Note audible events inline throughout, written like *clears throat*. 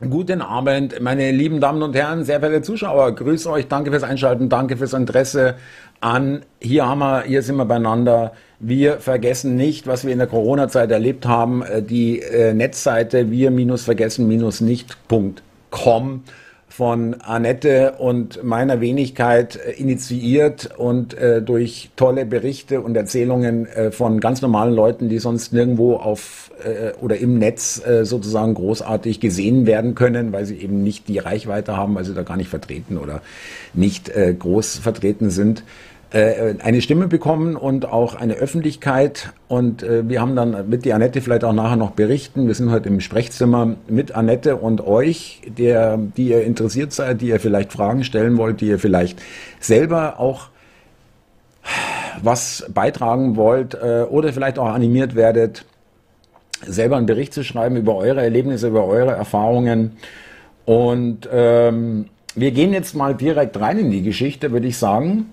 Guten Abend, meine lieben Damen und Herren, sehr verehrte Zuschauer. Grüße euch, danke fürs Einschalten, danke fürs Interesse an. Hier haben wir, hier sind wir beieinander. Wir vergessen nicht, was wir in der Corona-Zeit erlebt haben. Äh, die äh, Netzseite wir-vergessen-nicht.com von Annette und meiner Wenigkeit äh, initiiert und äh, durch tolle Berichte und Erzählungen äh, von ganz normalen Leuten, die sonst nirgendwo auf äh, oder im Netz äh, sozusagen großartig gesehen werden können, weil sie eben nicht die Reichweite haben, weil sie da gar nicht vertreten oder nicht äh, groß vertreten sind eine Stimme bekommen und auch eine Öffentlichkeit. Und äh, wir haben dann mit die Annette vielleicht auch nachher noch berichten. Wir sind heute im Sprechzimmer mit Annette und euch, der, die ihr interessiert seid, die ihr vielleicht Fragen stellen wollt, die ihr vielleicht selber auch was beitragen wollt äh, oder vielleicht auch animiert werdet, selber einen Bericht zu schreiben über eure Erlebnisse, über eure Erfahrungen. Und ähm, wir gehen jetzt mal direkt rein in die Geschichte, würde ich sagen.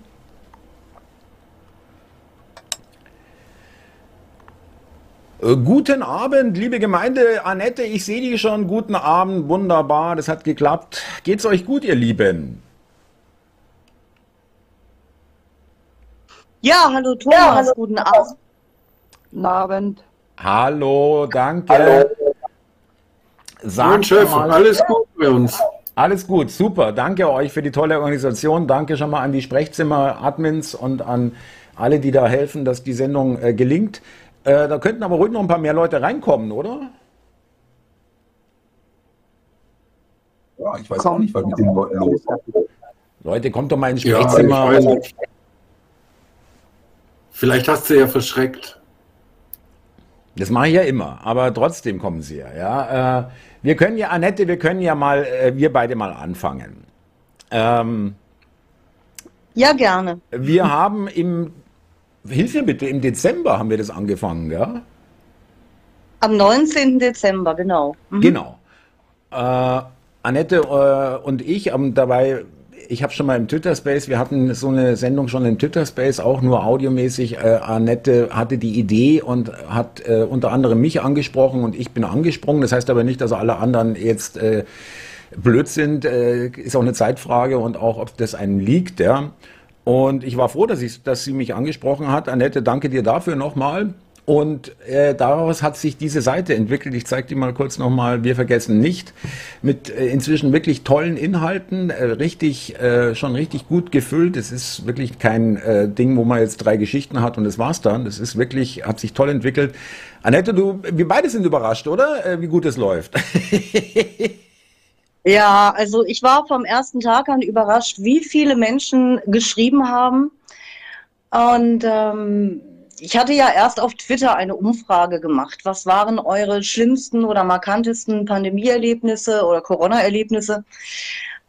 Guten Abend, liebe Gemeinde. Annette, ich sehe dich schon. Guten Abend, wunderbar, das hat geklappt. Geht's euch gut, ihr Lieben? Ja, hallo Thomas, ja, hallo. guten Abend. Guten Abend. Hallo, danke. Hallo. Chef, alles gut bei uns. Alles gut, super. Danke euch für die tolle Organisation. Danke schon mal an die Sprechzimmer-Admins und an alle, die da helfen, dass die Sendung äh, gelingt. Äh, da könnten aber ruhig noch ein paar mehr Leute reinkommen, oder? Ja, ich weiß auch nicht, was mit den Leuten los ist. Leute, kommt doch mal ins Sprechzimmer. Ja, Vielleicht hast du ja verschreckt. Das mache ich ja immer, aber trotzdem kommen sie ja. ja. Äh, wir können ja, Annette, wir können ja mal, äh, wir beide mal anfangen. Ähm, ja, gerne. Wir haben im Hilf mir bitte, im Dezember haben wir das angefangen, ja? Am 19. Dezember, genau. Mhm. Genau. Äh, Annette äh, und ich haben dabei, ich habe schon mal im Twitter-Space, wir hatten so eine Sendung schon im Twitter-Space, auch nur audiomäßig. Äh, Annette hatte die Idee und hat äh, unter anderem mich angesprochen und ich bin angesprungen. Das heißt aber nicht, dass alle anderen jetzt äh, blöd sind. Äh, ist auch eine Zeitfrage und auch, ob das einem liegt, ja. Und ich war froh, dass, ich, dass sie mich angesprochen hat. Annette, danke dir dafür nochmal. Und äh, daraus hat sich diese Seite entwickelt. Ich zeige dir mal kurz nochmal, wir vergessen nicht, mit äh, inzwischen wirklich tollen Inhalten, äh, richtig, äh, schon richtig gut gefüllt. Es ist wirklich kein äh, Ding, wo man jetzt drei Geschichten hat und das war's dann. Das ist wirklich, hat sich toll entwickelt. Annette, du, wir beide sind überrascht, oder? Äh, wie gut es läuft. *laughs* Ja, also ich war vom ersten Tag an überrascht, wie viele Menschen geschrieben haben. Und ähm, ich hatte ja erst auf Twitter eine Umfrage gemacht. Was waren eure schlimmsten oder markantesten Pandemieerlebnisse oder Corona-Erlebnisse?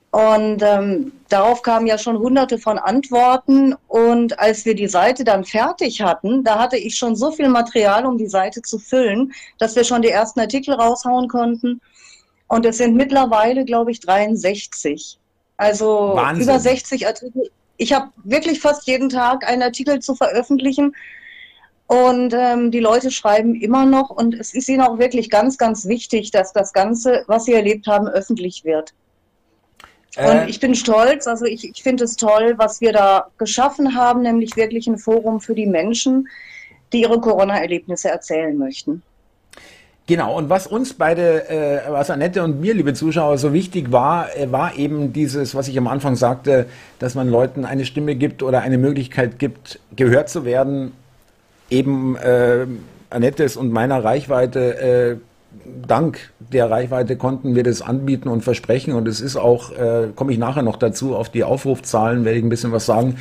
Und ähm, darauf kamen ja schon hunderte von Antworten. Und als wir die Seite dann fertig hatten, da hatte ich schon so viel Material, um die Seite zu füllen, dass wir schon die ersten Artikel raushauen konnten. Und es sind mittlerweile, glaube ich, 63. Also Wahnsinn. über 60 Artikel. Ich habe wirklich fast jeden Tag einen Artikel zu veröffentlichen. Und ähm, die Leute schreiben immer noch. Und es ist ihnen auch wirklich ganz, ganz wichtig, dass das Ganze, was sie erlebt haben, öffentlich wird. Äh. Und ich bin stolz, also ich, ich finde es toll, was wir da geschaffen haben, nämlich wirklich ein Forum für die Menschen, die ihre Corona-Erlebnisse erzählen möchten. Genau, und was uns beide, äh, was Annette und mir, liebe Zuschauer, so wichtig war, äh, war eben dieses, was ich am Anfang sagte, dass man Leuten eine Stimme gibt oder eine Möglichkeit gibt, gehört zu werden. Eben äh, Annettes und meiner Reichweite, äh, dank der Reichweite konnten wir das anbieten und versprechen. Und es ist auch, äh, komme ich nachher noch dazu, auf die Aufrufzahlen werde ich ein bisschen was sagen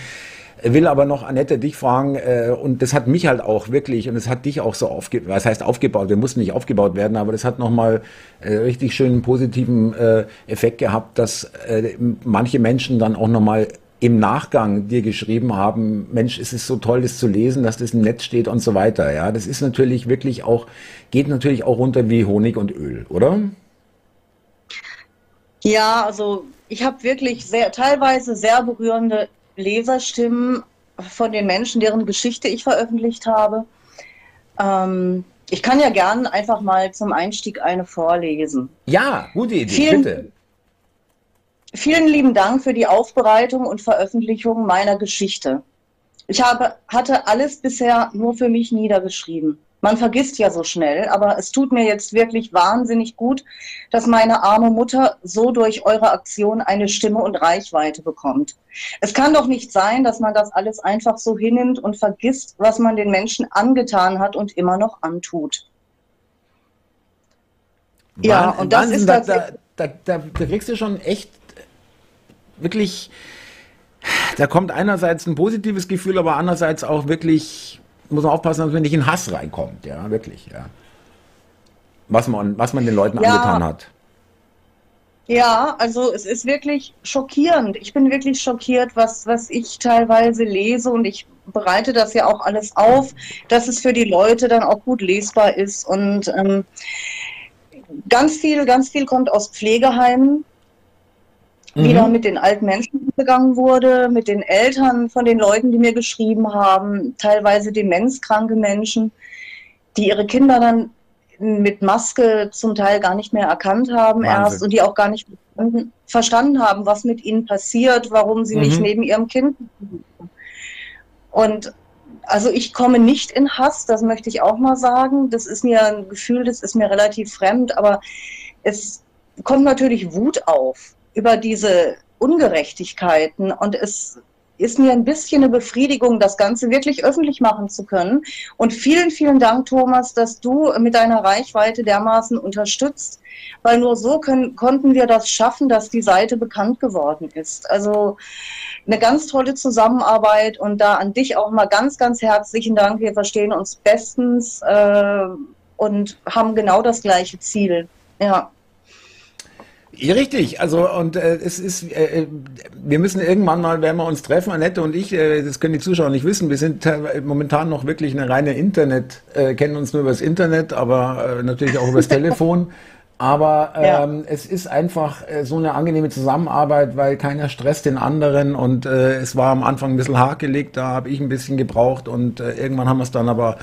will aber noch, Annette, dich fragen, äh, und das hat mich halt auch wirklich, und es hat dich auch so aufgebaut, was heißt aufgebaut, wir mussten nicht aufgebaut werden, aber das hat nochmal äh, richtig schönen positiven äh, Effekt gehabt, dass äh, manche Menschen dann auch nochmal im Nachgang dir geschrieben haben, Mensch, es ist so toll, das zu lesen, dass das im Netz steht und so weiter. Ja, das ist natürlich wirklich auch, geht natürlich auch runter wie Honig und Öl, oder? Ja, also ich habe wirklich sehr, teilweise sehr berührende Leserstimmen von den Menschen, deren Geschichte ich veröffentlicht habe. Ähm, Ich kann ja gern einfach mal zum Einstieg eine vorlesen. Ja, gute Idee, Vielen- bitte. Vielen lieben Dank für die Aufbereitung und Veröffentlichung meiner Geschichte. Ich habe, hatte alles bisher nur für mich niedergeschrieben. Man vergisst ja so schnell, aber es tut mir jetzt wirklich wahnsinnig gut, dass meine arme Mutter so durch eure Aktion eine Stimme und Reichweite bekommt. Es kann doch nicht sein, dass man das alles einfach so hinnimmt und vergisst, was man den Menschen angetan hat und immer noch antut. Ja, Wahnsinn, und das Wahnsinn, ist da, da, da, da, da kriegst du schon echt wirklich, da kommt einerseits ein positives Gefühl, aber andererseits auch wirklich, muss man aufpassen, dass man nicht in Hass reinkommt, ja, wirklich, ja. Was man, was man den Leuten Ja. angetan hat. Ja, also es ist wirklich schockierend. Ich bin wirklich schockiert, was, was ich teilweise lese und ich bereite das ja auch alles auf, dass es für die Leute dann auch gut lesbar ist. Und ähm, ganz viel, ganz viel kommt aus Pflegeheimen, Mhm. da mit den alten Menschen umgegangen wurde, mit den Eltern von den Leuten, die mir geschrieben haben, teilweise demenzkranke Menschen, die ihre Kinder dann mit Maske zum Teil gar nicht mehr erkannt haben Wahnsinn. erst und die auch gar nicht verstanden, haben, was mit ihnen passiert, warum sie nicht Mhm. neben ihrem Kind. Und also ich komme nicht in Hass, das möchte ich auch mal sagen. Das ist mir ein Gefühl, das ist mir relativ fremd, aber es kommt natürlich Wut auf über diese Ungerechtigkeiten und es ist mir ein bisschen eine Befriedigung, das Ganze wirklich öffentlich machen zu können. Und vielen, vielen Dank, Thomas, dass du mit deiner Reichweite dermaßen unterstützt, weil nur so können, konnten wir das schaffen, dass die Seite bekannt geworden ist. Also eine ganz tolle Zusammenarbeit und da an dich auch mal ganz, ganz herzlichen Dank. Wir verstehen uns bestens äh, und haben genau das gleiche Ziel. Ja. Ja, richtig, also und äh, es ist, äh, äh, wir müssen irgendwann mal, werden wir uns treffen, Annette und ich, äh, das können die Zuschauer nicht wissen, wir sind momentan noch wirklich eine reine Internet, äh, kennen uns nur über das Internet, aber äh, natürlich auch über das Telefon. Aber *laughs* Ja. ähm, es ist einfach äh, so eine angenehme Zusammenarbeit, weil keiner stresst den anderen und äh, es war am Anfang ein bisschen hakelig, da habe ich ein bisschen gebraucht und äh, irgendwann haben wir es dann aber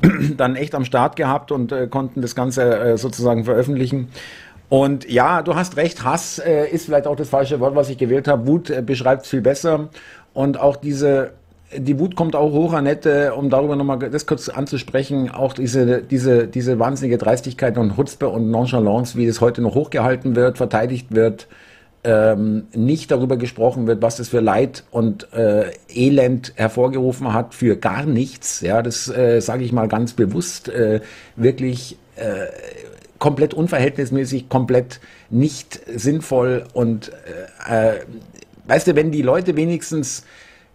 *clears throat* dann echt am Start gehabt und äh, konnten das Ganze äh, sozusagen veröffentlichen. Und ja, du hast recht, Hass äh, ist vielleicht auch das falsche Wort, was ich gewählt habe. Wut äh, beschreibt es viel besser. Und auch diese, die Wut kommt auch hoch, Annette, um darüber nochmal das kurz anzusprechen, auch diese, diese, diese wahnsinnige Dreistigkeit und Chutzpe und Nonchalance, wie es heute noch hochgehalten wird, verteidigt wird, ähm, nicht darüber gesprochen wird, was das für Leid und äh, Elend hervorgerufen hat für gar nichts. Ja, das äh, sage ich mal ganz bewusst, äh, wirklich äh, komplett unverhältnismäßig, komplett nicht sinnvoll und äh, äh, weißt du, wenn die Leute wenigstens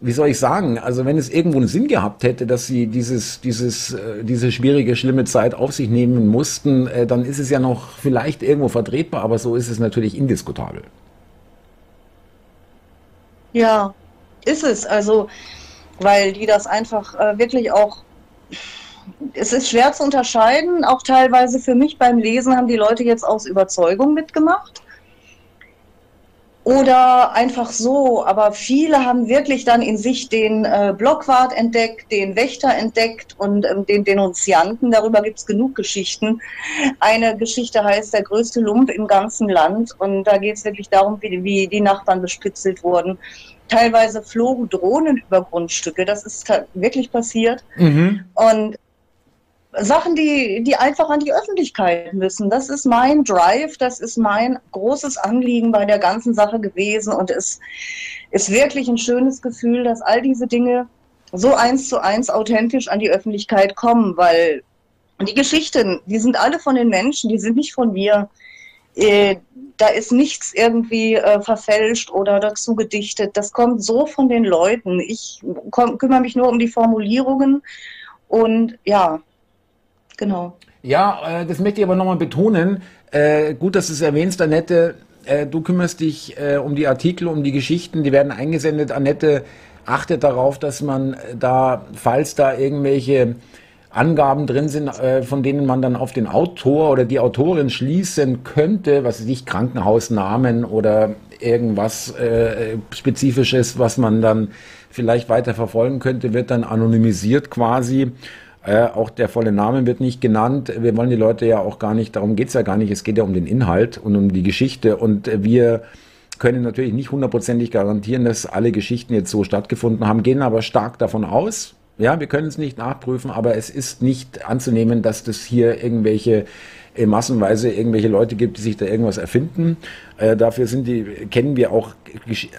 wie soll ich sagen, also wenn es irgendwo einen Sinn gehabt hätte, dass sie dieses, dieses, äh, diese schwierige, schlimme Zeit auf sich nehmen mussten, äh, dann ist es ja noch vielleicht irgendwo vertretbar, aber so ist es natürlich indiskutabel. Ja, ist es. Also, weil die das einfach äh, wirklich auch. Es ist schwer zu unterscheiden. Auch teilweise für mich beim Lesen haben die Leute jetzt aus Überzeugung mitgemacht. Oder einfach so. Aber viele haben wirklich dann in sich den äh, Blockwart entdeckt, den Wächter entdeckt und ähm, den Denunzianten. Darüber gibt es genug Geschichten. Eine Geschichte heißt Der größte Lump im ganzen Land. Und da geht es wirklich darum, wie, wie die Nachbarn bespitzelt wurden. Teilweise flogen Drohnen über Grundstücke. Das ist wirklich passiert. Und Sachen, die, die einfach an die Öffentlichkeit müssen. Das ist mein Drive, das ist mein großes Anliegen bei der ganzen Sache gewesen. Und es ist wirklich ein schönes Gefühl, dass all diese Dinge so eins zu eins authentisch an die Öffentlichkeit kommen, weil die Geschichten, die sind alle von den Menschen, die sind nicht von mir. Äh, da ist nichts irgendwie äh, verfälscht oder dazu gedichtet. Das kommt so von den Leuten. Ich kümmere mich nur um die Formulierungen und ja, genau. Ja, äh, das möchte ich aber nochmal betonen. Äh, gut, dass du es erwähnst, Annette. Äh, du kümmerst dich um die Artikel, um die Geschichten, die werden eingesendet. Annette achtet darauf, dass man da, falls da irgendwelche Angaben drin sind, von denen man dann auf den Autor oder die Autorin schließen könnte, was ich, Krankenhausnamen oder irgendwas äh, Spezifisches, was man dann vielleicht weiter verfolgen könnte, wird dann anonymisiert quasi. Äh, auch der volle Name wird nicht genannt. Wir wollen die Leute ja auch gar nicht, darum geht's ja gar nicht. Es geht ja um den Inhalt und um die Geschichte. Und wir können natürlich nicht hundertprozentig garantieren, dass alle Geschichten jetzt so stattgefunden haben, gehen aber stark davon aus. Ja, wir können es nicht nachprüfen, aber es ist nicht anzunehmen, dass das hier irgendwelche äh, massenweise irgendwelche Leute gibt, die sich da irgendwas erfinden. Äh, dafür sind die, kennen wir auch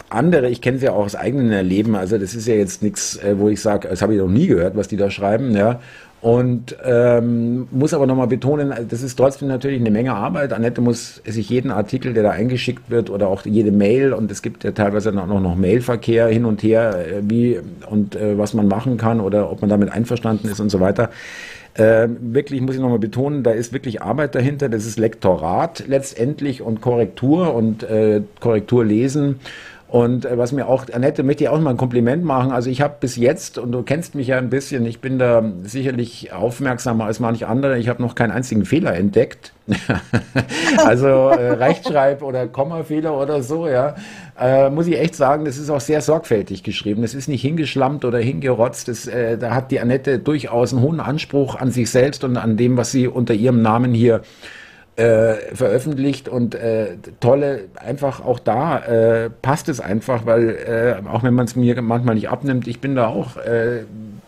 andere, ich kenne sie ja auch aus eigenem Erleben, also das ist ja jetzt nichts, äh, wo ich sage, das habe ich noch nie gehört, was die da schreiben, ja. Und ähm, muss aber nochmal betonen, das ist trotzdem natürlich eine Menge Arbeit. Annette muss sich jeden Artikel, der da eingeschickt wird, oder auch jede Mail, und es gibt ja teilweise noch, noch Mailverkehr hin und her, äh, wie und äh, was man machen kann oder ob man damit einverstanden ist und so weiter. Äh, wirklich muss ich nochmal betonen, da ist wirklich Arbeit dahinter. Das ist Lektorat letztendlich und Korrektur und äh, Korrektur lesen. Und äh, was mir auch, Annette, möchte ich auch mal ein Kompliment machen. Also ich habe bis jetzt, und du kennst mich ja ein bisschen, ich bin da sicherlich aufmerksamer als manche andere, ich habe noch keinen einzigen Fehler entdeckt. *laughs* also äh, Rechtschreib- oder Kommafehler oder so, ja. Äh, muss ich echt sagen, das ist auch sehr sorgfältig geschrieben. Das ist nicht hingeschlammt oder hingerotzt. Das, äh, da hat die Annette durchaus einen hohen Anspruch an sich selbst und an dem, was sie unter ihrem Namen hier äh, veröffentlicht und äh, tolle, einfach auch da äh, passt es einfach, weil äh, auch wenn man es mir manchmal nicht abnimmt, ich bin da auch, äh,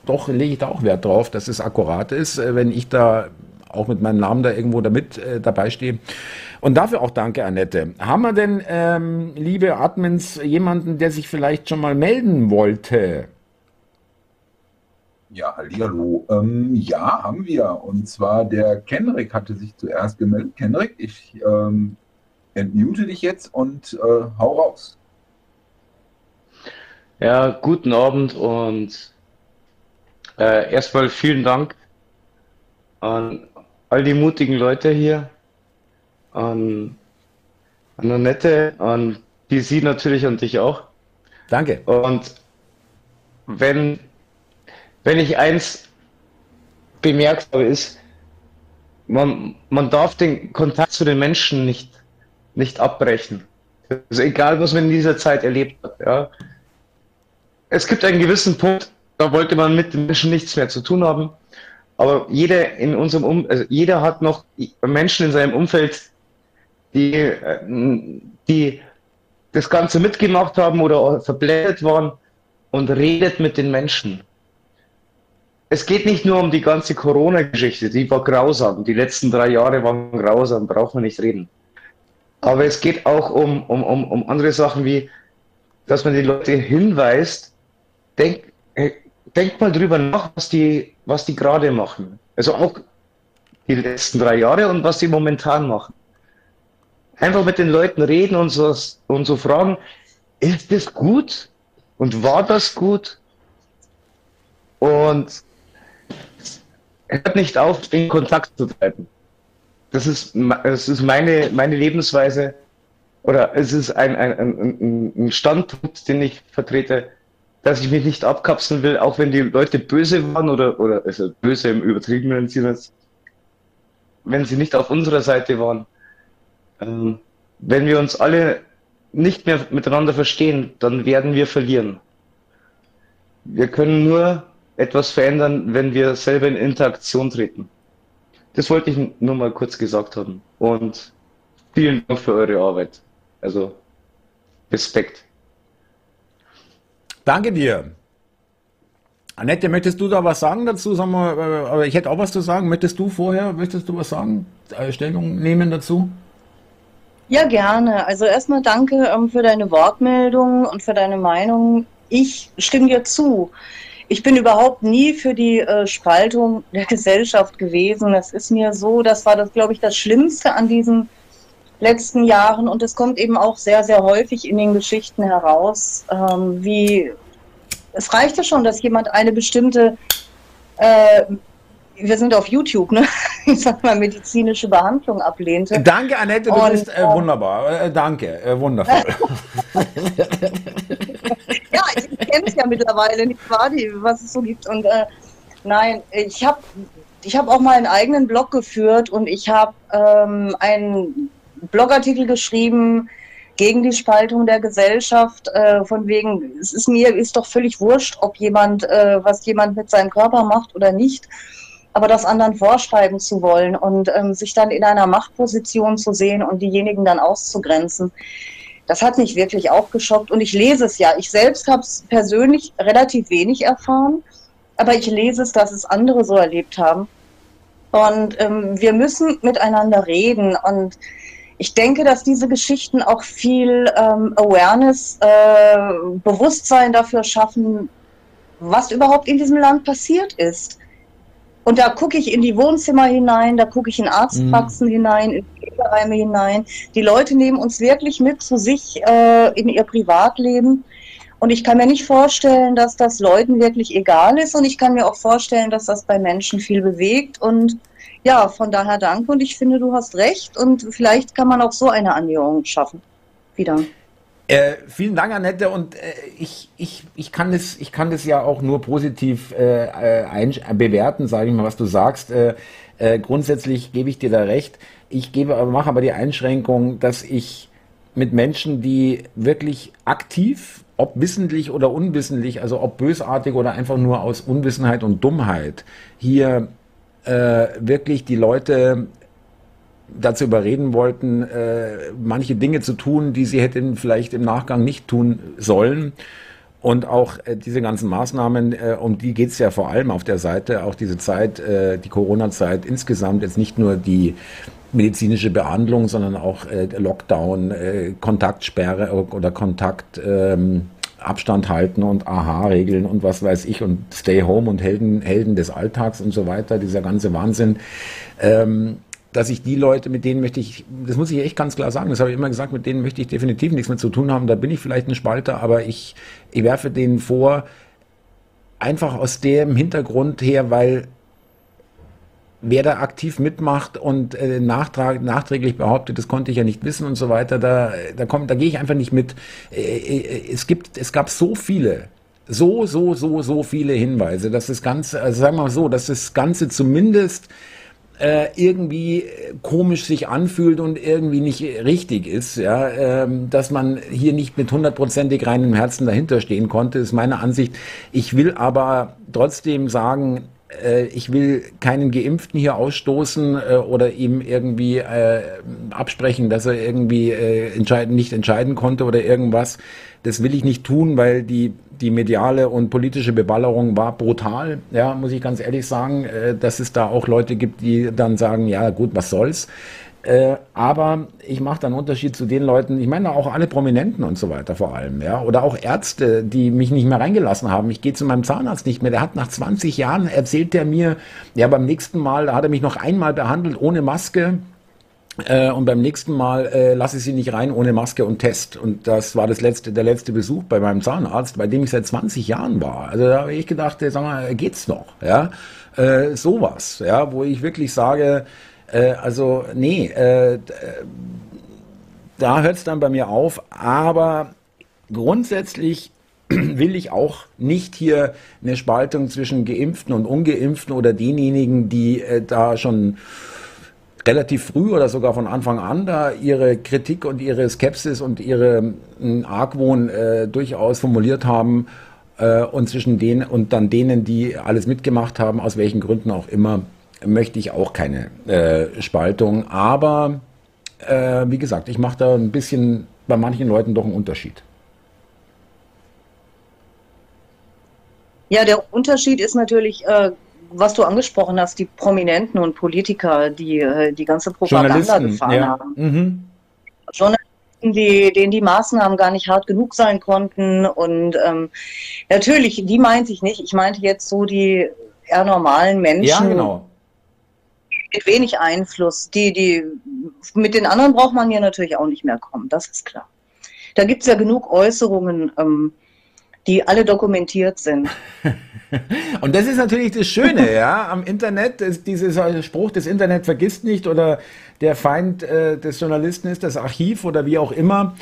doch lege ich da auch Wert drauf, dass es akkurat ist, äh, wenn ich da auch mit meinem Namen da irgendwo damit äh, dabei stehe. Und dafür auch danke, Annette. Haben wir denn, ähm, liebe Admins, jemanden, der sich vielleicht schon mal melden wollte? Ja, hallihallo. Ähm, ja, haben wir. Und zwar der Kenrick hatte sich zuerst gemeldet. Kenrick, ich ähm, entmute dich jetzt und äh, hau raus. Ja, guten Abend und äh, erstmal vielen Dank an all die mutigen Leute hier, an, an Annette, an die Sie natürlich und dich auch. Danke. Und wenn wenn ich eins bemerkt habe, ist, man, man darf den Kontakt zu den Menschen nicht, nicht abbrechen. Also egal, was man in dieser Zeit erlebt hat. Ja. Es gibt einen gewissen Punkt, da wollte man mit den Menschen nichts mehr zu tun haben. Aber jeder in unserem um also jeder hat noch Menschen in seinem Umfeld, die, die das Ganze mitgemacht haben oder verblendet waren und redet mit den Menschen es geht nicht nur um die ganze Corona-Geschichte, die war grausam. Die letzten drei Jahre waren grausam, braucht man nicht reden. Aber es geht auch um, um, um, um andere Sachen wie, dass man die Leute hinweist, denk, äh, denk mal drüber nach, was die, was die gerade machen. Also auch die letzten drei Jahre und was die momentan machen. Einfach mit den Leuten reden und so, und so fragen, ist das gut? Und war das gut? Und hört nicht auf, in Kontakt zu treten. Das ist, das ist meine, meine Lebensweise oder es ist ein, ein, ein, ein Standpunkt, den ich vertrete, dass ich mich nicht abkapseln will, auch wenn die Leute böse waren oder, oder also böse im übertriebenen Sinne, wenn sie nicht auf unserer Seite waren. Ähm, wenn wir uns alle nicht mehr miteinander verstehen, dann werden wir verlieren. Wir können nur etwas verändern, wenn wir selber in Interaktion treten. Das wollte ich nur mal kurz gesagt haben. Und vielen Dank für eure Arbeit. Also Respekt. Danke dir. Annette, möchtest du da was sagen dazu? Sag mal, äh, aber ich hätte auch was zu sagen. Möchtest du vorher, möchtest du was sagen? Äh, Stellung nehmen dazu? Ja, gerne. Also erstmal danke ähm, für deine Wortmeldung und für deine Meinung. Ich stimme dir zu. Ich bin überhaupt nie für die äh, Spaltung der *laughs* Gesellschaft gewesen. Es ist mir so, das war das, glaube ich, das Schlimmste an diesen letzten Jahren und es kommt eben auch sehr, sehr häufig in den Geschichten heraus, ähm, wie es reichte schon, dass jemand eine bestimmte äh, wir sind auf YouTube, ne? *laughs* Ich sag mal, medizinische Behandlung ablehnte. Danke, Annette, du und, bist äh, wunderbar. Äh, danke, äh, wundervoll. *laughs* ja, ich kenne es ja mittlerweile, nicht wahr, die, was es so gibt. Und äh, nein, ich habe ich hab auch mal einen eigenen Blog geführt und ich habe ähm, einen Blogartikel geschrieben gegen die Spaltung der Gesellschaft, äh, von wegen, es ist mir ist doch völlig wurscht, ob jemand, äh, was jemand mit seinem Körper macht oder nicht. aber das anderen vorschreiben zu wollen und ähm, sich dann in einer Machtposition zu sehen und diejenigen dann auszugrenzen, das hat mich wirklich auch geschockt. Und ich lese es ja. Ich selbst habe es persönlich relativ wenig erfahren, aber ich lese es, dass es andere so erlebt haben. Und ähm, wir müssen miteinander reden. Und ich denke, dass diese Geschichten auch viel ähm, Awareness, äh, Bewusstsein dafür schaffen, was überhaupt in diesem Land passiert ist. Und da gucke ich in die Wohnzimmer hinein, da gucke ich in Arztpraxen mhm. hinein, in Pflegeheime hinein. Die Leute nehmen uns wirklich mit zu sich äh, in ihr Privatleben. Und ich kann mir nicht vorstellen, dass das Leuten wirklich egal ist. Und ich kann mir auch vorstellen, dass das bei Menschen viel bewegt. Und ja, von daher danke. Und ich finde, du hast recht. Und vielleicht kann man auch so eine Annäherung schaffen. Wieder. Äh, vielen Dank, Annette. Und äh, ich, ich, ich, kann das, ich kann das ja auch nur positiv äh, ein, bewerten, sage ich mal, was du sagst. Äh, äh, grundsätzlich gebe ich dir da recht. Ich gebe, mache aber die Einschränkung, dass ich mit Menschen, die wirklich aktiv, ob wissentlich oder unwissentlich, also ob bösartig oder einfach nur aus Unwissenheit und Dummheit, hier äh, wirklich die Leute dazu überreden wollten, äh, manche Dinge zu tun, die sie hätten vielleicht im Nachgang nicht tun sollen. Und auch äh, diese ganzen Maßnahmen, äh, um die geht's ja vor allem auf der Seite, auch diese Zeit, äh, die Corona-Zeit insgesamt, jetzt nicht nur die medizinische Behandlung, sondern auch äh, Lockdown, äh, Kontaktsperre oder Kontakt. Ähm, Abstand halten und Aha-Regeln und was weiß ich und Stay Home und Helden, Helden des Alltags und so weiter, dieser ganze Wahnsinn. Ähm, dass ich die Leute, mit denen möchte ich, das muss ich echt ganz klar sagen, das habe ich immer gesagt, mit denen möchte ich definitiv nichts mehr zu tun haben. Da bin ich vielleicht ein Spalter, aber ich, ich werfe denen vor, einfach aus dem Hintergrund her, weil wer da aktiv mitmacht und äh, nachträglich behauptet, das konnte ich ja nicht wissen und so weiter, da, da kommt, da gehe ich einfach nicht mit. Äh, äh, es gibt, es gab so viele, so, so, so, so viele Hinweise, dass das Ganze, also sagen wir mal so, dass das Ganze zumindest äh, irgendwie komisch sich anfühlt und irgendwie nicht richtig ist, ja, ähm, dass man hier nicht mit hundertprozentig reinem Herzen dahinter stehen konnte, ist meine Ansicht. Ich will aber trotzdem sagen, äh, ich will keinen Geimpften hier ausstoßen äh, oder ihm irgendwie äh, absprechen, dass er irgendwie äh, entscheiden, nicht entscheiden konnte oder irgendwas. Das will ich nicht tun, weil die, die mediale und politische Beballerung war brutal, ja, muss ich ganz ehrlich sagen, äh, dass es da auch Leute gibt, die dann sagen, ja gut, was soll's. Äh, aber ich mache dann Unterschied zu den Leuten, ich meine auch alle Prominenten und so weiter vor allem, ja, oder auch Ärzte, die mich nicht mehr reingelassen haben. Ich gehe zu meinem Zahnarzt nicht mehr. Der hat nach 20 Jahren erzählt er mir, ja, beim nächsten Mal, da hat er mich noch einmal behandelt ohne Maske. Äh, und beim nächsten Mal äh, lasse ich sie nicht rein ohne Maske und Test. Und das war das letzte, der letzte Besuch bei meinem Zahnarzt, bei dem ich seit 20 Jahren war. Also da habe ich gedacht, sag mal, geht's noch? Ja, äh, sowas, ja, wo ich wirklich sage, äh, also nee, äh, da hört es dann bei mir auf. Aber grundsätzlich *clears throat* will ich auch nicht hier eine Spaltung zwischen Geimpften und Ungeimpften oder denjenigen, die äh, da schon relativ früh oder sogar von Anfang an da ihre Kritik und ihre Skepsis und ihre äh, Argwohn äh, durchaus formuliert haben äh, und zwischen denen und dann denen, die alles mitgemacht haben, aus welchen Gründen auch immer, möchte ich auch keine äh, Spaltung. Aber äh, wie gesagt, ich mache da ein bisschen bei manchen Leuten doch einen Unterschied. Ja, der Unterschied ist natürlich äh, was du angesprochen hast, die Prominenten und Politiker, die äh, die ganze Propaganda gefahren ja. haben. Mhm. Journalisten, die, denen die Maßnahmen gar nicht hart genug sein konnten. Und ähm, natürlich, die meinte ich nicht. Ich meinte jetzt so die eher normalen Menschen. Ja, genau. Mit wenig Einfluss. Die, die, mit den anderen braucht man ja natürlich auch nicht mehr kommen, das ist klar. Da gibt es ja genug Äußerungen. Ähm, die alle dokumentiert sind. *laughs* Und das ist natürlich das Schöne, *laughs* ja, am Internet, ist dieser Spruch, das Internet vergisst nicht oder der Feind äh, des Journalisten ist das Archiv oder wie auch immer.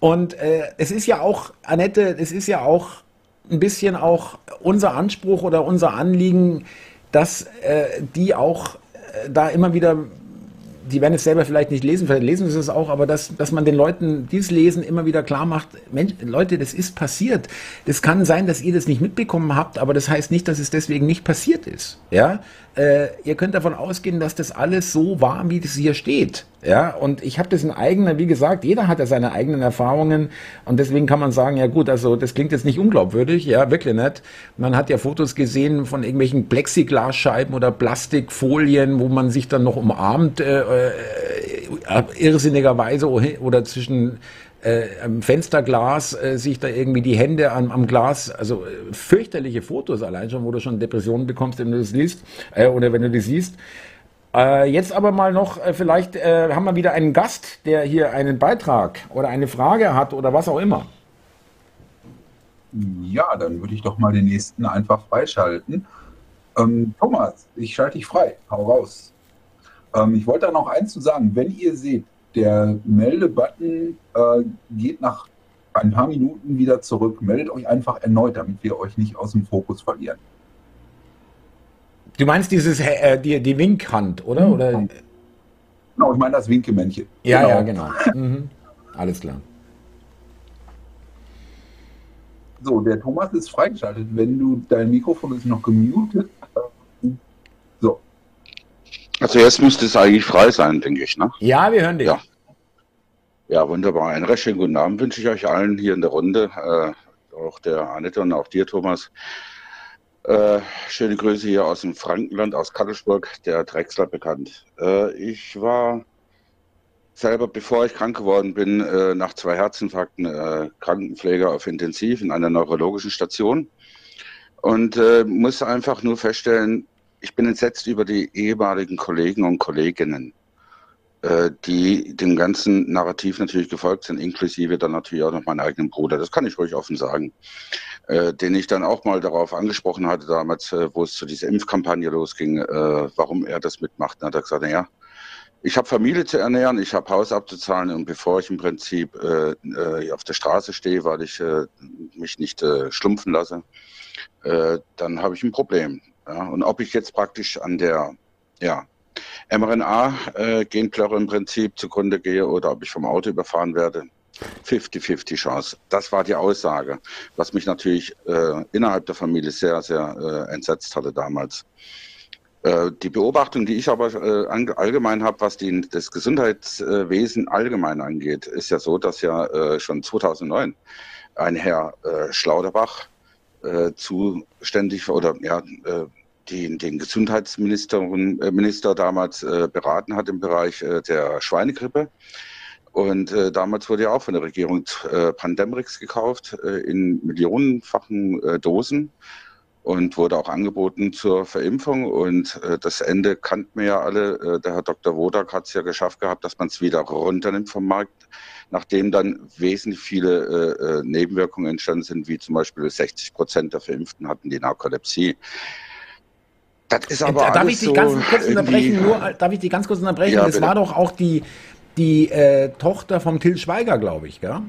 Und äh, es ist ja auch, Annette, es ist ja auch ein bisschen auch unser Anspruch oder unser Anliegen, dass äh, die auch äh, da immer wieder die werden es selber vielleicht nicht lesen, vielleicht lesen sie es auch, aber dass, dass man den Leuten, die es lesen, immer wieder klar macht, Mensch, Leute, das ist passiert. Das kann sein, dass ihr das nicht mitbekommen habt, aber das heißt nicht, dass es deswegen nicht passiert ist. Ja, äh, ihr könnt davon ausgehen, dass das alles so war, wie das hier steht. Ja, und ich habe das in eigener, wie gesagt, jeder hat ja seine eigenen Erfahrungen und deswegen kann man sagen, ja gut, also das klingt jetzt nicht unglaubwürdig, ja, wirklich nicht. Man hat ja Fotos gesehen von irgendwelchen Plexiglasscheiben oder Plastikfolien, wo man sich dann noch umarmt, äh, äh, irrsinnigerweise oder zwischen äh, am Fensterglas äh, sich da irgendwie die Hände am, am Glas, also äh, fürchterliche Fotos allein schon, wo du schon Depressionen bekommst, wenn du das liest äh, oder wenn du das siehst. Äh, jetzt aber mal noch, äh, vielleicht äh, haben wir wieder einen Gast, der hier einen Beitrag oder eine Frage hat oder was auch immer. Ja, dann würde ich doch mal den nächsten einfach freischalten. Ähm, Thomas, ich schalte dich frei. Hau raus. Ähm, ich wollte da noch eins zu sagen. Wenn ihr seht, der Melde-Button äh, geht nach ein paar Minuten wieder zurück, meldet euch einfach erneut, damit wir euch nicht aus dem Fokus verlieren. Du meinst dieses äh, die, die Winkhand, oder? Mhm. oder? Genau, ich meine das Winkemännchen. Ja, genau. ja, genau. *laughs* Mhm. Alles klar. So, der Thomas ist freigeschaltet. Wenn du dein Mikrofon ist noch gemutet. So. Also jetzt müsste es eigentlich frei sein, denke ich, ne? Ja, wir hören dich. Ja. Ja, wunderbar. Einen recht schönen guten Abend wünsche ich euch allen hier in der Runde. Äh, auch der Annette und auch dir, Thomas. Äh, schöne Grüße hier aus dem Frankenland, aus Kattelsburg, der Drechsler bekannt. Äh, ich war selber, bevor ich krank geworden bin, äh, nach zwei Herzinfarkten äh, Krankenpfleger auf Intensiv in einer neurologischen Station und äh, muss einfach nur feststellen, ich bin entsetzt über die ehemaligen Kollegen und Kolleginnen, äh, die dem ganzen Narrativ natürlich gefolgt sind, inklusive dann natürlich auch noch meinen eigenen Bruder. Das kann ich ruhig offen sagen äh, den ich dann auch mal darauf angesprochen hatte damals, äh, wo es zu dieser Impfkampagne losging, äh, warum er das mitmacht. Dann hat er gesagt, naja, ich habe Familie zu ernähren, ich habe Haus abzuzahlen und bevor ich im Prinzip äh, äh, auf der Straße stehe, weil ich mich nicht schlumpfen lasse, dann habe ich ein Problem. Ja? Und ob ich jetzt praktisch an der ja, mRNA-Genplörre äh, im Prinzip zugrunde gehe oder ob ich vom Auto überfahren werde, 50-50 Chance. Das war die Aussage, was mich natürlich äh, innerhalb der Familie sehr, sehr äh, entsetzt hatte damals. Äh, die Beobachtung, die ich aber äh, allgemein habe, was die, das Gesundheitswesen allgemein angeht, ist ja so, dass ja schon 2009 ein Herr äh, zuständig oder ja, den, den Gesundheitsminister Minister damals beraten hat im Bereich der Schweinegrippe. Und äh, damals wurde ja auch von der Regierung äh, Pandemrix gekauft äh, in millionenfachen äh, Dosen und wurde auch angeboten zur Verimpfung. Und äh, das Ende kannten wir ja alle. Äh, der Herr Dr. Wodak hat es ja geschafft gehabt, dass man es wieder runternimmt vom Markt, nachdem dann wesentlich viele äh, äh Nebenwirkungen entstanden sind, wie zum Beispiel 60 Prozent der Verimpften hatten die Narkolepsie. Das ist aber darf ich dich so ganz kurz unterbrechen? Nur, darf ich dich ganz kurz unterbrechen? Ja, das war doch auch die die äh, Tochter vom Till Schweiger, glaube ich, gell?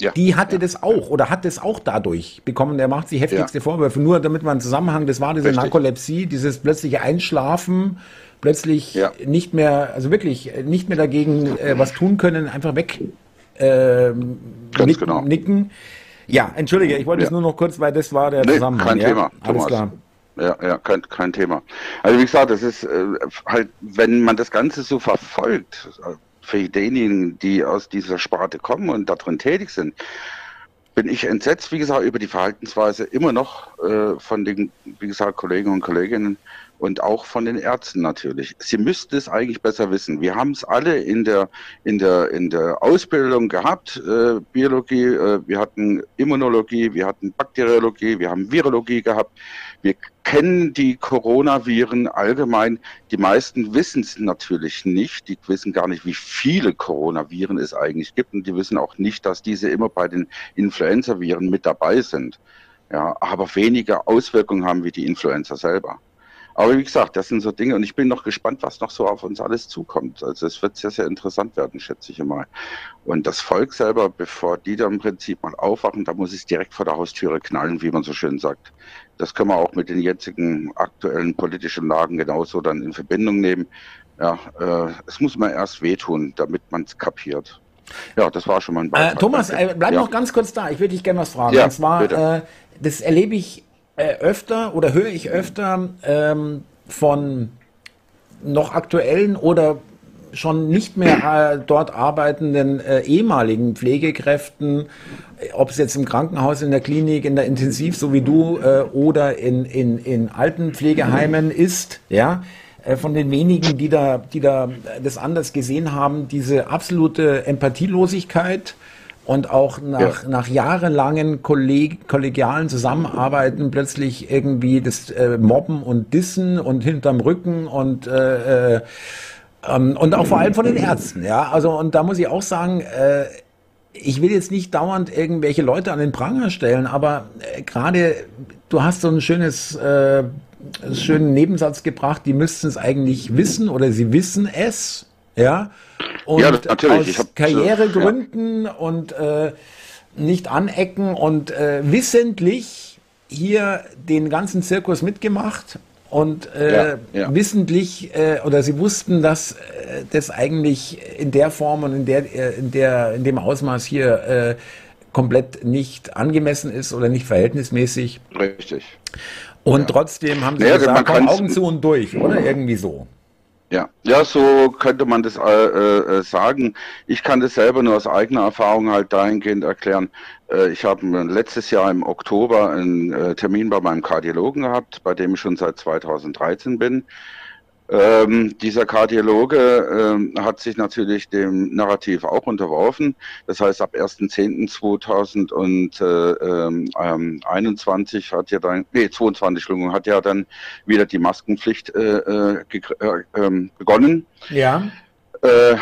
Ja, die hatte ja, das auch oder hat das auch dadurch bekommen. Der macht sich heftigste ja. Vorwürfe. Nur damit man einen Zusammenhang, das war diese Richtig. Narkolepsie, dieses plötzliche Einschlafen, plötzlich ja. nicht mehr, also wirklich nicht mehr dagegen äh, was tun können, einfach weg äh, nick, genau. nicken. Ja, entschuldige, ich wollte es nur noch kurz, weil das war der nee, Zusammenhang. Kein Thema, Alles Thomas. klar. Ja, ja, kein, kein Thema. Also wie gesagt, das ist äh, halt, wenn man das Ganze so verfolgt, äh, für diejenigen, die aus dieser Sparte kommen und darin tätig sind, bin ich entsetzt, wie gesagt, über die Verhaltensweise immer noch äh, von den, wie gesagt, Kollegen und Kolleginnen und auch von den Ärzten natürlich. Sie müssten es eigentlich besser wissen. Wir haben es alle in der, in der, in der Ausbildung gehabt, äh, Biologie, äh, wir hatten Immunologie, wir hatten Bakteriologie, wir haben Virologie gehabt. Wir kennen die Coronaviren allgemein. Die meisten wissen es natürlich nicht. Die wissen gar nicht, wie viele Coronaviren es eigentlich gibt. Und die wissen auch nicht, dass diese immer bei den Influenza-Viren mit dabei sind. Ja, aber weniger Auswirkungen haben wie die Influenza selber. Aber wie gesagt, das sind so Dinge und ich bin noch gespannt, was noch so auf uns alles zukommt. Also es wird sehr, sehr interessant werden, schätze ich mal. Und das Volk selber, bevor die da im Prinzip mal aufwachen, da muss es direkt vor der Haustüre knallen, wie man so schön sagt. Das können wir auch mit den jetzigen aktuellen politischen Lagen genauso dann in Verbindung nehmen. Ja, äh, es muss man erst wehtun, damit man es kapiert. Ja, das war schon mal ein Beitrag. Äh, Thomas, äh, bleib ja. noch ganz kurz da. Ich würde dich gerne was fragen. Ja, Und zwar, äh, das erlebe ich äh, öfter oder höre ich öfter ähm, von noch aktuellen oder schon nicht mehr äh, dort arbeitenden äh, ehemaligen Pflegekräften, äh, ob es jetzt im Krankenhaus, in der Klinik, in der Intensiv, so wie du, äh, oder in, in, in Altenpflegeheimen ist, ja, äh, von den wenigen, die da, die da das anders gesehen haben, diese absolute Empathielosigkeit und auch nach, ja. nach jahrelangen Kolleg kollegialen Zusammenarbeiten plötzlich irgendwie das äh, Mobben und Dissen und hinterm Rücken und äh, äh, ähm, und auch vor allem von den Ärzten, ja. Also und da muss ich auch sagen, äh, ich will jetzt nicht dauernd irgendwelche Leute an den Pranger stellen, aber äh, gerade du hast so ein schönes äh, schönen Nebensatz gebracht, die müssten es eigentlich wissen oder sie wissen es, ja. Und ja, natürlich. aus Karrieregründen ja. und äh, nicht anecken und äh, wissentlich hier den ganzen Zirkus mitgemacht und äh, ja, ja. wissentlich äh, oder sie wussten, dass äh, das eigentlich in der Form und in der äh, in der in dem Ausmaß hier äh, komplett nicht angemessen ist oder nicht verhältnismäßig. Richtig. Und ja. trotzdem haben sie naja, gesagt, komm, Augen zu und durch, oder irgendwie so. Ja, ja, so könnte man das äh, äh, sagen. Ich kann das selber nur aus eigener Erfahrung halt dahingehend erklären. Äh, ich habe letztes Jahr im Oktober einen äh, Termin bei meinem Kardiologen gehabt, bei dem ich schon seit 2013 bin. Ähm, dieser Kardiologe ähm, hat sich natürlich dem Narrativ auch unterworfen. Das heißt, ab 1.10.2021 hat ja dann, nee, 22, hat ja dann wieder die Maskenpflicht äh, äh, äh, ähm, begonnen. Ja. Äh,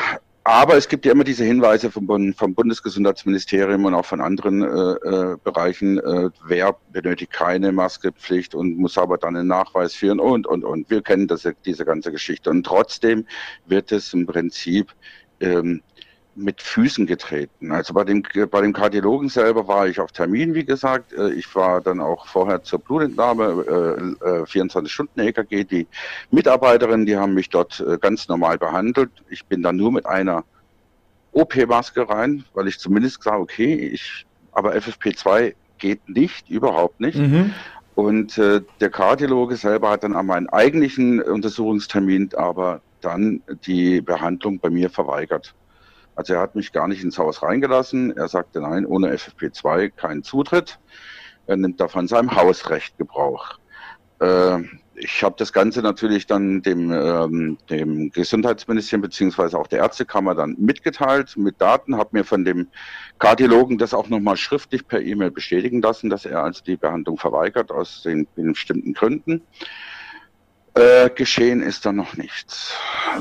aber es gibt ja immer diese Hinweise vom, vom Bundesgesundheitsministerium und auch von anderen äh, äh, Bereichen, äh, wer benötigt keine Maskepflicht und muss aber dann einen Nachweis führen und, und, und. Wir kennen das, diese ganze Geschichte. Und trotzdem wird es im Prinzip ähm, mit Füßen getreten. Also bei dem, bei dem Kardiologen selber war ich auf Termin, wie gesagt. Äh, ich war dann auch vorher zur Blutentnahme, äh, 24 äh, Stunden EKG. Die Mitarbeiterinnen, die haben mich dort äh, ganz normal behandelt. Ich bin dann nur mit einer OP-Maske rein, weil ich zumindest gesagt okay, ich, aber FFP2 geht nicht, überhaupt nicht. Mhm. Und äh, der Kardiologe selber hat dann an meinen eigentlichen Untersuchungstermin aber dann die Behandlung bei mir verweigert. Also er hat mich gar nicht ins Haus reingelassen. Er sagte, nein, ohne FFP2 kein Zutritt. Er nimmt davon seinem Hausrecht Gebrauch. Äh, ich habe das Ganze natürlich dann dem, ähm, dem Gesundheitsministerium beziehungsweise auch der Ärztekammer dann mitgeteilt mit Daten, habe mir von dem Kardiologen das auch nochmal schriftlich per E-Mail bestätigen lassen, dass er also die Behandlung verweigert aus den, den bestimmten Gründen. Äh, geschehen ist da noch nichts.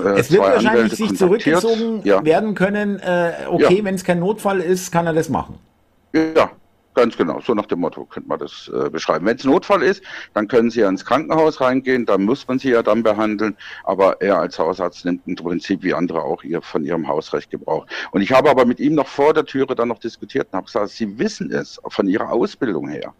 Äh, es wird wahrscheinlich sich zurückgezogen ja. werden können. Äh, okay, ja. wenn es kein Notfall ist, kann er das machen. Ja, Ganz genau, so nach dem Motto könnte man das äh, beschreiben. Wenn es Notfall ist, dann können Sie ja ins Krankenhaus reingehen, dann muss man Sie ja dann behandeln, aber er als Hausarzt nimmt im Prinzip wie andere auch ihr, von Ihrem Hausrecht Gebrauch. Und ich habe aber mit ihm noch vor der Türe dann noch diskutiert und habe gesagt, Sie wissen es von Ihrer Ausbildung her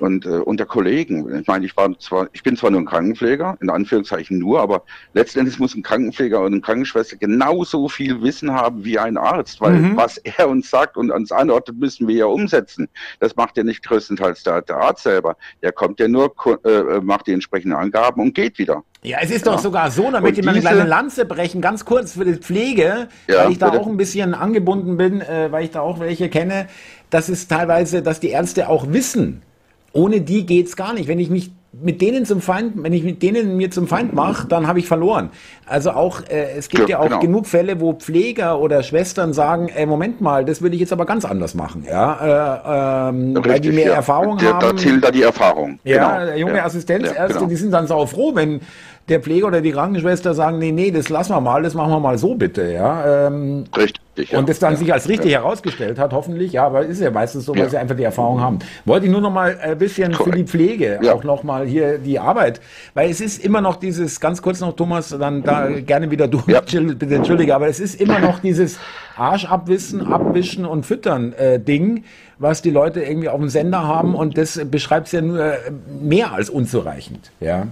und äh, unter Kollegen. Ich meine, ich war zwar, ich bin zwar nur ein Krankenpfleger, in Anführungszeichen nur, aber letztendlich muss ein Krankenpfleger und eine Krankenschwester genauso viel Wissen haben wie ein Arzt, weil mhm. was er uns sagt und uns anordnet, müssen wir ja umsetzen. Das macht ja nicht größtenteils der, der Arzt selber. Der kommt ja nur, äh, macht die entsprechenden Angaben und geht wieder. Ja, es ist doch sogar so, damit ich mal eine kleine Lanze brechen, ganz kurz für die Pflege, ja, weil ich da bitte. auch ein bisschen angebunden bin, äh, weil ich da auch welche kenne, dass es teilweise, dass die Ärzte auch wissen, ohne die geht's gar nicht. Wenn ich mich mit denen zum Feind, wenn ich mit denen mir zum Feind mache, dann habe ich verloren. Also auch, äh, es gibt ja, ja auch genau. genug Fälle, wo Pfleger oder Schwestern sagen, ey, Moment mal, das würde ich jetzt aber ganz anders machen, ja, äh, ähm, Richtig, weil die mehr ja. Erfahrung der, haben. Da zählt da die Erfahrung. Ja, genau. junge ja. Assistenzärzte, genau. die sind dann sau froh, wenn der Pfleger oder die Krankenschwester sagen, nee, nee, das lassen wir mal, das machen wir mal so bitte, ja. Ähm, Richtig. Ja. Und das dann ja. sich als richtig ja. herausgestellt hat, hoffentlich, ja, aber ist ja meistens so, weil sie einfach die Erfahrung haben. Wollte ich nur noch mal ein bisschen Correct. für die Pflege auch noch mal hier die Arbeit, weil es ist immer noch dieses, ganz kurz noch, Thomas, dann da mhm. gerne wieder du, bitte entschuldige, aber es ist immer noch dieses Arsch abwissen, abwischen und füttern äh, Ding, was die Leute irgendwie auf dem Sender haben und das beschreibt es ja nur mehr als unzureichend, ja.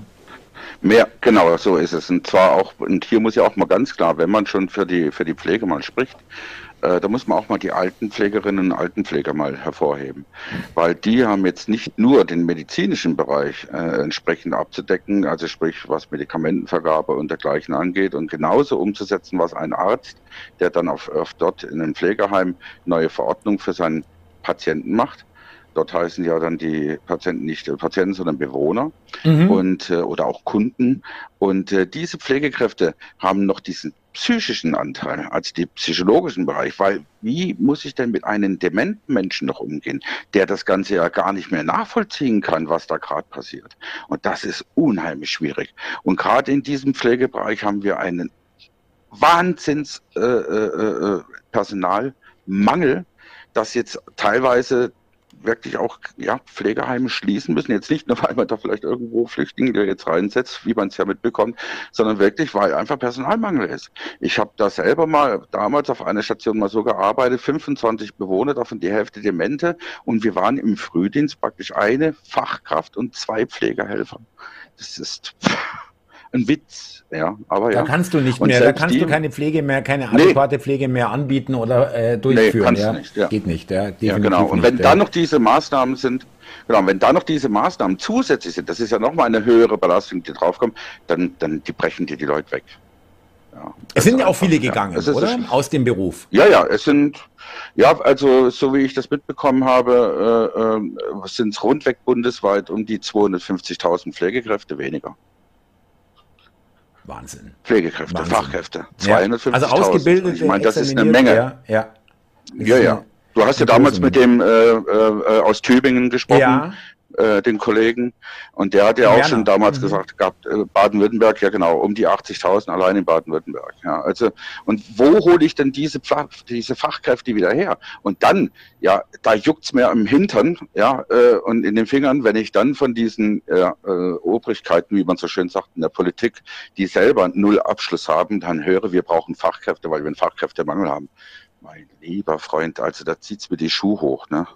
Mehr, genau, so ist es. Und zwar auch, und hier muss ja auch mal ganz klar, wenn man schon für die, für die Pflege mal spricht, äh, da muss man auch mal die Altenpflegerinnen und Altenpfleger mal hervorheben. Weil die haben jetzt nicht nur den medizinischen Bereich äh, entsprechend abzudecken, also sprich, was Medikamentenvergabe und dergleichen angeht und genauso umzusetzen, was ein Arzt, der dann auf, auf dort in einem Pflegeheim neue Verordnung für seinen Patienten macht, Dort heißen ja dann die Patienten nicht Patienten, sondern Bewohner mhm. und äh, oder auch Kunden. Und äh, diese Pflegekräfte haben noch diesen psychischen Anteil als die psychologischen Bereich, weil wie muss ich denn mit einem dementen Menschen noch umgehen, der das Ganze ja gar nicht mehr nachvollziehen kann, was da gerade passiert. Und das ist unheimlich schwierig. Und gerade in diesem Pflegebereich haben wir einen Wahnsinns äh, äh, äh Personalmangel, dass jetzt teilweise wirklich auch ja, Pflegeheime schließen müssen. Jetzt nicht nur, *laughs* weil man da vielleicht irgendwo Flüchtlinge jetzt reinsetzt, wie man es ja mitbekommt, sondern wirklich, weil einfach Personalmangel ist. Ich habe da selber mal damals auf einer Station mal so gearbeitet, 25 Bewohner, davon die Hälfte Demente und wir waren im Frühdienst praktisch eine Fachkraft und zwei Pflegehelfer. Das ist *laughs* ein Witz, ja. Aber da ja. kannst du nicht mehr, da kannst die, du keine Pflege mehr, keine adäquate nee. Pflege mehr anbieten oder äh, durchführen. Nee, ja. Nicht, ja. Geht nicht, ja. ja genau. Und wenn nicht, da noch diese Maßnahmen sind, genau, wenn da noch diese Maßnahmen zusätzlich sind, das ist ja nochmal eine höhere Belastung, die draufkommt, dann, dann die brechen dir die Leute weg. Ja, es sind ja auch viele gegangen, ja, oder? Aus dem Beruf. Ja, ja, es sind, ja, also so wie ich das mitbekommen habe, äh, äh, sind es rundweg bundesweit um die 250.000 Pflegekräfte weniger. Wahnsinn. Pflegekräfte, Wahnsinn. Fachkräfte. 250 also ausgebildet. Ich meine, das ist eine Menge. Ja, ja. Ja, ja. Du hast ja damals mit dem äh, äh, aus Tübingen gesprochen. Ja äh, den Kollegen. Und der hat ja auch schon damals mhm. gesagt gehabt, äh, Baden-Württemberg, ja genau, um die 80.000 allein in Baden-Württemberg. Ja, also, und wo hole ich denn diese, diese Fachkräfte wieder her? Und dann, ja, da juckt's mir im Hintern, ja, äh, und in den Fingern, wenn ich dann von diesen äh, äh, Obrigkeiten, wie man so schön sagt, in der Politik, die selber null Abschluss haben, dann höre, wir brauchen Fachkräfte, weil wir einen Fachkräftemangel haben. Mein lieber Freund, also da zieht's mir die Schuhe hoch, ne?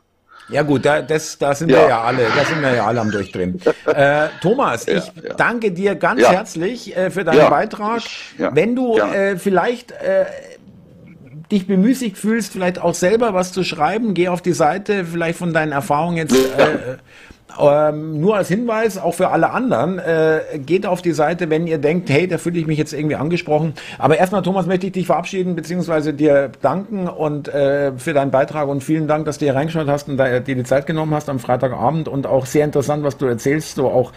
Ja gut, da, das, da sind ja. wir ja alle, da sind wir ja alle am Durchdrehen. *laughs* Äh, Thomas, ich ja. danke dir ganz herzlich äh, für deinen Beitrag. Wenn du äh, vielleicht äh, dich bemüßigt fühlst, vielleicht auch selber was zu schreiben, geh auf die Seite, vielleicht von deinen Erfahrungen jetzt äh, ähm, nur als Hinweis, auch für alle anderen, äh, geht auf die Seite, wenn ihr denkt, hey, da fühle ich mich jetzt irgendwie angesprochen. Aber erstmal, Thomas, möchte ich dich verabschieden, beziehungsweise dir danken und äh, für deinen Beitrag und vielen Dank, dass du hier reingeschaut hast und da, dir die Zeit genommen hast am Freitagabend und auch sehr interessant, was du erzählst, so auch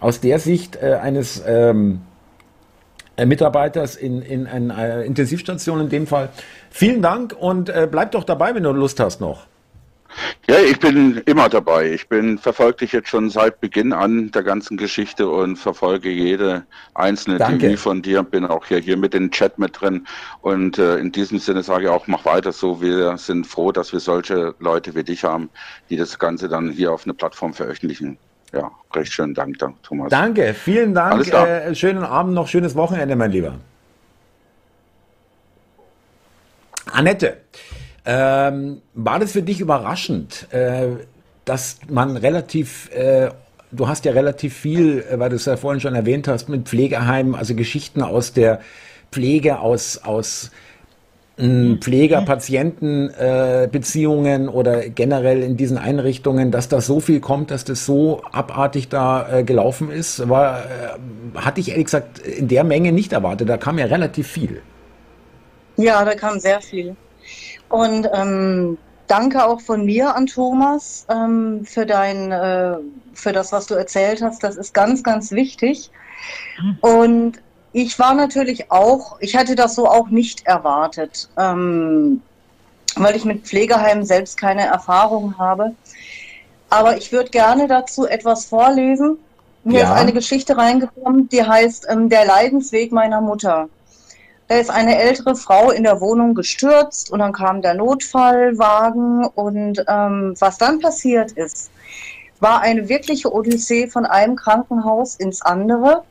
aus der Sicht äh, eines ähm, äh, Mitarbeiters in, in einer äh, Intensivstation in dem Fall. Vielen Dank und äh, bleib doch dabei, wenn du Lust hast noch. Ja, ich bin immer dabei. Ich bin verfolge dich jetzt schon seit Beginn an der ganzen Geschichte und verfolge jede einzelne Danke. von dir. Bin auch hier, hier mit in Chat mit drin. Und äh, in diesem Sinne sage ich auch, mach weiter so. Wir sind froh, dass wir solche Leute wie dich haben, die das Ganze dann hier auf eine Plattform veröffentlichen. Ja, recht schönen Dank, Thomas. Danke, vielen Dank. Äh, schönen Abend noch, schönes Wochenende, mein Lieber. Annette. Ähm, war das für dich überraschend, äh, dass man relativ, äh, du hast ja relativ viel, äh, weil du es ja vorhin schon erwähnt hast, mit Pflegeheimen, also Geschichten aus der Pflege, aus, aus äh, Pfleger-Patienten-Beziehungen äh, oder generell in diesen Einrichtungen, dass da so viel kommt, dass das so abartig da äh, gelaufen ist, war, äh, hatte ich ehrlich gesagt in der Menge nicht erwartet. Da kam ja relativ viel. Ja, da kam sehr viel. Und ähm, danke auch von mir an Thomas ähm, für dein, äh, für das, was du erzählt hast. Das ist ganz, ganz wichtig. Und ich war natürlich auch, ich hatte das so auch nicht erwartet, ähm, weil ich mit Pflegeheimen selbst keine Erfahrung habe. Aber ich würde gerne dazu etwas vorlesen. Mir ja. ist eine Geschichte reingekommen, die heißt ähm, Der Leidensweg meiner Mutter. Da ist eine ältere Frau in der Wohnung gestürzt und dann kam der Notfallwagen und ähm, was dann passiert ist, war eine wirkliche Odyssee von einem Krankenhaus ins andere.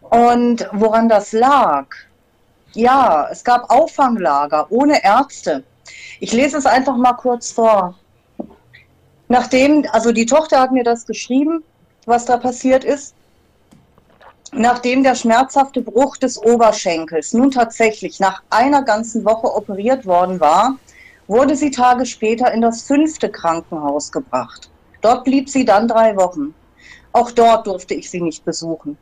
Und woran das lag? Ja, es gab Auffanglager ohne Ärzte. Ich lese es einfach mal kurz vor. Nachdem, also die Tochter hat mir das geschrieben, was da passiert ist. Nachdem der schmerzhafte Bruch des Oberschenkels nun tatsächlich nach einer ganzen Woche operiert worden war, wurde sie Tage später in das fünfte Krankenhaus gebracht. Dort blieb sie dann drei Wochen. Auch dort durfte ich sie nicht besuchen.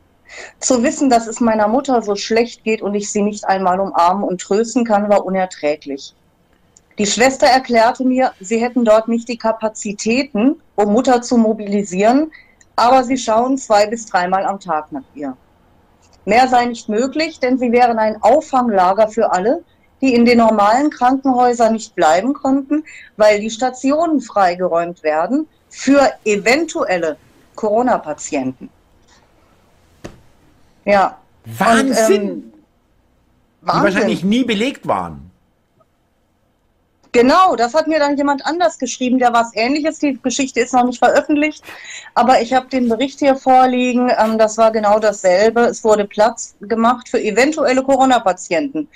Zu wissen, dass es meiner Mutter so schlecht geht und ich sie nicht einmal umarmen und trösten kann, war unerträglich. Die Schwester erklärte mir, sie hätten dort nicht die Kapazitäten, um Mutter zu mobilisieren, aber sie schauen zwei bis dreimal am Tag nach ihr. Mehr sei nicht möglich, denn sie wären ein Auffanglager für alle, die in den normalen Krankenhäusern nicht bleiben konnten, weil die Stationen freigeräumt werden für eventuelle Corona-Patienten. Ja. Wahnsinn! Und, ähm, Wahnsinn! Die wahrscheinlich nie belegt waren. Genau, das hat mir dann jemand anders geschrieben, der was ähnliches. Die Geschichte ist noch nicht veröffentlicht, aber ich habe den Bericht hier vorliegen. Ähm, das war genau dasselbe. Es wurde Platz gemacht für eventuelle Corona-Patienten.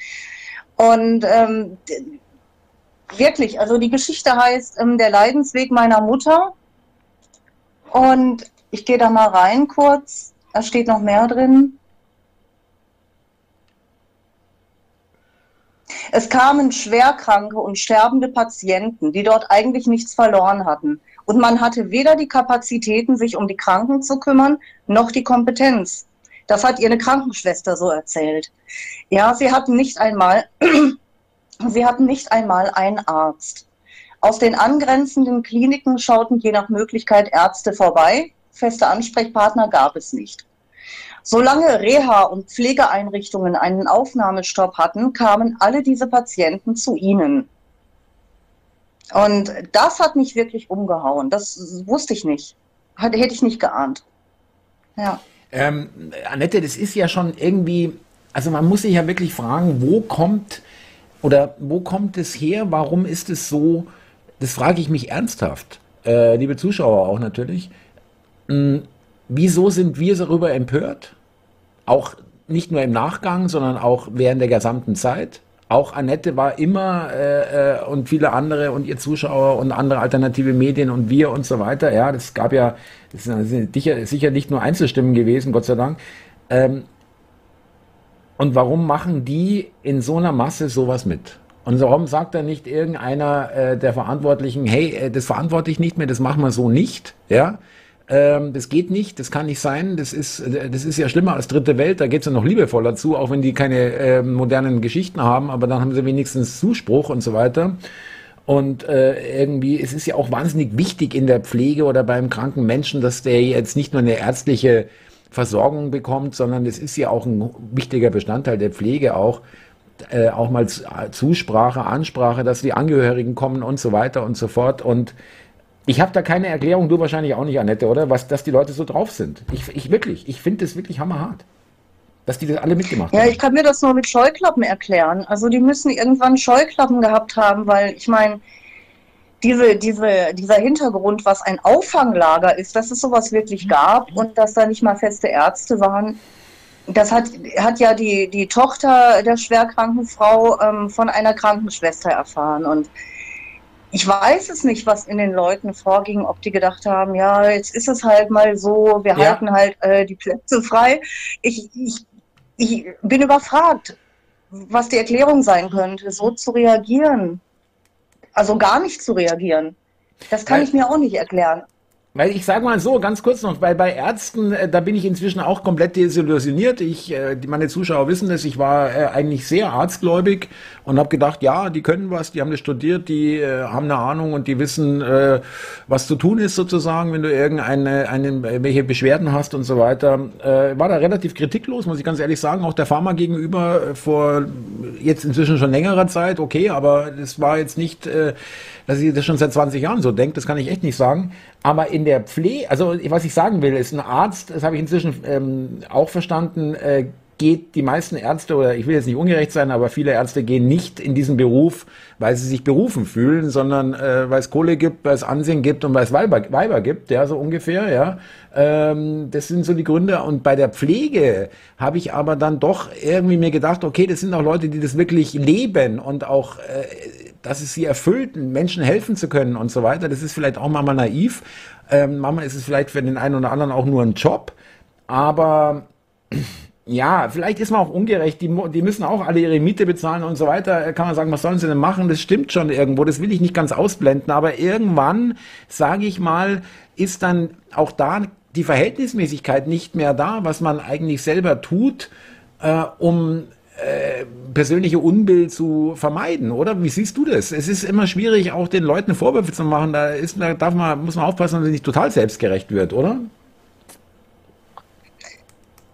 Und ähm, wirklich, also die Geschichte heißt ähm, Der Leidensweg meiner Mutter. Und ich gehe da mal rein kurz. Da steht noch mehr drin. Es kamen schwerkranke und sterbende Patienten, die dort eigentlich nichts verloren hatten. Und man hatte weder die Kapazitäten, sich um die Kranken zu kümmern, noch die Kompetenz. Das hat ihr eine Krankenschwester so erzählt. Ja, sie hatten nicht einmal, *clears throat* sie hatten nicht einmal einen Arzt. Aus den angrenzenden Kliniken schauten je nach Möglichkeit Ärzte vorbei. Feste Ansprechpartner gab es nicht. Solange Reha- und Pflegeeinrichtungen einen Aufnahmestopp hatten, kamen alle diese Patienten zu ihnen. Und das hat mich wirklich umgehauen. Das wusste ich nicht. Hätte ich nicht geahnt. Ja. Ähm, Annette, das ist ja schon irgendwie, also man muss sich ja wirklich fragen, wo kommt oder wo kommt es her? Warum ist es so? Das frage ich mich ernsthaft, äh, liebe Zuschauer auch natürlich. Wieso sind wir darüber empört? Auch nicht nur im Nachgang, sondern auch während der gesamten Zeit. Auch Annette war immer äh, äh, und viele andere und ihr Zuschauer und andere alternative Medien und wir und so weiter. Ja, das gab ja, das sind sicher, sicher nicht nur Einzelstimmen gewesen, Gott sei Dank. Ähm, und warum machen die in so einer Masse sowas mit? Und warum sagt da nicht irgendeiner äh, der Verantwortlichen, hey, äh, das verantworte ich nicht mehr, das machen wir so nicht, ja? Ähm, das geht nicht, das kann nicht sein, das ist, das ist ja schlimmer als dritte Welt, da geht's ja noch liebevoller zu, auch wenn die keine äh, modernen Geschichten haben, aber dann haben sie wenigstens Zuspruch und so weiter. Und äh, irgendwie, es ist ja auch wahnsinnig wichtig in der Pflege oder beim kranken Menschen, dass der jetzt nicht nur eine ärztliche Versorgung bekommt, sondern es ist ja auch ein wichtiger Bestandteil der Pflege auch, äh, auch mal Zusprache, Ansprache, dass die Angehörigen kommen und so weiter und so fort. Und ich habe da keine Erklärung, du wahrscheinlich auch nicht, Annette, oder? Was, dass die Leute so drauf sind. Ich, ich wirklich, ich finde das wirklich hammerhart. Dass die das alle mitgemacht ja, haben. Ja, ich kann mir das nur mit Scheuklappen erklären. Also die müssen irgendwann Scheuklappen gehabt haben, weil ich meine, diese, diese, dieser Hintergrund, was ein Auffanglager ist, dass es sowas wirklich gab und dass da nicht mal feste Ärzte waren, das hat, hat ja die, die Tochter der schwerkranken Frau ähm, von einer Krankenschwester erfahren. Und ich weiß es nicht, was in den Leuten vorging, ob die gedacht haben, ja, jetzt ist es halt mal so, wir ja. halten halt äh, die Plätze frei. Ich, ich, ich bin überfragt, was die Erklärung sein könnte, so zu reagieren. Also gar nicht zu reagieren. Das kann Weil, ich mir auch nicht erklären. Weil ich sage mal so, ganz kurz noch, weil bei Ärzten, äh, da bin ich inzwischen auch komplett desillusioniert. Ich, äh, meine Zuschauer wissen das, ich war äh, eigentlich sehr arztgläubig und habe gedacht, ja, die können was, die haben das studiert, die äh, haben eine Ahnung und die wissen, äh, was zu tun ist sozusagen, wenn du irgendeine eine, welche Beschwerden hast und so weiter. Äh, war da relativ kritiklos, muss ich ganz ehrlich sagen, auch der Pharma gegenüber äh, vor jetzt inzwischen schon längerer Zeit, okay, aber das war jetzt nicht... Dass ich das schon seit 20 Jahren so denke, das kann ich echt nicht sagen. Aber in der Pflege, also was ich sagen will, ist ein Arzt, das habe ich inzwischen ähm, auch verstanden, äh, geht die meisten Ärzte, oder ich will jetzt nicht ungerecht sein, aber viele Ärzte gehen nicht in diesen Beruf, weil sie sich berufen fühlen, sondern äh, weil es Kohle gibt, weil es Ansehen gibt und weil es Weiber, Weiber gibt, ja, so ungefähr, ja. Ähm, das sind so die Gründe. Und bei der Pflege habe ich aber dann doch irgendwie mir gedacht, okay, das sind auch Leute, die das wirklich leben und auch äh, dass es sie erfüllt, Menschen helfen zu können und so weiter. Das ist vielleicht auch manchmal naiv. Ähm, manchmal ist es vielleicht für den einen oder anderen auch nur ein Job. Aber ja, vielleicht ist man auch ungerecht, die, die müssen auch alle ihre Miete bezahlen und so weiter. Kann man sagen, was sollen sie denn machen? Das stimmt schon irgendwo, das will ich nicht ganz ausblenden, aber irgendwann, sage ich mal, ist dann auch da die Verhältnismäßigkeit nicht mehr da, was man eigentlich selber tut, äh, um äh, persönliche Unbill zu vermeiden, oder? Wie siehst du das? Es ist immer schwierig, auch den Leuten Vorwürfe zu machen. Da ist, da darf man, muss man aufpassen, dass es nicht total selbstgerecht wird, oder?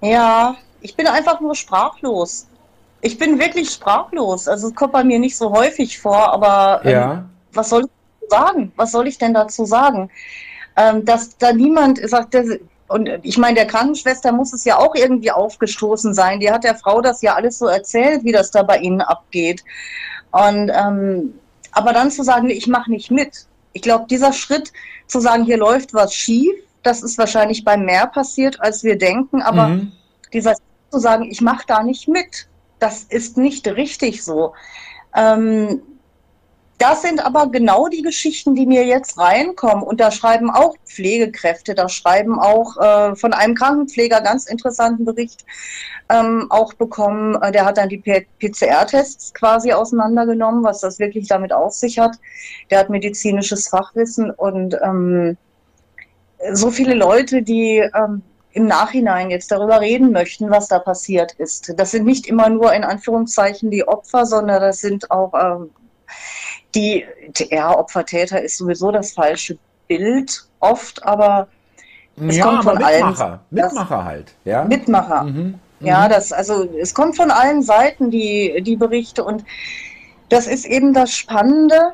Ja, ich bin einfach nur sprachlos. Ich bin wirklich sprachlos. Also es kommt bei mir nicht so häufig vor, aber ähm, ja. was soll ich sagen? Was soll ich denn dazu sagen? Ähm, dass da niemand sagt, das, und ich meine, der Krankenschwester muss es ja auch irgendwie aufgestoßen sein. Die hat der Frau das ja alles so erzählt, wie das da bei ihnen abgeht. Und ähm, aber dann zu sagen, ich mache nicht mit. Ich glaube, dieser Schritt zu sagen, hier läuft was schief, das ist wahrscheinlich bei mehr passiert, als wir denken. Aber mhm. dieser zu sagen, ich mache da nicht mit, das ist nicht richtig so. Ähm, das sind aber genau die Geschichten, die mir jetzt reinkommen. Und da schreiben auch Pflegekräfte, da schreiben auch äh, von einem Krankenpfleger ganz interessanten Bericht ähm, auch bekommen. Äh, der hat dann die PCR-Tests quasi auseinandergenommen, was das wirklich damit auf sich hat. Der hat medizinisches Fachwissen und ähm, so viele Leute, die ähm, im Nachhinein jetzt darüber reden möchten, was da passiert ist. Das sind nicht immer nur in Anführungszeichen die Opfer, sondern das sind auch ähm, die, ja, Opfer-Täter ist sowieso das falsche Bild oft, aber es ja, kommt von Mitmacher, allen. Mitmacher halt, ja. Mitmacher. Mhm, ja, mhm. das, also es kommt von allen Seiten die, die Berichte und das ist eben das Spannende,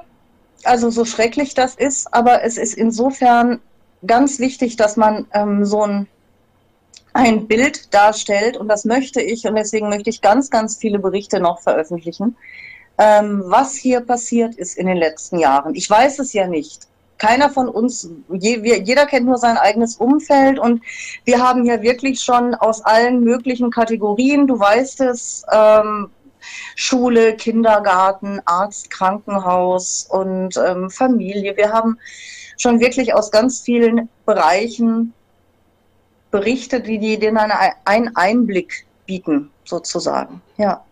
also so schrecklich das ist, aber es ist insofern ganz wichtig, dass man ähm, so ein, ein Bild darstellt und das möchte ich und deswegen möchte ich ganz, ganz viele Berichte noch veröffentlichen, ähm, was hier passiert ist in den letzten Jahren. Ich weiß es ja nicht. Keiner von uns, je, wir, jeder kennt nur sein eigenes Umfeld und wir haben hier wirklich schon aus allen möglichen Kategorien, du weißt es, ähm, Schule, Kindergarten, Arzt, Krankenhaus und ähm, Familie. Wir haben schon wirklich aus ganz vielen Bereichen Berichte, die, die denen einen Einblick bieten, sozusagen. Ja.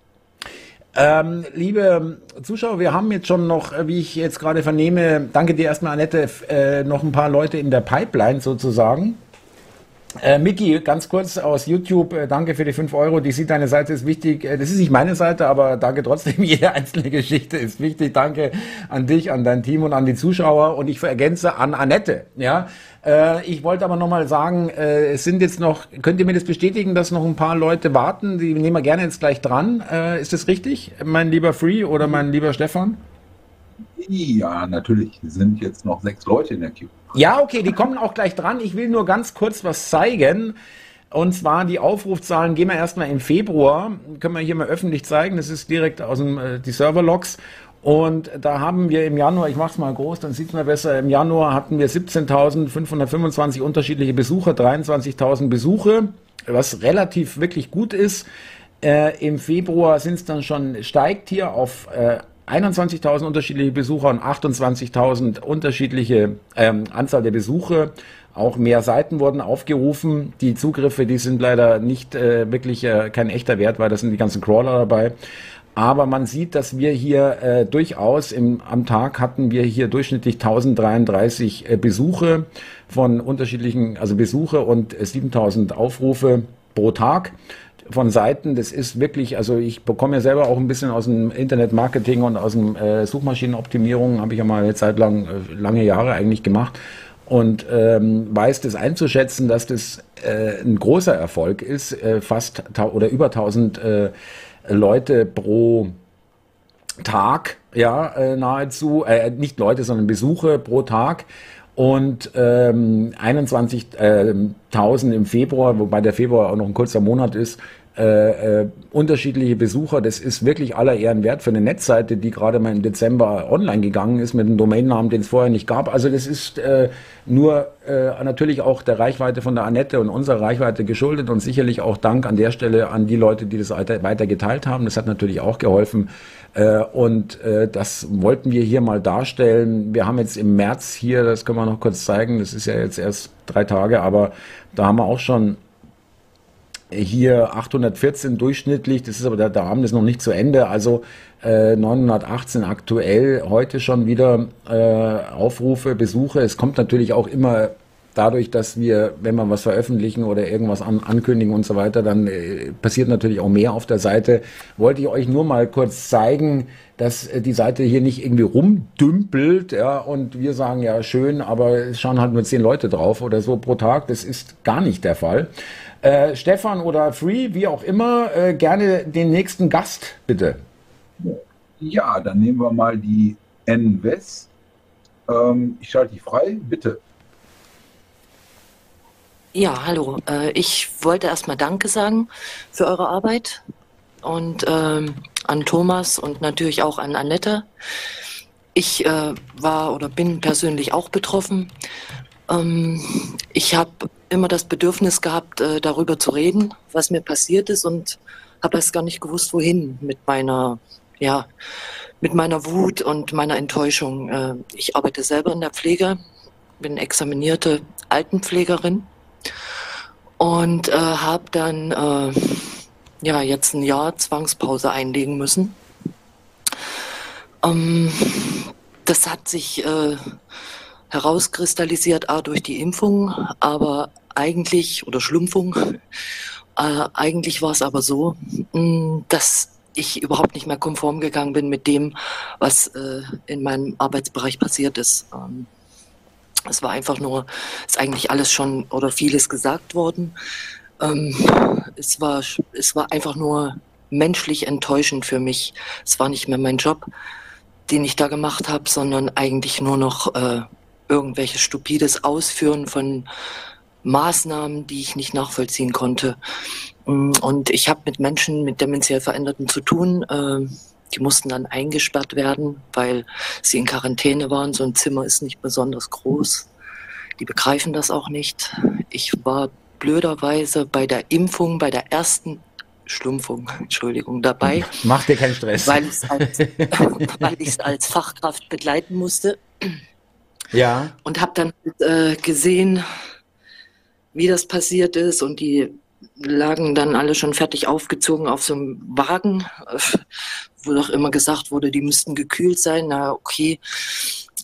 Ähm, liebe Zuschauer, wir haben jetzt schon noch, äh, wie ich jetzt gerade vernehme, danke dir erstmal, Annette, äh, noch ein paar Leute in der Pipeline sozusagen. Äh, Miki, ganz kurz aus YouTube, äh, danke für die 5 Euro. Die sieht deine Seite ist wichtig. Äh, das ist nicht meine Seite, aber danke trotzdem. *laughs* Jede einzelne Geschichte ist wichtig. Danke an dich, an dein Team und an die Zuschauer. Und ich ergänze an Annette. Ja, äh, ich wollte aber nochmal sagen, äh, es sind jetzt noch, könnt ihr mir das bestätigen, dass noch ein paar Leute warten? Die nehmen wir gerne jetzt gleich dran. Äh, ist das richtig, mein lieber Free oder mein lieber Stefan? Ja, natürlich. Es sind jetzt noch sechs Leute in der Queue. Ja, okay, die kommen auch gleich dran. Ich will nur ganz kurz was zeigen. Und zwar die Aufrufzahlen gehen wir erstmal im Februar. Können wir hier mal öffentlich zeigen. Das ist direkt aus dem, äh, die Serverlogs. Und da haben wir im Januar, ich mache es mal groß, dann sieht man besser, im Januar hatten wir 17.525 unterschiedliche Besucher, 23.000 Besuche, was relativ wirklich gut ist. Äh, Im Februar sind es dann schon, steigt hier auf äh, 21.000 unterschiedliche Besucher und 28.000 unterschiedliche ähm, Anzahl der Besuche. Auch mehr Seiten wurden aufgerufen. Die Zugriffe, die sind leider nicht äh, wirklich äh, kein echter Wert, weil da sind die ganzen Crawler dabei. Aber man sieht, dass wir hier äh, durchaus im, am Tag hatten wir hier durchschnittlich 1033 äh, Besuche von unterschiedlichen, also Besuche und äh, 7000 Aufrufe pro Tag von Seiten. Das ist wirklich, also ich bekomme ja selber auch ein bisschen aus dem Internetmarketing und aus dem äh, Suchmaschinenoptimierung, habe ich ja mal eine Zeit lang, äh, lange Jahre eigentlich gemacht und ähm, weiß das einzuschätzen, dass das äh, ein großer Erfolg ist, äh, fast oder über 1000 äh, Leute pro Tag, ja, äh, nahezu, äh, nicht Leute, sondern Besuche pro Tag und ähm, 21.000 äh, im Februar, wobei der Februar auch noch ein kurzer Monat ist, äh, äh, unterschiedliche Besucher. Das ist wirklich aller Ehren wert für eine Netzseite, die gerade mal im Dezember online gegangen ist mit einem Domainnamen, den es vorher nicht gab. Also das ist äh, nur äh, natürlich auch der Reichweite von der Annette und unserer Reichweite geschuldet und sicherlich auch Dank an der Stelle an die Leute, die das weiter geteilt haben. Das hat natürlich auch geholfen. Äh, und äh, das wollten wir hier mal darstellen. Wir haben jetzt im März hier, das können wir noch kurz zeigen, das ist ja jetzt erst drei Tage, aber da haben wir auch schon hier 814 durchschnittlich, das ist aber der, der Abend ist noch nicht zu Ende, also äh, 918 aktuell, heute schon wieder äh, Aufrufe, Besuche. Es kommt natürlich auch immer dadurch, dass wir, wenn wir was veröffentlichen oder irgendwas an, ankündigen und so weiter, dann äh, passiert natürlich auch mehr auf der Seite. Wollte ich euch nur mal kurz zeigen, dass äh, die Seite hier nicht irgendwie rumdümpelt, ja, und wir sagen ja schön, aber es schauen halt nur zehn Leute drauf oder so pro Tag. Das ist gar nicht der Fall. Äh, Stefan oder Free, wie auch immer, äh, gerne den nächsten Gast, bitte. Ja, dann nehmen wir mal die N-West. Ähm, ich schalte die frei, bitte. Ja, hallo. Äh, ich wollte erstmal Danke sagen für eure Arbeit und ähm, an Thomas und natürlich auch an Annette. Ich äh, war oder bin persönlich auch betroffen. Ähm, ich habe immer das Bedürfnis gehabt, äh, darüber zu reden, was mir passiert ist und habe erst gar nicht gewusst, wohin mit meiner, ja, mit meiner Wut und meiner Enttäuschung. Äh, ich arbeite selber in der Pflege, bin examinierte Altenpflegerin und äh, habe dann äh, ja jetzt ein Jahr Zwangspause einlegen müssen. Ähm, das hat sich äh, herauskristallisiert, a durch die Impfung, aber eigentlich oder Schlumpfung. Äh, eigentlich war es aber so, mh, mm, dass ich überhaupt nicht mehr konform gegangen bin mit dem, was äh, in meinem Arbeitsbereich passiert ist. Ähm, es war einfach nur, ist eigentlich alles schon oder vieles gesagt worden. Ähm, es, war, es war einfach nur menschlich enttäuschend für mich. Es war nicht mehr mein Job, den ich da gemacht habe, sondern eigentlich nur noch äh, irgendwelches stupides Ausführen von Maßnahmen, die ich nicht nachvollziehen konnte. Und ich habe mit Menschen mit dementiell Veränderten zu tun. Äh, die mussten dann eingesperrt werden, weil sie in Quarantäne waren. So ein Zimmer ist nicht besonders groß. Die begreifen das auch nicht. Ich war blöderweise bei der Impfung, bei der ersten Schlumpfung, Entschuldigung, dabei. *laughs* Mach dir keinen Stress. Weil ich es als, *laughs* als, Fachkraft begleiten musste. Ja. Und habe dann äh, gesehen, wie das passiert ist und die lagen dann alle schon fertig aufgezogen auf so einem Wagen, äh, wo doch immer gesagt wurde, die müssten gekühlt sein. Na, okay.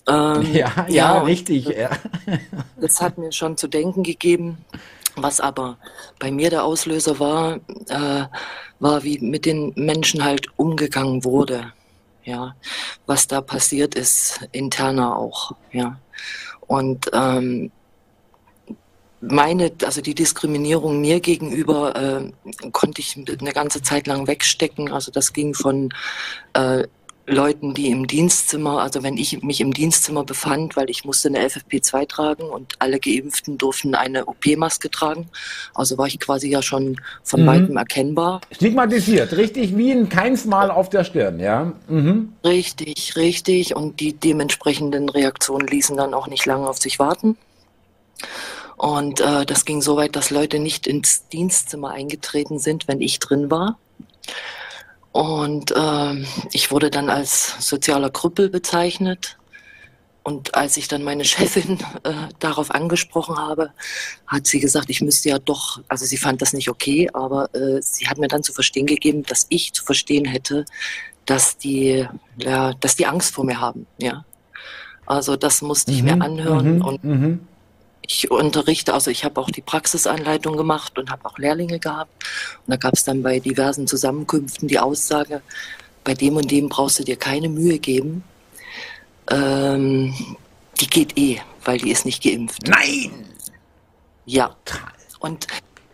Ähm, ja, ja, ja, richtig. Das, ja. das hat mir schon zu denken gegeben. Was aber bei mir der Auslöser war, äh, war, wie mit den Menschen halt umgegangen wurde. Ja, was da passiert ist, interner auch. Ja, und ähm, meine, also die Diskriminierung mir gegenüber äh, konnte ich eine ganze Zeit lang wegstecken. Also das ging von äh, Leuten, die im Dienstzimmer, also wenn ich mich im Dienstzimmer befand, weil ich musste eine FFP2 tragen und alle Geimpften durften eine OP-Maske tragen. Also war ich quasi ja schon von mhm. weitem erkennbar. Stigmatisiert, richtig wie ein Keinsmal auf der Stirn, ja? Mhm. Richtig, richtig. Und die dementsprechenden Reaktionen ließen dann auch nicht lange auf sich warten. Und äh, das ging so weit, dass Leute nicht ins Dienstzimmer eingetreten sind, wenn ich drin war. Und äh, ich wurde dann als sozialer Krüppel bezeichnet. Und als ich dann meine *laughs* Chefin äh, darauf angesprochen habe, hat sie gesagt, ich müsste ja doch, also sie fand das nicht okay, aber äh, sie hat mir dann zu verstehen gegeben, dass ich zu verstehen hätte, dass die, ja, dass die Angst vor mir haben, ja. Also das musste ich mhm, mir anhören mhm, und mhm ich unterrichte, also ich habe auch die Praxisanleitung gemacht und habe auch Lehrlinge gehabt. Und da gab es dann bei diversen Zusammenkünften die Aussage, bei dem und dem brauchst du dir keine Mühe geben. Ähm, die geht eh, weil die ist nicht geimpft. Nein! Ja. Und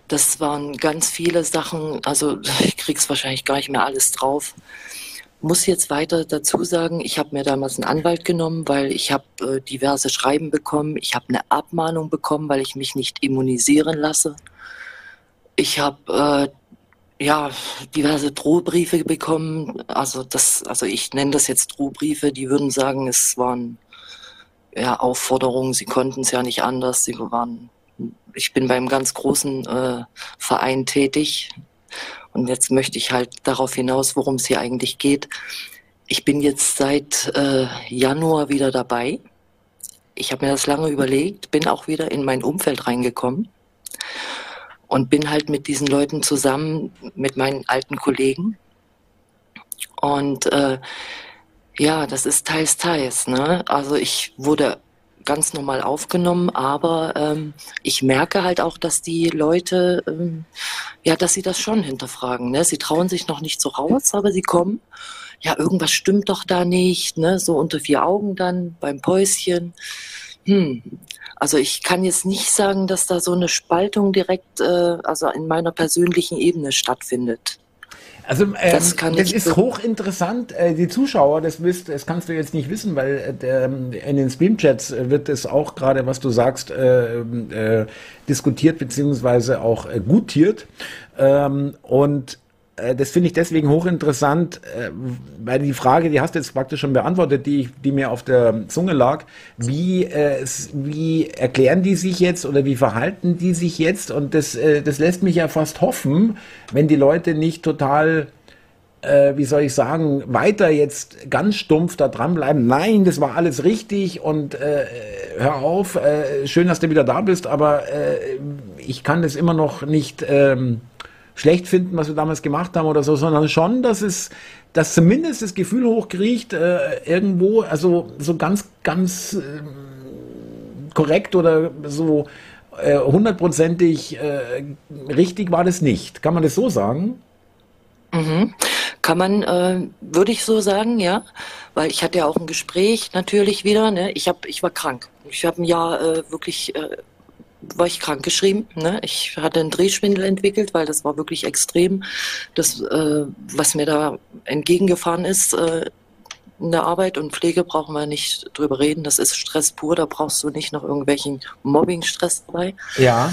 das waren ganz viele Sachen, also ich krieg's wahrscheinlich gar nicht mehr alles drauf muss jetzt weiter dazu sagen, ich habe mir damals einen Anwalt genommen, weil ich habe äh, diverse Schreiben bekommen. Ich habe eine Abmahnung bekommen, weil ich mich nicht immunisieren lasse. Ich habe äh, ja diverse Drohbriefe bekommen. Also das, also ich nenne das jetzt Drohbriefe. Die würden sagen, es waren ja Aufforderungen. Sie konnten es ja nicht anders. Sie waren. Ich bin beim ganz großen äh, Verein tätig, und jetzt möchte ich halt darauf hinaus, worum es hier eigentlich geht. Ich bin jetzt seit äh, Januar wieder dabei. Ich habe mir das lange überlegt, bin auch wieder in mein Umfeld reingekommen. und bin halt mit diesen Leuten zusammen, mit meinen alten Kollegen. Und äh, ja, das ist teils, teils. Ne? Also ich wurde ganz normal aufgenommen, aber ähm, ich merke halt auch, dass die Leute, ähm, ja, dass sie das schon hinterfragen. Ne? Sie trauen sich noch nicht so raus, aber sie kommen. Ja, irgendwas stimmt doch da nicht, ne? So unter vier Augen dann beim Päuschen. Hm. Also ich kann jetzt nicht sagen, dass da so eine Spaltung direkt, äh, also in meiner persönlichen Ebene stattfindet. Also ähm, das, das ist hochinteressant. Äh, die Zuschauer, das wisst, das kannst du jetzt nicht wissen, weil äh, der, in den Streamchats wird es auch gerade, was du sagst, äh, äh, diskutiert beziehungsweise auch äh, gutiert. Ähm, und äh, das finde ich deswegen hochinteressant, äh, weil die Frage, die hast du jetzt praktisch schon beantwortet, die, die mir auf der Zunge lag. Wie, äh, wie erklären die sich jetzt oder wie verhalten die sich jetzt? Und das, äh, das lässt mich ja fast hoffen, wenn die Leute nicht total äh, wie soll ich sagen, weiter jetzt ganz stumpf da dranbleiben. Nein, das war alles richtig und äh, hör auf, äh, schön, dass du wieder da bist, aber äh, ich kann das immer noch nicht ähm, schlecht finden, was wir damals gemacht haben oder so, sondern schon, dass es, dass zumindest das Gefühl hochkriecht, äh, irgendwo, also so ganz, ganz äh, korrekt oder so äh, hundertprozentig äh, richtig war das nicht. Kann man das so sagen? Mhm. Kann man, äh, würde ich so sagen, ja, weil ich hatte ja auch ein Gespräch natürlich wieder. Ne? Ich hab, ich war krank. Ich habe ein Jahr äh, wirklich äh, war ich krankgeschrieben. Ne? Ich hatte einen Drehschwindel entwickelt, weil das war wirklich extrem. Das, äh, was mir da entgegengefahren ist äh, in der Arbeit und Pflege, brauchen wir nicht drüber reden. Das ist Stress pur. Da brauchst du nicht noch irgendwelchen Mobbing-Stress dabei. Ja.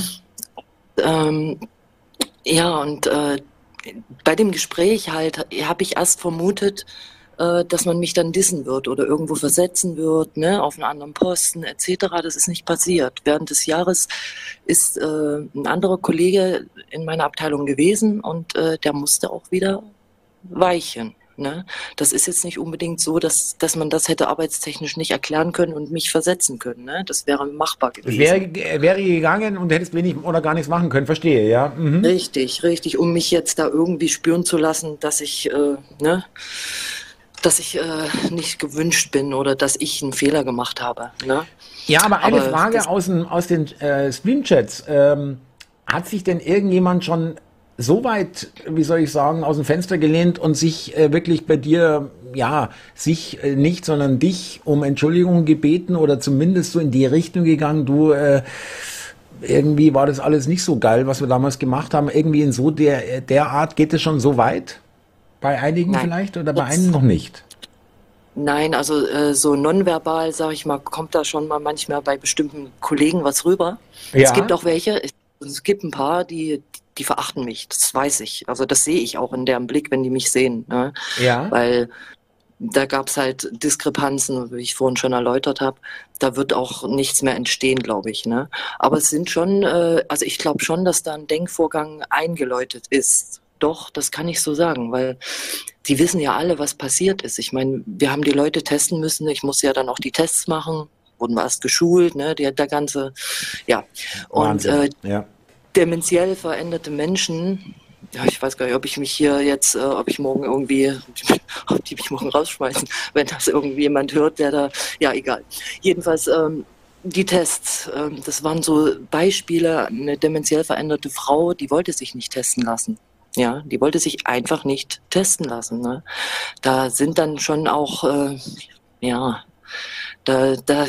Ähm, ja, und äh, bei dem Gespräch halt habe ich erst vermutet, äh, dass man mich dann dissen wird oder irgendwo versetzen wird, ne, auf einen anderen Posten etc. Das ist nicht passiert. Während des Jahres ist äh, ein anderer Kollege in meiner Abteilung gewesen und äh, der musste auch wieder weichen. Ne? Das ist jetzt nicht unbedingt so, dass, dass man das hätte arbeitstechnisch nicht erklären können und mich versetzen können. Ne? Das wäre machbar gewesen. Wäre, wäre gegangen und hättest wenig oder gar nichts machen können, verstehe, ja. Mhm. Richtig, richtig, um mich jetzt da irgendwie spüren zu lassen, dass ich, äh, ne, dass ich äh, nicht gewünscht bin oder dass ich einen Fehler gemacht habe. Ne? Ja, aber eine aber Frage aus, den, aus den äh, Streamchats. Ähm, hat sich denn irgendjemand schon so weit, wie soll ich sagen, aus dem Fenster gelehnt und sich äh, wirklich bei dir, ja, sich äh, nicht, sondern dich um Entschuldigung gebeten oder zumindest so in die Richtung gegangen, du, äh, irgendwie war das alles nicht so geil, was wir damals gemacht haben. Irgendwie in so der, der Art geht es schon so weit? Bei einigen Nein. vielleicht oder bei einem noch nicht? Nein, also äh, so nonverbal, sage ich mal, kommt da schon mal manchmal bei bestimmten Kollegen was rüber. Ja. Es gibt auch welche, es gibt ein paar, die, die verachten mich, das weiß ich. Also das sehe ich auch in deren Blick, wenn die mich sehen. Ne? Ja. Weil da gab es halt Diskrepanzen, wie ich vorhin schon erläutert habe. Da wird auch nichts mehr entstehen, glaube ich. Ne? Aber es sind schon, äh, also ich glaube schon, dass da ein Denkvorgang eingeläutet ist doch, das kann ich so sagen, weil die wissen ja alle, was passiert ist. Ich meine, wir haben die Leute testen müssen. Ich muss ja dann auch die Tests machen. Wurden wir erst geschult, ne? Der, der ganze, ja. Und äh, ja. dementiell veränderte Menschen, ja, ich weiß gar nicht, ob ich mich hier jetzt, äh, ob ich morgen irgendwie, *laughs* ob die mich morgen rausschmeißen, wenn das irgendwie jemand hört, der da, ja, egal. Jedenfalls, ähm, die Tests, ähm, das waren so Beispiele, eine dementiell veränderte Frau, die wollte sich nicht testen lassen. Ja, die wollte sich einfach nicht testen lassen. Ne? Da sind dann schon auch, äh, ja, da, da,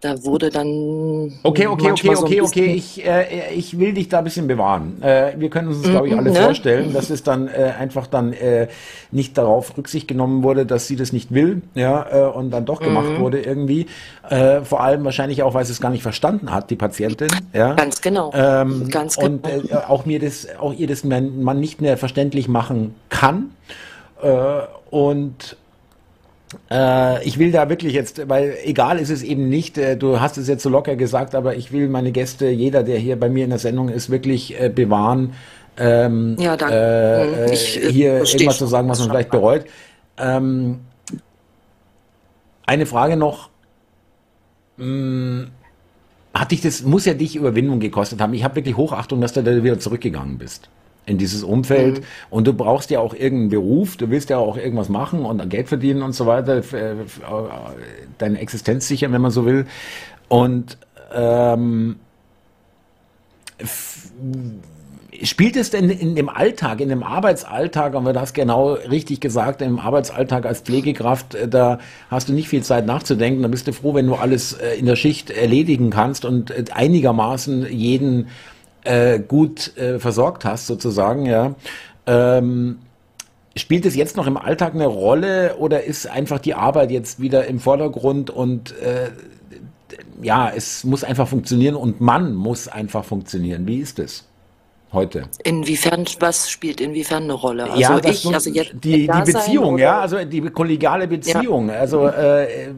da wurde dann. Okay, okay, okay, so okay, okay. Ich, äh, ich will dich da ein bisschen bewahren. Äh, wir können uns, glaube ich, alle ne? vorstellen, dass es dann äh, einfach dann äh, nicht darauf Rücksicht genommen wurde, dass sie das nicht will, ja, äh, und dann doch gemacht mhm. wurde irgendwie. Äh, vor allem wahrscheinlich auch, weil sie es gar nicht verstanden hat, die Patientin. Ja. Ganz genau. Ähm, Ganz genau. Und äh, auch mir das, auch ihr das man nicht mehr verständlich machen kann. Äh, und äh, ich will da wirklich jetzt, weil egal ist es eben nicht, äh, du hast es jetzt so locker gesagt, aber ich will meine Gäste, jeder, der hier bei mir in der Sendung ist, wirklich äh, bewahren, ähm, ja, danke. Ich, hier irgendwas zu sagen, was man vielleicht bereut. Ähm, eine Frage noch. Hm, hat dich das, muss ja dich Überwindung gekostet haben. Ich habe wirklich Hochachtung, dass du da wieder zurückgegangen bist in dieses Umfeld. Mhm. Und du brauchst ja auch irgendeinen Beruf, du willst ja auch irgendwas machen und Geld verdienen und so weiter, äh, deine Existenz sichern, wenn man so will. Und ähm, spielt es denn in dem Alltag, in dem Arbeitsalltag, haben wir das genau richtig gesagt, im Arbeitsalltag als Pflegekraft, äh, da hast du nicht viel Zeit nachzudenken, da bist du froh, wenn du alles äh, in der Schicht erledigen kannst und äh, einigermaßen jeden äh, gut äh, versorgt hast, sozusagen, ja. Ähm, spielt es jetzt noch im Alltag eine Rolle oder ist einfach die Arbeit jetzt wieder im Vordergrund und äh, ja, es muss einfach funktionieren und man muss einfach funktionieren. Wie ist es? Heute. Inwiefern, was spielt inwiefern eine Rolle? Also ja, ich, also jetzt die, die Beziehung, ja, also die kollegiale Beziehung. Ja. Also äh,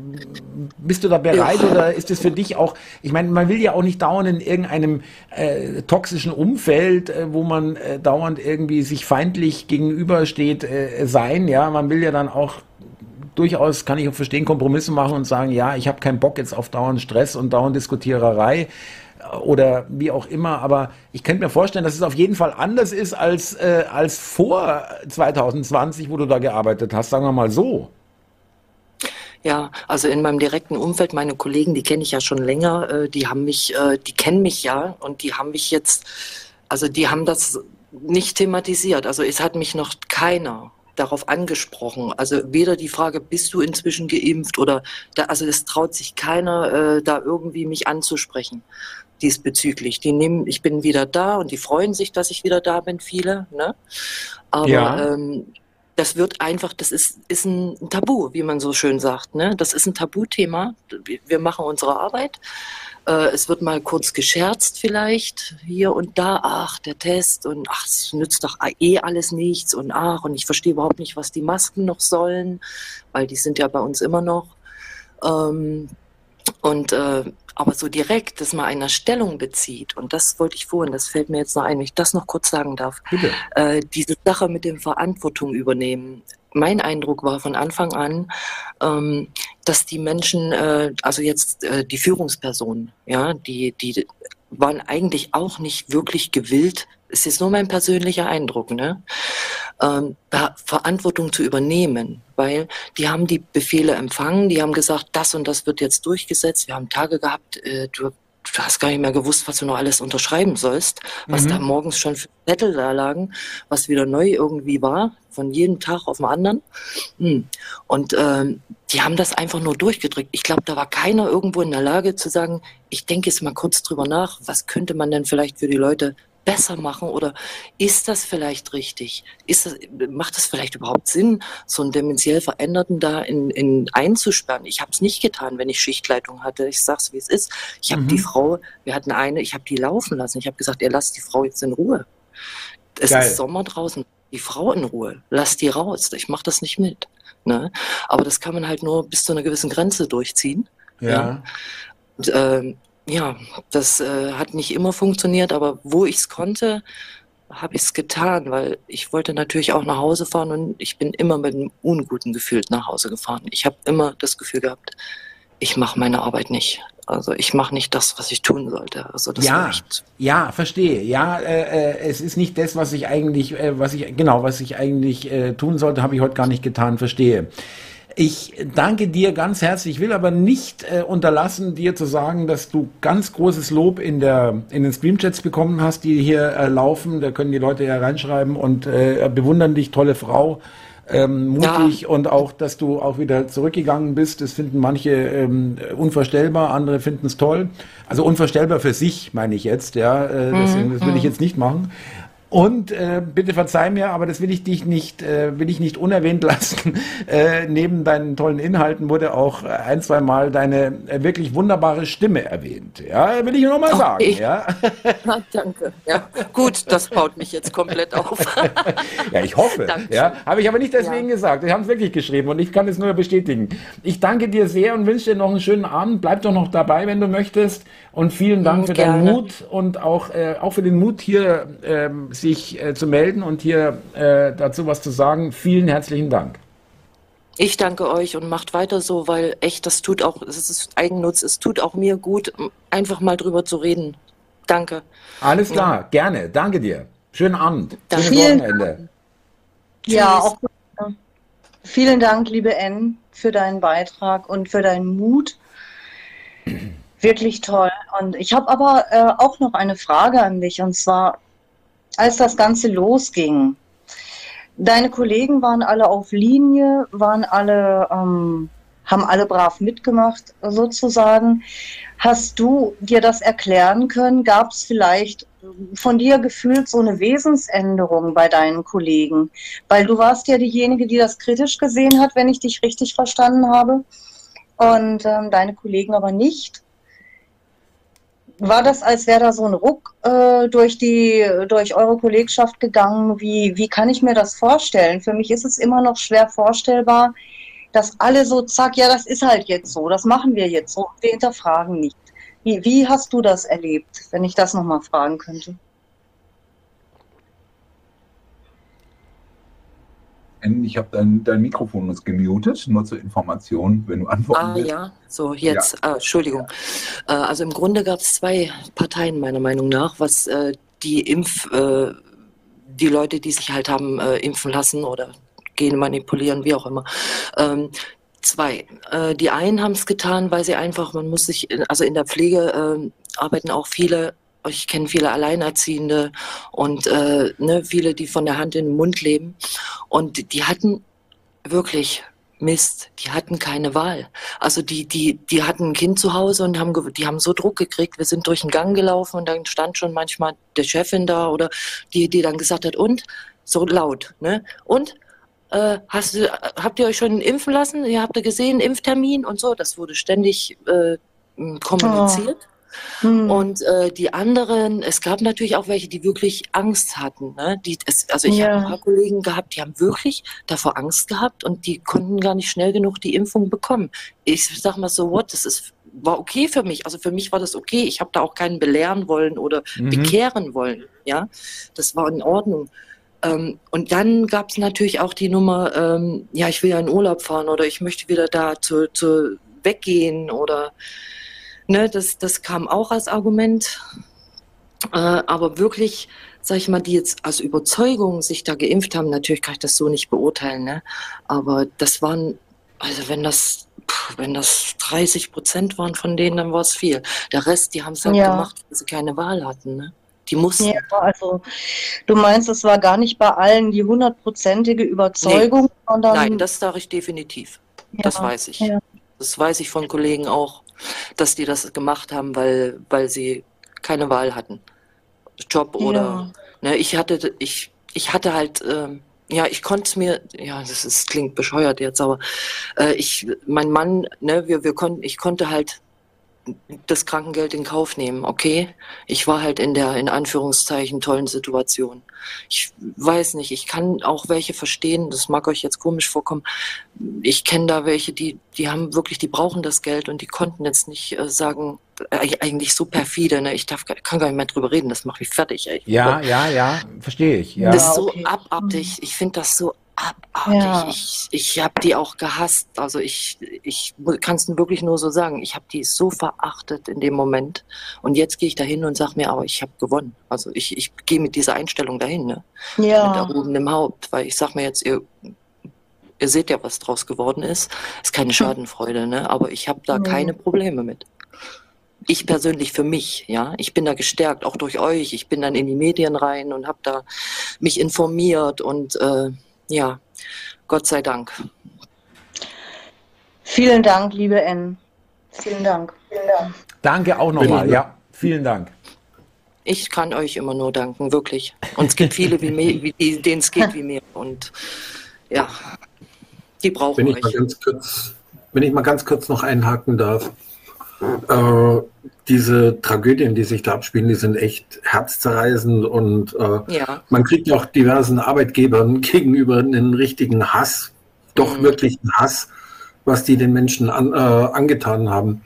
bist du da bereit ja. oder ist es für dich auch, ich meine, man will ja auch nicht dauernd in irgendeinem äh, toxischen Umfeld, äh, wo man äh, dauernd irgendwie sich feindlich gegenübersteht, äh, sein, ja, man will ja dann auch durchaus, kann ich auch verstehen, Kompromisse machen und sagen, ja, ich habe keinen Bock jetzt auf dauernd Stress und dauernd Diskutiererei oder wie auch immer, aber ich könnte mir vorstellen, dass es auf jeden Fall anders ist als, äh, als vor 2020, wo du da gearbeitet hast, sagen wir mal so. Ja, also in meinem direkten Umfeld, meine Kollegen, die kenne ich ja schon länger, äh, die haben mich, äh, die kennen mich ja und die haben mich jetzt, also die haben das nicht thematisiert. Also es hat mich noch keiner darauf angesprochen. Also weder die Frage, bist du inzwischen geimpft oder da, also es traut sich keiner, äh, da irgendwie mich anzusprechen diesbezüglich. Die nehmen, ich bin wieder da und die freuen sich, dass ich wieder da bin, viele. Ne? Aber ja. ähm, das wird einfach, das ist, ist ein Tabu, wie man so schön sagt. Ne? Das ist ein Tabuthema. Wir machen unsere Arbeit. Äh, es wird mal kurz gescherzt vielleicht hier und da, ach, der Test und ach, es nützt doch eh alles nichts und ach, und ich verstehe überhaupt nicht, was die Masken noch sollen, weil die sind ja bei uns immer noch. Ähm, und äh, aber so direkt, dass man einer Stellung bezieht, und das wollte ich vorhin, das fällt mir jetzt noch ein, wenn ich das noch kurz sagen darf, äh, diese Sache mit dem Verantwortung übernehmen. Mein Eindruck war von Anfang an, ähm, dass die Menschen, äh, also jetzt äh, die Führungspersonen, ja, die, die waren eigentlich auch nicht wirklich gewillt, es ist nur mein persönlicher Eindruck, ne? Ähm, Verantwortung zu übernehmen, weil die haben die Befehle empfangen, die haben gesagt, das und das wird jetzt durchgesetzt. Wir haben Tage gehabt, äh, du, du, hast gar nicht mehr gewusst, was du noch alles unterschreiben sollst, was mhm. da morgens schon für Zettel da lagen, was wieder neu irgendwie war, von jedem Tag auf den anderen. Hm. Und ähm, die haben das einfach nur durchgedrückt. Ich glaube, da war keiner irgendwo in der Lage zu sagen, ich denke jetzt mal kurz drüber nach, was könnte man denn vielleicht für die Leute besser machen oder ist das vielleicht richtig? Ist das, macht das vielleicht überhaupt Sinn, so einen dementiell Veränderten da in, in einzusperren? Ich habe es nicht getan, wenn ich Schichtleitung hatte. Ich sag's, wie es ist. Ich habe mhm. die Frau, wir hatten eine, ich habe die laufen lassen. Ich habe gesagt, ihr lasst die Frau jetzt in Ruhe. Es Geil. ist Sommer draußen. Die Frau in Ruhe. Lass die raus. Ich mache das nicht mit. Ne? Aber das kann man halt nur bis zu einer gewissen Grenze durchziehen. Ja. ja. Und, ähm, ja, das äh, hat nicht immer funktioniert, aber wo ich es konnte, habe ich es getan, weil ich wollte natürlich auch nach Hause fahren und ich bin immer mit einem unguten Gefühl nach Hause gefahren. Ich habe immer das Gefühl gehabt, ich mache meine Arbeit nicht. Also ich mache nicht das, was ich tun sollte. Also das ja, ja, verstehe. Ja, äh, äh, es ist nicht das, was ich eigentlich, äh, was ich genau, was ich eigentlich äh, tun sollte, habe ich heute gar nicht getan. Verstehe. Ich danke dir ganz herzlich. Ich will aber nicht äh, unterlassen, dir zu sagen, dass du ganz großes Lob in, der, in den Streamchats bekommen hast, die hier äh, laufen. Da können die Leute ja reinschreiben und äh, bewundern dich, tolle Frau. Ähm, mutig ja. und auch, dass du auch wieder zurückgegangen bist. Das finden manche ähm, unvorstellbar, andere finden es toll. Also unvorstellbar für sich, meine ich jetzt, ja. Äh, deswegen, das will ich mhm. jetzt nicht machen. Und äh, bitte verzeih mir, aber das will ich dich nicht, äh, will ich nicht unerwähnt *laughs* lassen. Äh, neben deinen tollen Inhalten wurde auch ein, zwei Mal deine äh, wirklich wunderbare Stimme erwähnt. Ja, will ich nur mal sagen. Okay. Ja? Na, *laughs* danke. Ja, gut, das baut mich jetzt komplett auf. *laughs* ja, ich hoffe. Ja, habe ich aber nicht deswegen ja. gesagt. Wir haben es wirklich geschrieben und ich kann es nur bestätigen. Ich danke dir sehr und wünsche dir noch einen schönen Abend. Bleib doch noch dabei, wenn du möchtest. Und vielen Dank mhm, für Gerne. deinen Mut und auch, äh, auch für den Mut hier. Ähm, sich äh, zu melden und hier äh, dazu was zu sagen. Vielen herzlichen Dank. Ich danke euch und macht weiter so, weil echt, das tut auch, es ist Eigennutz, es tut auch mir gut, einfach mal drüber zu reden. Danke. Alles klar, ja. gerne. Danke dir. Schönen Abend. Danke. Schönes Wochenende. Ja, auch vielen Dank, liebe Ann, für deinen Beitrag und für deinen Mut. Wirklich toll. Und ich habe aber äh, auch noch eine Frage an dich. Und zwar, als das Ganze losging, deine Kollegen waren alle auf Linie, waren alle, ähm, haben alle brav mitgemacht, sozusagen. Hast du dir das erklären können? Gab es vielleicht von dir gefühlt so eine Wesensänderung bei deinen Kollegen? Weil du warst ja diejenige, die das kritisch gesehen hat, wenn ich dich richtig verstanden habe. Und ähm, deine Kollegen aber nicht war das, als wäre da so ein Ruck äh, durch die, durch eure Kollegschaft gegangen? Wie, wie kann ich mir das vorstellen? Für mich ist es immer noch schwer vorstellbar, dass alle so, zack, ja, das ist halt jetzt so, das machen wir jetzt so, wir hinterfragen nicht. Wie, wie hast du das erlebt, wenn ich das nochmal fragen könnte? Ich habe dein, dein Mikrofon ist gemutet, nur zur Information, wenn du antworten ah, willst. Ah ja, so jetzt, ja. Ah, Entschuldigung. Ja. Äh, also im Grunde gab es zwei Parteien meiner Meinung nach, was äh, die Impf, äh, die Leute, die sich halt haben äh, impfen lassen oder Gene manipulieren, wie auch immer. Ähm, zwei. Die einen haben es getan, weil sie einfach, man muss sich, also in der Pflege ähm, arbeiten auch viele ich kenne viele Alleinerziehende und äh, ne, viele, die von der Hand in den Mund leben. Und die hatten wirklich Mist, die hatten keine Wahl. Also die, die, die hatten ein Kind zu Hause und haben, die haben so Druck gekriegt. Wir sind durch den Gang gelaufen und dann stand schon manchmal der Chefin da oder die, die dann gesagt hat, und? So laut, ne? Und? Äh, hast habt ihr euch schon impfen lassen? Ihr habt ihr gesehen, Impftermin und so. Das wurde ständig äh, kommuniziert. Oh. Hm. Und äh, die anderen, es gab natürlich auch welche, die wirklich Angst hatten. Ne? Die, es, also ich ja. habe ein paar Kollegen gehabt, die haben wirklich davor Angst gehabt und die konnten gar nicht schnell genug die Impfung bekommen. Ich sag mal so, what, das ist war okay für mich. Also für mich war das okay. Ich habe da auch keinen belehren wollen oder mhm. bekehren wollen. Ja, das war in Ordnung. Ähm, und dann gab es natürlich auch die Nummer, ähm, ja, ich will ja in Urlaub fahren oder ich möchte wieder da zu, zu weggehen oder Ne, das, das kam auch als Argument. Äh, aber wirklich, sag ich mal, die jetzt aus Überzeugung sich da geimpft haben, natürlich kann ich das so nicht beurteilen. Ne? Aber das waren, also wenn das, wenn das 30 Prozent waren von denen, dann war es viel. Der Rest, die haben es halt ja. gemacht, weil sie keine Wahl hatten. Ne? Die mussten. Ja, also du meinst, es war gar nicht bei allen die hundertprozentige Überzeugung, nee. sondern. Nein, das sage ich definitiv. Ja, das weiß ich. Ja. Das weiß ich von Kollegen auch dass die das gemacht haben, weil, weil sie keine Wahl hatten. Job oder ja. ne, ich hatte, ich, ich hatte halt, ähm, ja, ich konnte es mir, ja, das ist, klingt bescheuert jetzt, aber äh, ich, mein Mann, ne, wir, wir konnten, ich konnte halt das Krankengeld in Kauf nehmen. Okay, ich war halt in der in Anführungszeichen tollen Situation. Ich weiß nicht, ich kann auch welche verstehen, das mag euch jetzt komisch vorkommen. Ich kenne da welche, die die haben wirklich, die brauchen das Geld und die konnten jetzt nicht äh, sagen, äh, eigentlich so perfide, ne? Ich darf kann gar nicht mehr drüber reden, das macht mich fertig. Ey. Ja, ja, ja, verstehe ich. Ja. Das ist so okay. abartig. Ich finde das so abartig. Ja. Ich, ich habe die auch gehasst. Also ich, ich kann es wirklich nur so sagen. Ich habe die so verachtet in dem Moment. Und jetzt gehe ich dahin und sage mir, aber ich habe gewonnen. Also ich, ich gehe mit dieser Einstellung dahin, ne? Ja. Mit erhobenem Haupt. Weil ich sage mir jetzt, ihr, ihr seht ja, was draus geworden ist. Ist keine. *laughs* Schadenfreude, ne? Aber ich habe da mhm. keine Probleme mit ich persönlich für mich, ja, ich bin da gestärkt, auch durch euch. Ich bin dann in die Medien rein und habe da mich informiert und äh, ja, Gott sei Dank. Vielen Dank, liebe N. Vielen Dank. Vielen Dank. Danke auch nochmal. Ja, vielen Dank. Ich kann euch immer nur danken, wirklich. Und es gibt viele, wie mir, wie, denen es geht wie mir. Und ja, die brauchen wenn ich euch. Mal ganz kurz, wenn ich mal ganz kurz noch einhaken darf. Äh, diese Tragödien, die sich da abspielen, die sind echt herzzerreißend und äh, ja. man kriegt auch diversen Arbeitgebern *laughs* gegenüber einen richtigen Hass, doch mhm. wirklich einen Hass, was die den Menschen an, äh, angetan haben.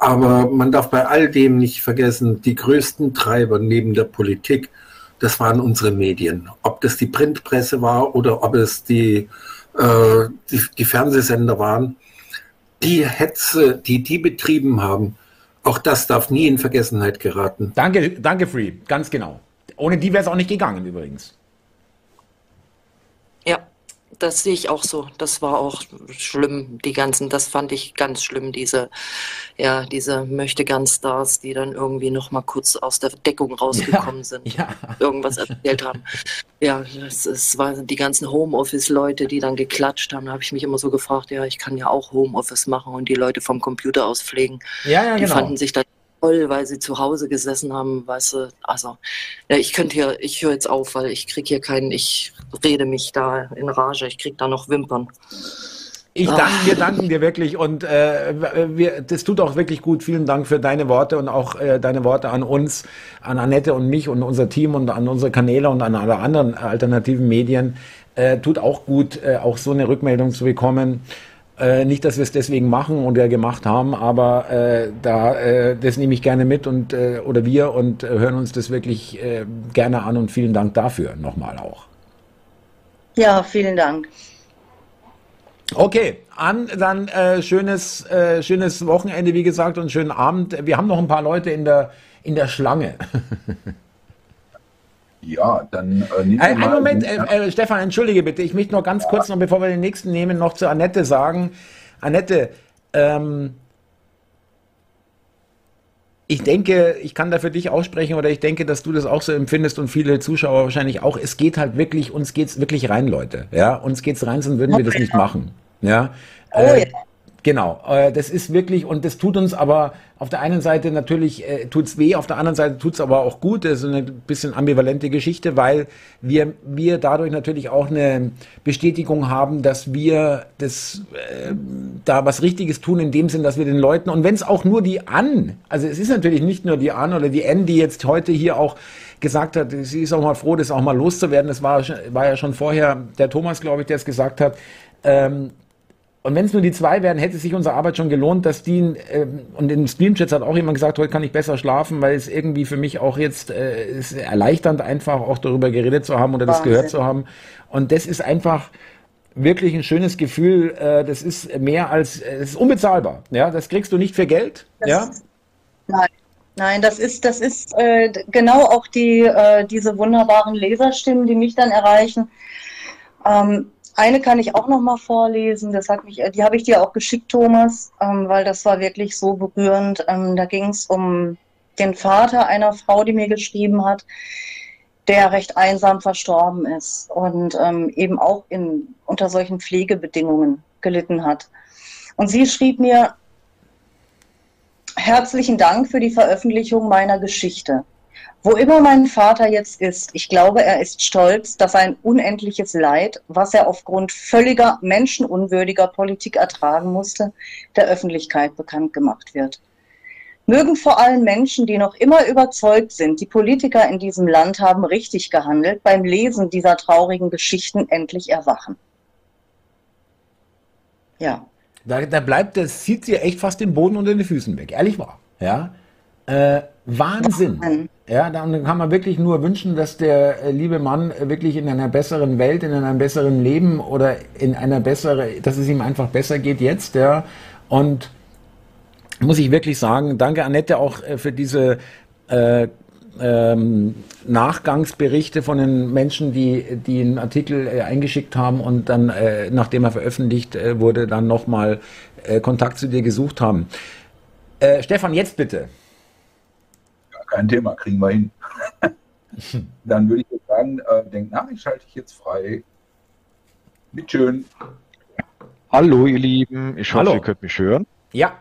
Aber man darf bei all dem nicht vergessen, die größten Treiber neben der Politik, das waren unsere Medien. Ob das die Printpresse war oder ob es die äh, die, die Fernsehsender waren, die Hetze, die die betrieben haben, auch das darf nie in Vergessenheit geraten. Danke, danke, Free, ganz genau. Ohne die wäre es auch nicht gegangen übrigens. Das sehe ich auch so. Das war auch schlimm, die ganzen, das fand ich ganz schlimm, diese, ja, diese Möchtegern-Stars, die dann irgendwie noch mal kurz aus der Deckung *laughs* rausgekommen ja, sind, ja. irgendwas erzählt haben. Ja, das, das waren die ganzen Homeoffice-Leute, die dann geklatscht haben. Da habe ich mich immer so gefragt, ja, ich kann ja auch Homeoffice machen und die Leute vom Computer aus pflegen. Ja, ja, die genau. fanden sich dann toll, weil sie zu Hause gesessen haben, weißt du, also ja, ich könnte hier, ich höre jetzt auf, weil ich kriege hier keinen, ich rede mich da in Rage, ich kriege da noch Wimpern. Ich danke, wir danken dir wirklich und äh, wir, das tut auch wirklich gut. Vielen Dank für deine Worte und auch äh, deine Worte an uns, an Annette und mich und unser Team und an unsere Kanäle und an alle anderen alternativen Medien. Äh, tut auch gut, äh, auch so eine Rückmeldung zu bekommen. Äh, nicht, dass wir es deswegen machen oder gemacht haben, aber äh, da äh, das nehme ich gerne mit und äh, oder wir und äh, hören uns das wirklich äh, gerne an und vielen Dank dafür nochmal auch. Ja, vielen Dank. Okay, an dann äh, schönes äh, schönes Wochenende wie gesagt und schönen Abend. Wir haben noch ein paar Leute in der in der Schlange. *laughs* Ja, dann äh, nehmen wir Ein mal Moment, äh, äh, Stefan, entschuldige bitte. Ich möchte noch ganz ja. kurz, noch bevor wir den nächsten nehmen, noch zu Annette sagen. Annette, ähm, ich denke, ich kann da für dich aussprechen oder ich denke, dass du das auch so empfindest und viele Zuschauer wahrscheinlich auch. Es geht halt wirklich, uns geht's wirklich rein, Leute. Ja, uns geht's rein, sonst würden wir das nicht machen. Ja. Oh, äh, ja. Genau, äh, das ist wirklich, und das tut uns aber auf der einen Seite natürlich äh, tut's weh, auf der anderen Seite tut's aber auch gut. Das ist eine bisschen ambivalente Geschichte, weil wir, wir dadurch natürlich auch eine Bestätigung haben, dass wir das äh, da was Richtiges tun, in dem Sinn, dass wir den Leuten, und wenn es auch nur die An, also es ist natürlich nicht nur die An oder die N, die jetzt heute hier auch gesagt hat, sie ist auch mal froh, das auch mal loszuwerden. Das war, war ja schon vorher der Thomas, glaube ich, der es gesagt hat. Ähm, und wenn es nur die zwei wären, hätte sich unsere Arbeit schon gelohnt, dass die, äh, und in Streamchats hat auch jemand gesagt, heute kann ich besser schlafen, weil es irgendwie für mich auch jetzt äh, ist erleichternd einfach auch darüber geredet zu haben oder das Wahnsinn. gehört zu haben. Und das ist einfach wirklich ein schönes Gefühl. Äh, das ist mehr als, es ist unbezahlbar. Ja, das kriegst du nicht für Geld. Das ja. nein. Nein, das ist, das ist äh, genau auch die, äh, diese wunderbaren Leserstimmen, die mich dann erreichen. Ähm, eine kann ich auch noch mal vorlesen. Das hat mich, die habe ich dir auch geschickt, Thomas, ähm, weil das war wirklich so berührend. Ähm, da ging es um den Vater einer Frau, die mir geschrieben hat, der recht einsam verstorben ist und ähm, eben auch in, unter solchen Pflegebedingungen gelitten hat. Und sie schrieb mir, herzlichen Dank für die Veröffentlichung meiner Geschichte. Wo immer mein Vater jetzt ist, ich glaube, er ist stolz, dass ein unendliches Leid, was er aufgrund völliger menschenunwürdiger Politik ertragen musste, der Öffentlichkeit bekannt gemacht wird. Mögen vor allem Menschen, die noch immer überzeugt sind, die Politiker in diesem Land haben richtig gehandelt, beim Lesen dieser traurigen Geschichten endlich erwachen. Ja. Da, da bleibt, das zieht sie echt fast den Boden unter den Füßen weg, ehrlich wahr. Ja. Äh, Wahnsinn. Ja, dann kann man wirklich nur wünschen, dass der äh, liebe Mann wirklich in einer besseren Welt, in einem besseren Leben oder in einer besseren, dass es ihm einfach besser geht jetzt, ja. Und muss ich wirklich sagen, danke Annette auch äh, für diese äh, ähm, Nachgangsberichte von den Menschen, die, die einen Artikel äh, eingeschickt haben und dann, äh, nachdem er veröffentlicht äh, wurde, dann nochmal äh, Kontakt zu dir gesucht haben. Äh, Stefan, jetzt bitte kein Thema, kriegen wir hin. *laughs* Dann würde ich sagen, äh, denk nach, ich schalte dich jetzt frei. Mit schön. Hallo, ihr Lieben. Ich hoffe, Hallo. ihr könnt mich hören. Ja.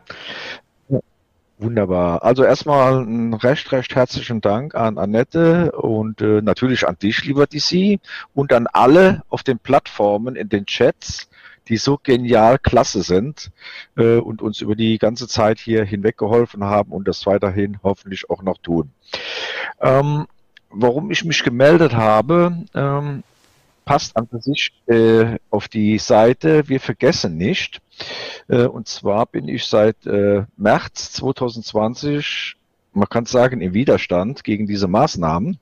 Wunderbar. Also erstmal ein recht, recht herzlichen Dank an Annette und äh, natürlich an dich, lieber DC, und an alle auf den Plattformen, in den Chats, die so genial klasse sind äh, und uns über die ganze Zeit hier hinweg geholfen haben und das weiterhin hoffentlich auch noch tun. Ähm, warum ich mich gemeldet habe, ähm, passt an sich äh, auf die Seite Wir vergessen nicht. Äh, und zwar bin ich seit äh, März 2020, man kann sagen, im Widerstand gegen diese Maßnahmen.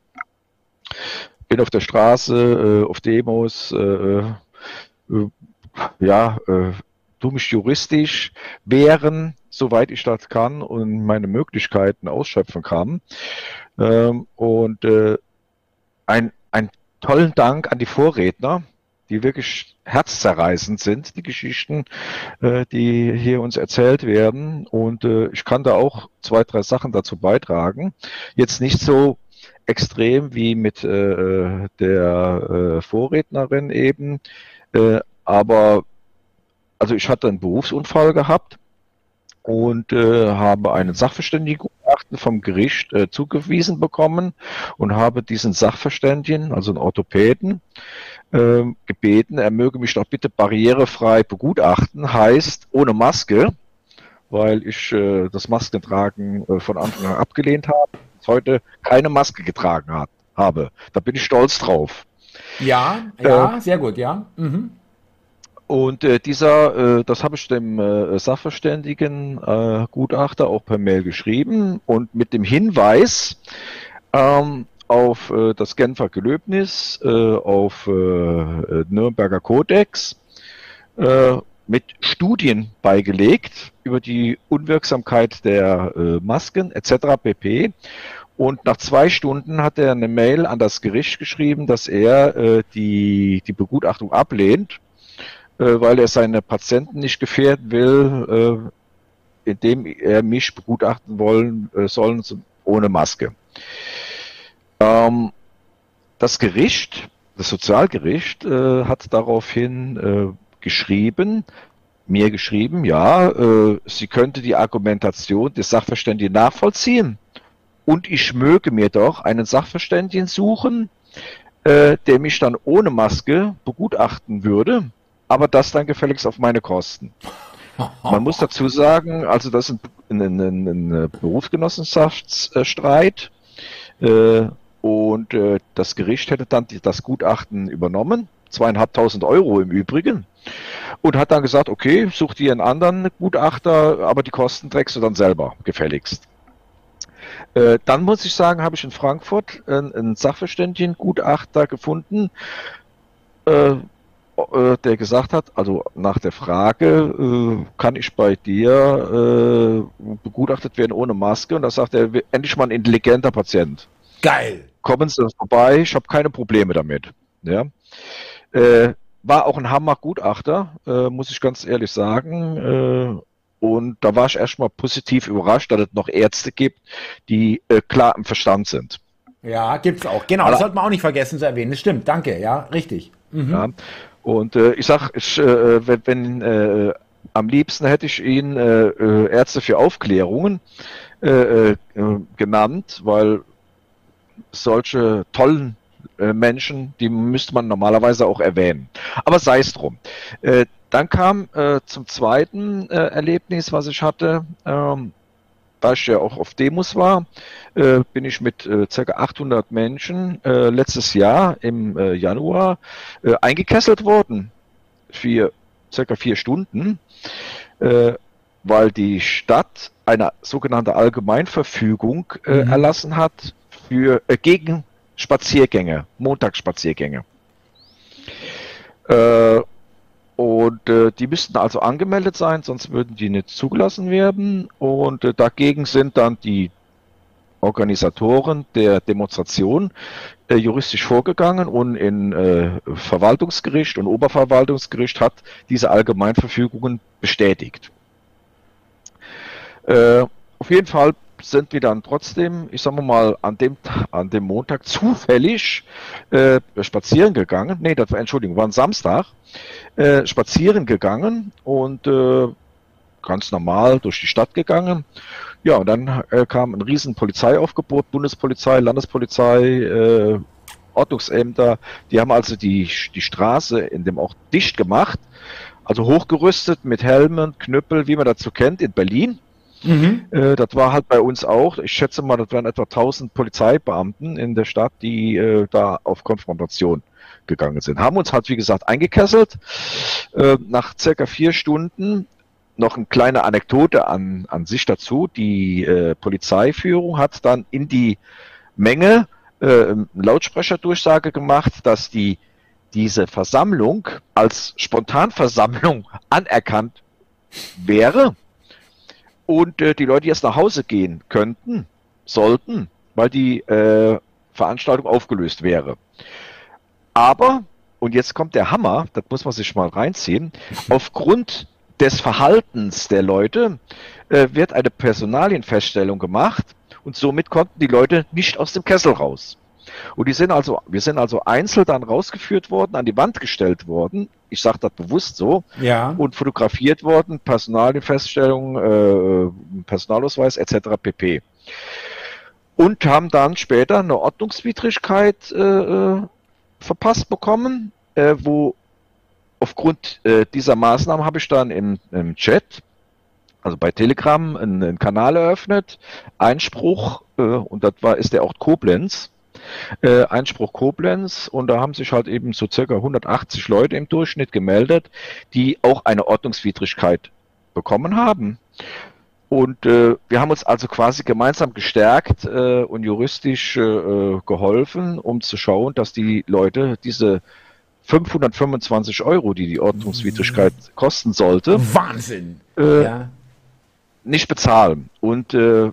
Bin auf der Straße, äh, auf Demos, äh, äh, ja, äh, mich juristisch wehren, soweit ich das kann und meine Möglichkeiten ausschöpfen kann. Ähm, und äh, ein, ein tollen Dank an die Vorredner, die wirklich herzzerreißend sind, die Geschichten, äh, die hier uns erzählt werden. Und äh, ich kann da auch zwei, drei Sachen dazu beitragen. Jetzt nicht so extrem wie mit äh, der äh, Vorrednerin eben, äh, aber also ich hatte einen Berufsunfall gehabt und äh, habe einen Sachverständigengutachten vom Gericht äh, zugewiesen bekommen und habe diesen Sachverständigen, also einen Orthopäden, äh, gebeten, er möge mich doch bitte barrierefrei begutachten, heißt ohne Maske, weil ich äh, das Maskentragen äh, von Anfang an abgelehnt habe, heute keine Maske getragen hat, habe. Da bin ich stolz drauf. Ja, ja, äh, sehr gut, ja. Mhm. Und äh, dieser, äh, das habe ich dem äh, Sachverständigen äh, Gutachter auch per Mail geschrieben und mit dem Hinweis ähm, auf äh, das Genfer Gelöbnis, äh, auf äh, Nürnberger Kodex äh, mit Studien beigelegt über die Unwirksamkeit der äh, Masken etc. pp. Und nach zwei Stunden hat er eine Mail an das Gericht geschrieben, dass er äh, die, die Begutachtung ablehnt äh, weil er seine Patienten nicht gefährden will, äh, indem er mich begutachten wollen äh, sollen ohne Maske. Ähm, das Gericht, das Sozialgericht, äh, hat daraufhin äh, geschrieben, mir geschrieben, ja, äh, sie könnte die Argumentation des Sachverständigen nachvollziehen und ich möge mir doch einen Sachverständigen suchen, äh, der mich dann ohne Maske begutachten würde aber das dann gefälligst auf meine Kosten. Man muss dazu sagen, also das ist ein, ein, ein, ein Berufsgenossenschaftsstreit äh, und äh, das Gericht hätte dann die, das Gutachten übernommen, zweieinhalbtausend Euro im Übrigen, und hat dann gesagt, okay, such dir einen anderen Gutachter, aber die Kosten trägst du dann selber gefälligst. Äh, dann muss ich sagen, habe ich in Frankfurt einen, Sachverständigengutachter gefunden, äh, der gesagt hat, also nach der Frage, äh, kann ich bei dir äh, begutachtet werden ohne Maske? Und da sagt er, endlich mal ein intelligenter Patient. Geil. Kommen Sie vorbei, ich habe keine Probleme damit. Ja. Äh, war auch ein Hammer-Gutachter, äh, muss ich ganz ehrlich sagen. Äh, und da war ich erstmal positiv überrascht, dass es noch Ärzte gibt, die klar im Verstand sind. Ja, gibt's auch. Genau, das sollte man auch nicht vergessen zu erwähnen. Das stimmt, danke, ja, richtig. Mhm. Ja. Und äh, ich sag, äh, wenn, wenn äh, am liebsten hätte ich ihn äh, äh Ärzte für Aufklärungen äh, genannt, weil solche tollen Menschen, die müsste man normalerweise auch erwähnen. Aber sei es drum. Dann kam zum zweiten Erlebnis, was ich hatte. Ähm, da ich ja auch auf Demos war, äh, bin ich mit äh, ca. 800 Menschen äh, letztes Jahr im äh, Januar äh, eingekesselt worden für ca. vier Stunden, äh, weil die Stadt eine sogenannte Allgemeinverfügung mhm. erlassen hat für gegen Spaziergänge, Montagsspaziergänge. Und äh, die müssten also angemeldet sein, sonst würden die nicht zugelassen werden. Und äh, dagegen sind dann die Organisatoren der Demonstration äh, juristisch vorgegangen und in äh, Verwaltungsgericht und Oberverwaltungsgericht hat diese Allgemeinverfügungen bestätigt. Äh, auf jeden Fall sind wir dann trotzdem, ich sage mal, an dem, an dem Montag *laughs* zufällig äh, spazieren gegangen. Nee, das war, Entschuldigung, war ein Samstag. Äh, spazieren gegangen und äh, ganz normal durch die Stadt gegangen. Ja, und dann äh, kam ein riesen Polizeiaufgebot, Bundespolizei, Landespolizei, äh, Ordnungsämter, die haben also die, die Straße in dem Ort dicht gemacht, also hochgerüstet mit Helmen, Knüppel, wie man dazu kennt, in Berlin. Mhm. Äh, das war halt bei uns auch. Ich schätze mal, das waren etwa 1000 Polizeibeamten in der Stadt, die äh, da auf Konfrontation gegangen sind. Haben uns halt, wie gesagt, eingekesselt. Äh, nach circa vier Stunden noch eine kleine Anekdote an, an sich dazu. Die äh, Polizeiführung hat dann in die Menge äh, Lautsprecherdurchsage gemacht, dass die diese Versammlung als Spontanversammlung *laughs* anerkannt wäre und äh, die Leute jetzt nach Hause gehen könnten, sollten, weil die äh, Veranstaltung aufgelöst wäre. Aber, und jetzt kommt der Hammer, das muss man sich mal reinziehen, aufgrund des Verhaltens der Leute äh, wird eine Personalienfeststellung gemacht und somit konnten die Leute nicht aus dem Kessel raus. Und die sind also, wir sind also einzeln dann rausgeführt worden, an die Wand gestellt worden. Ich sage das bewusst so. Ja. Und fotografiert worden, Personalienfeststellung, äh, Personalausweis etc. pp. Und haben dann später eine Ordnungswidrigkeit äh, äh verpasst bekommen, äh, wo aufgrund äh, dieser Maßnahmen habe ich dann im, im Chat also bei Telegram einen, einen Kanal eröffnet, Einspruch, äh, und das war, ist der Ort Koblenz, äh, Einspruch Koblenz, und da haben sich halt eben so circa 180 Leute im Durchschnitt gemeldet, die auch eine Ordnungswidrigkeit bekommen haben. Und äh, wir haben uns also quasi gemeinsam gestärkt äh, und juristisch äh, geholfen, um zu schauen, dass die Leute diese 525 Euro, die die Ordnungswidrigkeit kosten sollte, Wahnsinn, äh, ja nicht bezahlen. Und äh,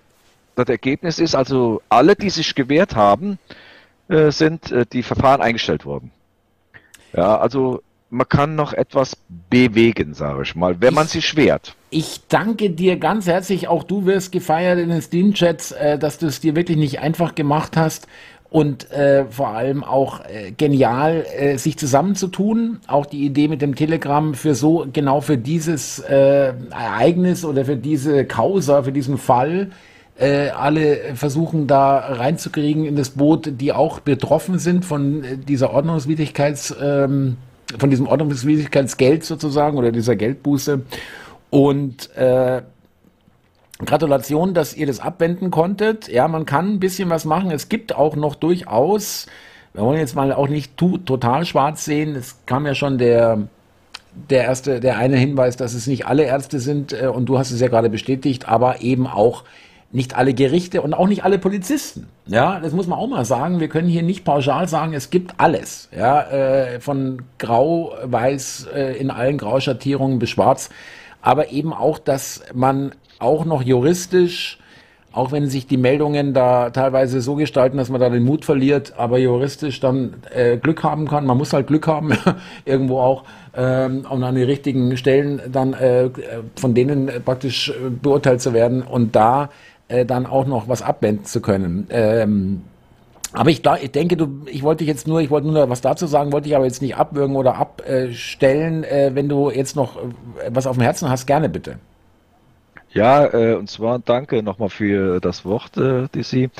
das Ergebnis ist also, alle, die sich gewehrt haben, äh, sind äh, die Verfahren eingestellt worden. Ja, also man kann noch etwas bewegen, sage ich mal, wenn ich, man sich wehrt. Ich danke dir ganz herzlich. Auch du wirst gefeiert in den Steam-Chats, äh, dass du es dir wirklich nicht einfach gemacht hast und äh, vor allem auch äh, genial, äh, sich zusammenzutun. Auch die Idee mit dem Telegram für so genau für dieses äh, Ereignis oder für diese Causa, für diesen Fall. Äh, alle versuchen da reinzukriegen in das Boot, die auch betroffen sind von äh, dieser Ordnungswidrigkeits, ähm, von diesem Ordnungswidrigkeitsgeld sozusagen oder dieser Geldbuße. Und äh, Gratulation, dass ihr das abwenden konntet. Ja, man kann ein bisschen was machen. Es gibt auch noch durchaus, wir wollen jetzt mal auch nicht total schwarz sehen. Es kam ja schon der, der erste, der eine Hinweis, dass es nicht alle Ärzte sind, äh, und du hast es ja gerade bestätigt, aber eben auch nicht alle Gerichte und auch nicht alle Polizisten. Ja, das muss man auch mal sagen. Wir können hier nicht pauschal sagen, es gibt alles. Ja, äh, von grau, weiß, äh, in allen Grauschattierungen bis schwarz. Aber eben auch, dass man auch noch juristisch, auch wenn sich die Meldungen da teilweise so gestalten, dass man da den Mut verliert, aber juristisch dann äh, Glück haben kann. Man muss halt Glück haben, *laughs* irgendwo auch, ähm, um an die richtigen Stellen dann äh, von denen praktisch äh, beurteilt zu werden und da äh, dann auch noch was abwenden zu können. Ähm, aber ich, ich denke, du, ich wollte jetzt nur, ich wollte nur was dazu sagen, wollte ich aber jetzt nicht abwürgen oder abstellen. Äh, wenn du jetzt noch äh, was auf dem Herzen hast, gerne bitte. Ja, äh, und zwar danke nochmal für das Wort, äh, DC.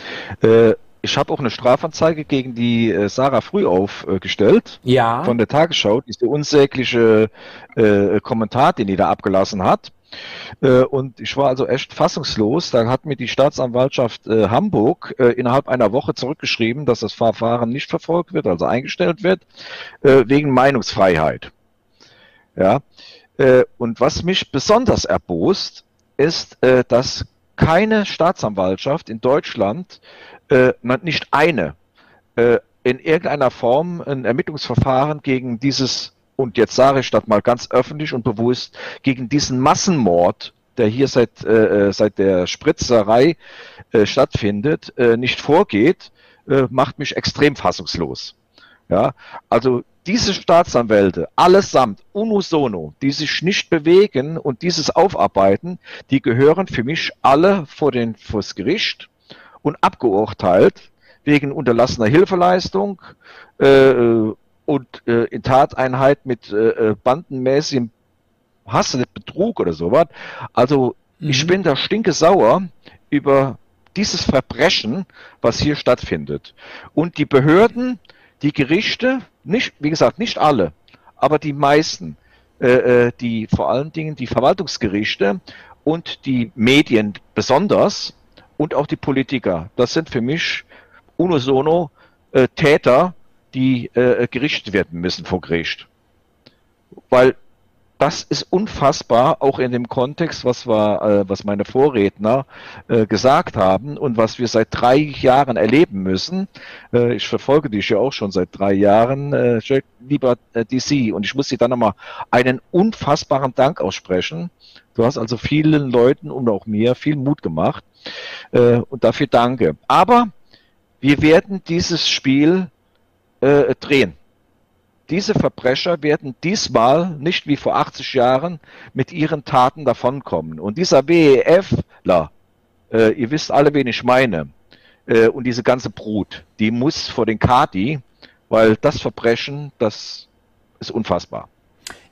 Äh, ich habe auch eine Strafanzeige gegen die äh, Sarah Frühauf äh, gestellt. Ja. Von der Tagesschau, diese unsägliche äh, Kommentar, den die da abgelassen hat. Äh, und ich war also echt fassungslos. Da hat mir die Staatsanwaltschaft äh, Hamburg äh, innerhalb einer Woche zurückgeschrieben, dass das Verfahren nicht verfolgt wird, also eingestellt wird, wegen Meinungsfreiheit. Ja. Und was mich besonders erbost, ist, dass keine Staatsanwaltschaft in Deutschland, nicht eine, in irgendeiner Form ein Ermittlungsverfahren gegen dieses, und jetzt sage ich das mal ganz öffentlich und bewusst, gegen diesen Massenmord, der hier seit, äh, äh seit der Spritzerei äh, stattfindet, äh, nicht vorgeht, äh, macht mich extrem fassungslos. Ja, also diese Staatsanwälte allesamt unisono, die sich nicht bewegen und dieses aufarbeiten, die gehören für mich alle vor den vors Gericht und abgeurteilt wegen unterlassener Hilfeleistung äh, und äh, in Tateinheit mit äh, äh bandenmäßigem Hasse, Betrug oder sowas. Also mhm. ich bin da stinke sauer über dieses Verbrechen, was hier stattfindet. Und die Behörden, die Gerichte, nicht, wie gesagt, nicht alle, aber die meisten, äh, äh, die vor allen Dingen die Verwaltungsgerichte und die Medien besonders und auch die Politiker, das sind für mich unisono äh, Täter, die äh, gerichtet werden müssen vor Gericht. Weil das ist unfassbar, auch in dem Kontext, was, wir, äh, was meine Vorredner äh, gesagt haben und was wir seit drei Jahren erleben müssen. Äh, ich verfolge dich ja auch schon seit drei Jahren, äh, lieber äh, DC, und ich muss dir dann nochmal einen unfassbaren Dank aussprechen. Du hast also vielen Leuten und auch mir viel Mut gemacht äh, und dafür danke. Aber wir werden dieses Spiel äh, drehen. Diese Verbrecher werden diesmal nicht wie vor 80 Jahren mit ihren Taten davonkommen. Und dieser WEFler, äh, ihr wisst alle, wen ich meine, äh, und diese ganze Brut, die muss vor den Kadi, weil das Verbrechen, das ist unfassbar.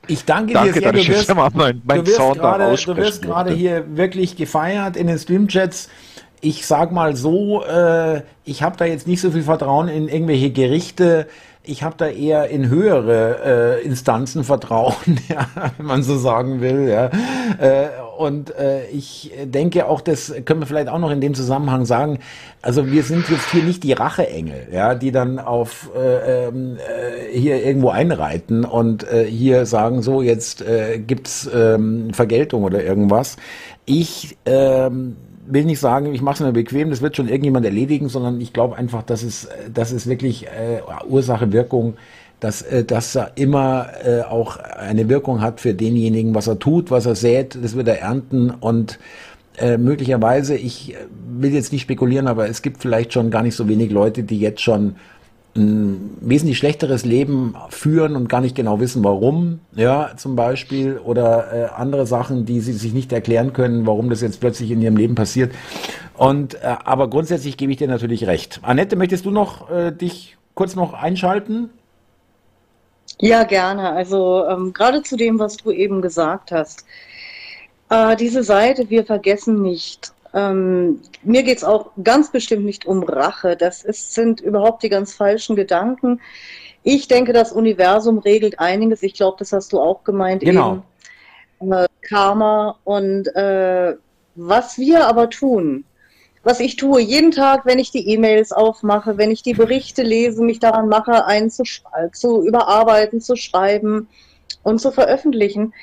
Ich danke, danke dir sehr. Du wirst, mein, mein du wirst gerade, du wirst gerade hier wirklich gefeiert in den Streamchats ich sag mal so, äh, ich habe da jetzt nicht so viel Vertrauen in irgendwelche Gerichte, ich habe da eher in höhere äh, Instanzen Vertrauen, *laughs* ja, wenn man so sagen will. Ja. Äh, und äh, ich denke auch, das können wir vielleicht auch noch in dem Zusammenhang sagen. Also wir sind jetzt hier nicht die Racheengel, ja, die dann auf äh, ähm, äh, hier irgendwo einreiten und äh, hier sagen, so jetzt äh, gibt's ähm, Vergeltung oder irgendwas. Ich ähm, will nicht sagen, ich mache es mir bequem, das wird schon irgendjemand erledigen, sondern ich glaube einfach, dass es, dass es wirklich äh, Ursache, Wirkung, dass, äh, dass er immer äh, auch eine Wirkung hat für denjenigen, was er tut, was er sät, das wird er ernten. Und äh, möglicherweise, ich will jetzt nicht spekulieren, aber es gibt vielleicht schon gar nicht so wenig Leute, die jetzt schon ein wesentlich schlechteres Leben führen und gar nicht genau wissen, warum, ja, zum Beispiel, oder äh, andere Sachen, die sie sich nicht erklären können, warum das jetzt plötzlich in ihrem Leben passiert. Und äh, aber grundsätzlich gebe ich dir natürlich recht. Annette, möchtest du noch äh, dich kurz noch einschalten? Ja, gerne. Also ähm, gerade zu dem, was du eben gesagt hast. Äh, diese Seite, wir vergessen nicht, ähm, mir geht es auch ganz bestimmt nicht um Rache. Das ist, sind überhaupt die ganz falschen Gedanken. Ich denke, das Universum regelt einiges. Ich glaube, das hast du auch gemeint. Genau. Eben. Äh, Karma und äh, was wir aber tun, was ich tue jeden Tag, wenn ich die E-Mails aufmache, wenn ich die Berichte lese, mich daran mache, einen zu, zu überarbeiten, zu schreiben und zu veröffentlichen,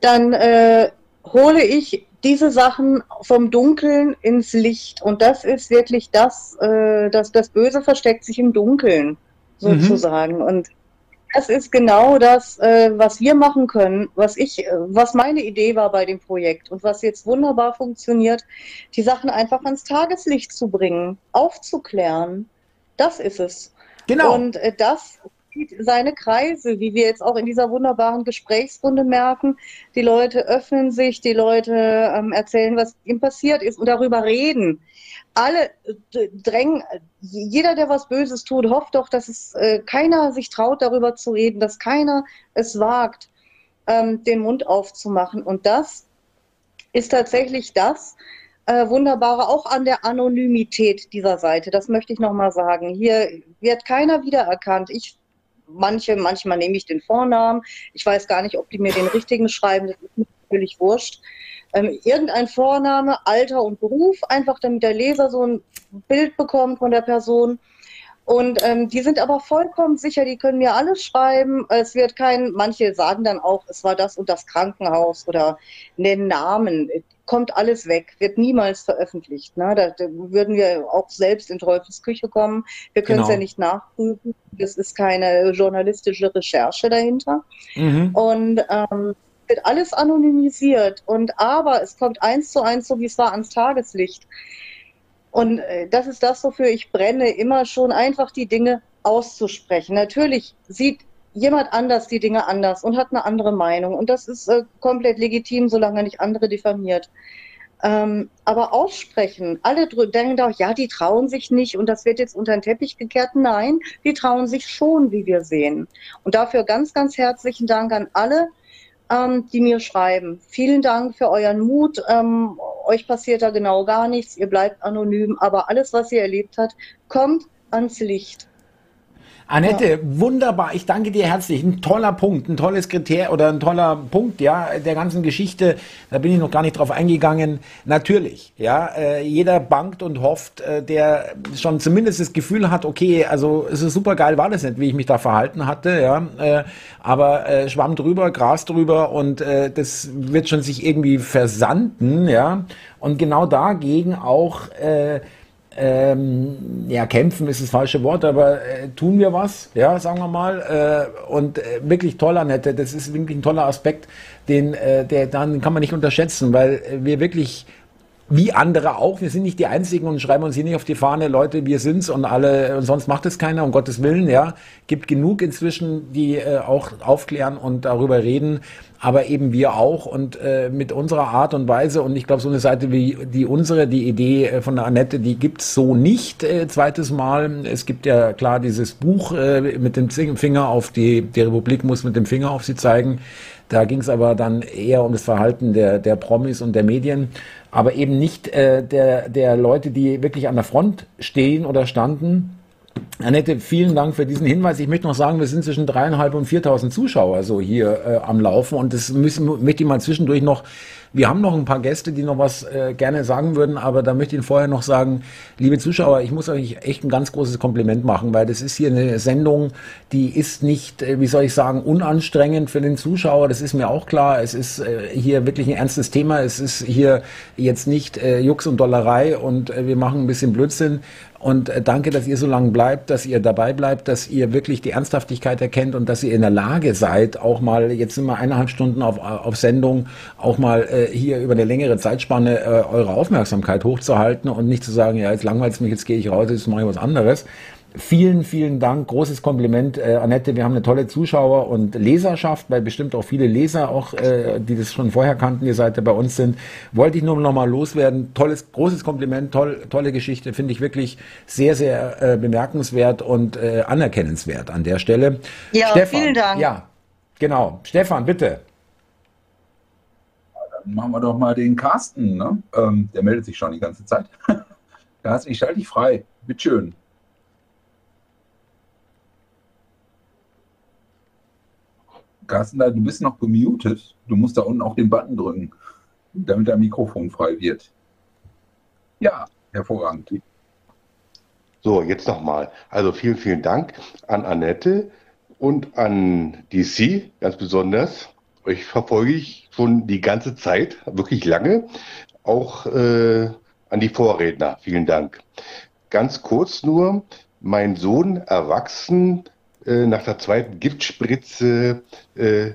dann äh, hole ich diese Sachen vom Dunkeln ins Licht. Und das ist wirklich das, äh, das, das Böse versteckt sich im Dunkeln, sozusagen. Mhm. Und das ist genau das, äh, was wir machen können, was ich, äh, was meine Idee war bei dem Projekt und was jetzt wunderbar funktioniert, die Sachen einfach ans Tageslicht zu bringen, aufzuklären. Das ist es. Genau. Und äh, das zieht seine Kreise, wie wir jetzt auch in dieser wunderbaren Gesprächsrunde merken. Die Leute öffnen sich, die Leute ähm, erzählen, was ihnen passiert ist und darüber reden. Alle äh, drängen, jeder, der was Böses tut, hofft doch, dass es äh, keiner sich traut, darüber zu reden, dass keiner es wagt, ähm, den Mund aufzumachen. Und das ist tatsächlich das, äh, Wunderbare auch an der Anonymität dieser Seite. Das möchte ich nochmal sagen. Hier wird keiner wiedererkannt. Ich manche, manchmal nehme ich den Vornamen. Ich weiß gar nicht, ob die mir den richtigen schreiben, das ist mir natürlich wurscht. Ähm, irgendein Vorname, Alter und Beruf, einfach damit der Leser so ein Bild bekommt von der Person. Und ähm, die sind aber vollkommen sicher, die können mir alles schreiben. Es wird kein, manche sagen dann auch, es war das und das Krankenhaus oder nennen Namen kommt alles weg, wird niemals veröffentlicht. Ne? Da, da würden wir auch selbst in Teufels Küche kommen. Wir können es genau. ja nicht nachprüfen. Das ist keine journalistische Recherche dahinter. Mhm. Und ähm, wird alles anonymisiert. Und aber es kommt eins zu eins, so wie es war, ans Tageslicht. Und äh, das ist das, wofür ich brenne, immer schon einfach die Dinge auszusprechen. Natürlich sieht jemand anders die Dinge anders und hat eine andere Meinung. Und das ist äh, komplett legitim, solange nicht andere diffamiert. Ähm, aber aussprechen, alle denken doch, ja, die trauen sich nicht und das wird jetzt unter den Teppich gekehrt. Nein, die trauen sich schon, wie wir sehen. Und dafür ganz, ganz herzlichen Dank an alle, ähm, die mir schreiben. Vielen Dank für euren Mut. Ähm, euch passiert da genau gar nichts. Ihr bleibt anonym, aber alles, was ihr erlebt habt, kommt ans Licht. Annette, ja. wunderbar. Ich danke dir herzlich. Ein toller Punkt, ein tolles Kriterium oder ein toller Punkt, ja, der ganzen Geschichte. Da bin ich noch gar nicht drauf eingegangen. Natürlich, ja, äh, jeder bangt und hofft, äh, der schon zumindest das Gefühl hat, okay, also es ist super geil, war das nicht, wie ich mich da verhalten hatte, ja, äh, aber Schwamm drüber, Gras drüber und das wird schon sich irgendwie versanden, ja. Und genau dagegen auch äh, ähm, ja, kämpfen ist das falsche Wort, aber äh, tun wir was, ja, sagen wir mal. Äh, und äh, wirklich toll, Annette, das ist wirklich ein toller Aspekt, den, äh, der dann kann man nicht unterschätzen, weil wir wirklich wie andere auch. Wir sind nicht die Einzigen und schreiben uns hier nicht auf die Fahne, Leute, wir sind's und alle, und sonst macht es keiner, um Gottes Willen, ja. Gibt genug inzwischen, die äh, auch aufklären und darüber reden, aber eben wir auch und äh, mit unserer Art und Weise und ich glaube, so eine Seite wie die unsere, die Idee äh, von der Annette, die gibt's so nicht äh, zweites Mal. Es gibt ja klar dieses Buch äh, mit dem Finger auf die, die Republik muss mit dem Finger auf sie zeigen. Da ging es aber dann eher um das Verhalten der, der Promis und der Medien aber eben nicht äh, der, der Leute, die wirklich an der Front stehen oder standen. Annette, vielen Dank für diesen Hinweis. Ich möchte noch sagen, wir sind zwischen dreieinhalb und viertausend Zuschauer so hier äh, am Laufen und das müssen, möchte ich mal zwischendurch noch wir haben noch ein paar Gäste, die noch was äh, gerne sagen würden, aber da möchte ich Ihnen vorher noch sagen, liebe Zuschauer, ich muss euch echt ein ganz großes Kompliment machen, weil das ist hier eine Sendung, die ist nicht, äh, wie soll ich sagen, unanstrengend für den Zuschauer. Das ist mir auch klar. Es ist äh, hier wirklich ein ernstes Thema. Es ist hier jetzt nicht äh, Jux und Dollerei und äh, wir machen ein bisschen Blödsinn, und äh, danke, dass ihr so lange bleibt, dass ihr dabei bleibt, dass ihr wirklich die Ernsthaftigkeit erkennt und dass ihr in der Lage seid, auch mal, jetzt sind wir eineinhalb Stunden auf, auf Sendung, auch mal äh, hier über eine längere Zeitspanne äh, eure Aufmerksamkeit hochzuhalten und nicht zu sagen, ja, jetzt langweilt es mich, jetzt gehe ich raus, jetzt mache ich was anderes. Vielen, vielen Dank. Großes Kompliment, äh, Annette. Wir haben eine tolle Zuschauer- und Leserschaft, weil bestimmt auch viele Leser, auch äh, die das schon vorher kannten, die Seite bei uns sind. Wollte ich nur noch mal loswerden. Tolles, großes Kompliment, toll, tolle Geschichte. Finde ich wirklich sehr, sehr äh, bemerkenswert und äh, anerkennenswert an der Stelle. Ja, Stefan, vielen Dank. Ja, genau. Stefan, bitte. Dann machen wir doch mal den Carsten. Ne? Ähm, der meldet sich schon die ganze Zeit. *laughs* Carsten, ich schalte dich frei. Bitteschön. Carsten, du bist noch gemutet. Du musst da unten auch den Button drücken, damit dein Mikrofon frei wird. Ja, hervorragend. So, jetzt nochmal. Also vielen, vielen Dank an Annette und an DC ganz besonders. Euch verfolge ich schon die ganze Zeit, wirklich lange. Auch äh, an die Vorredner. Vielen Dank. Ganz kurz nur, mein Sohn erwachsen äh, nach der zweiten Giftspritze äh,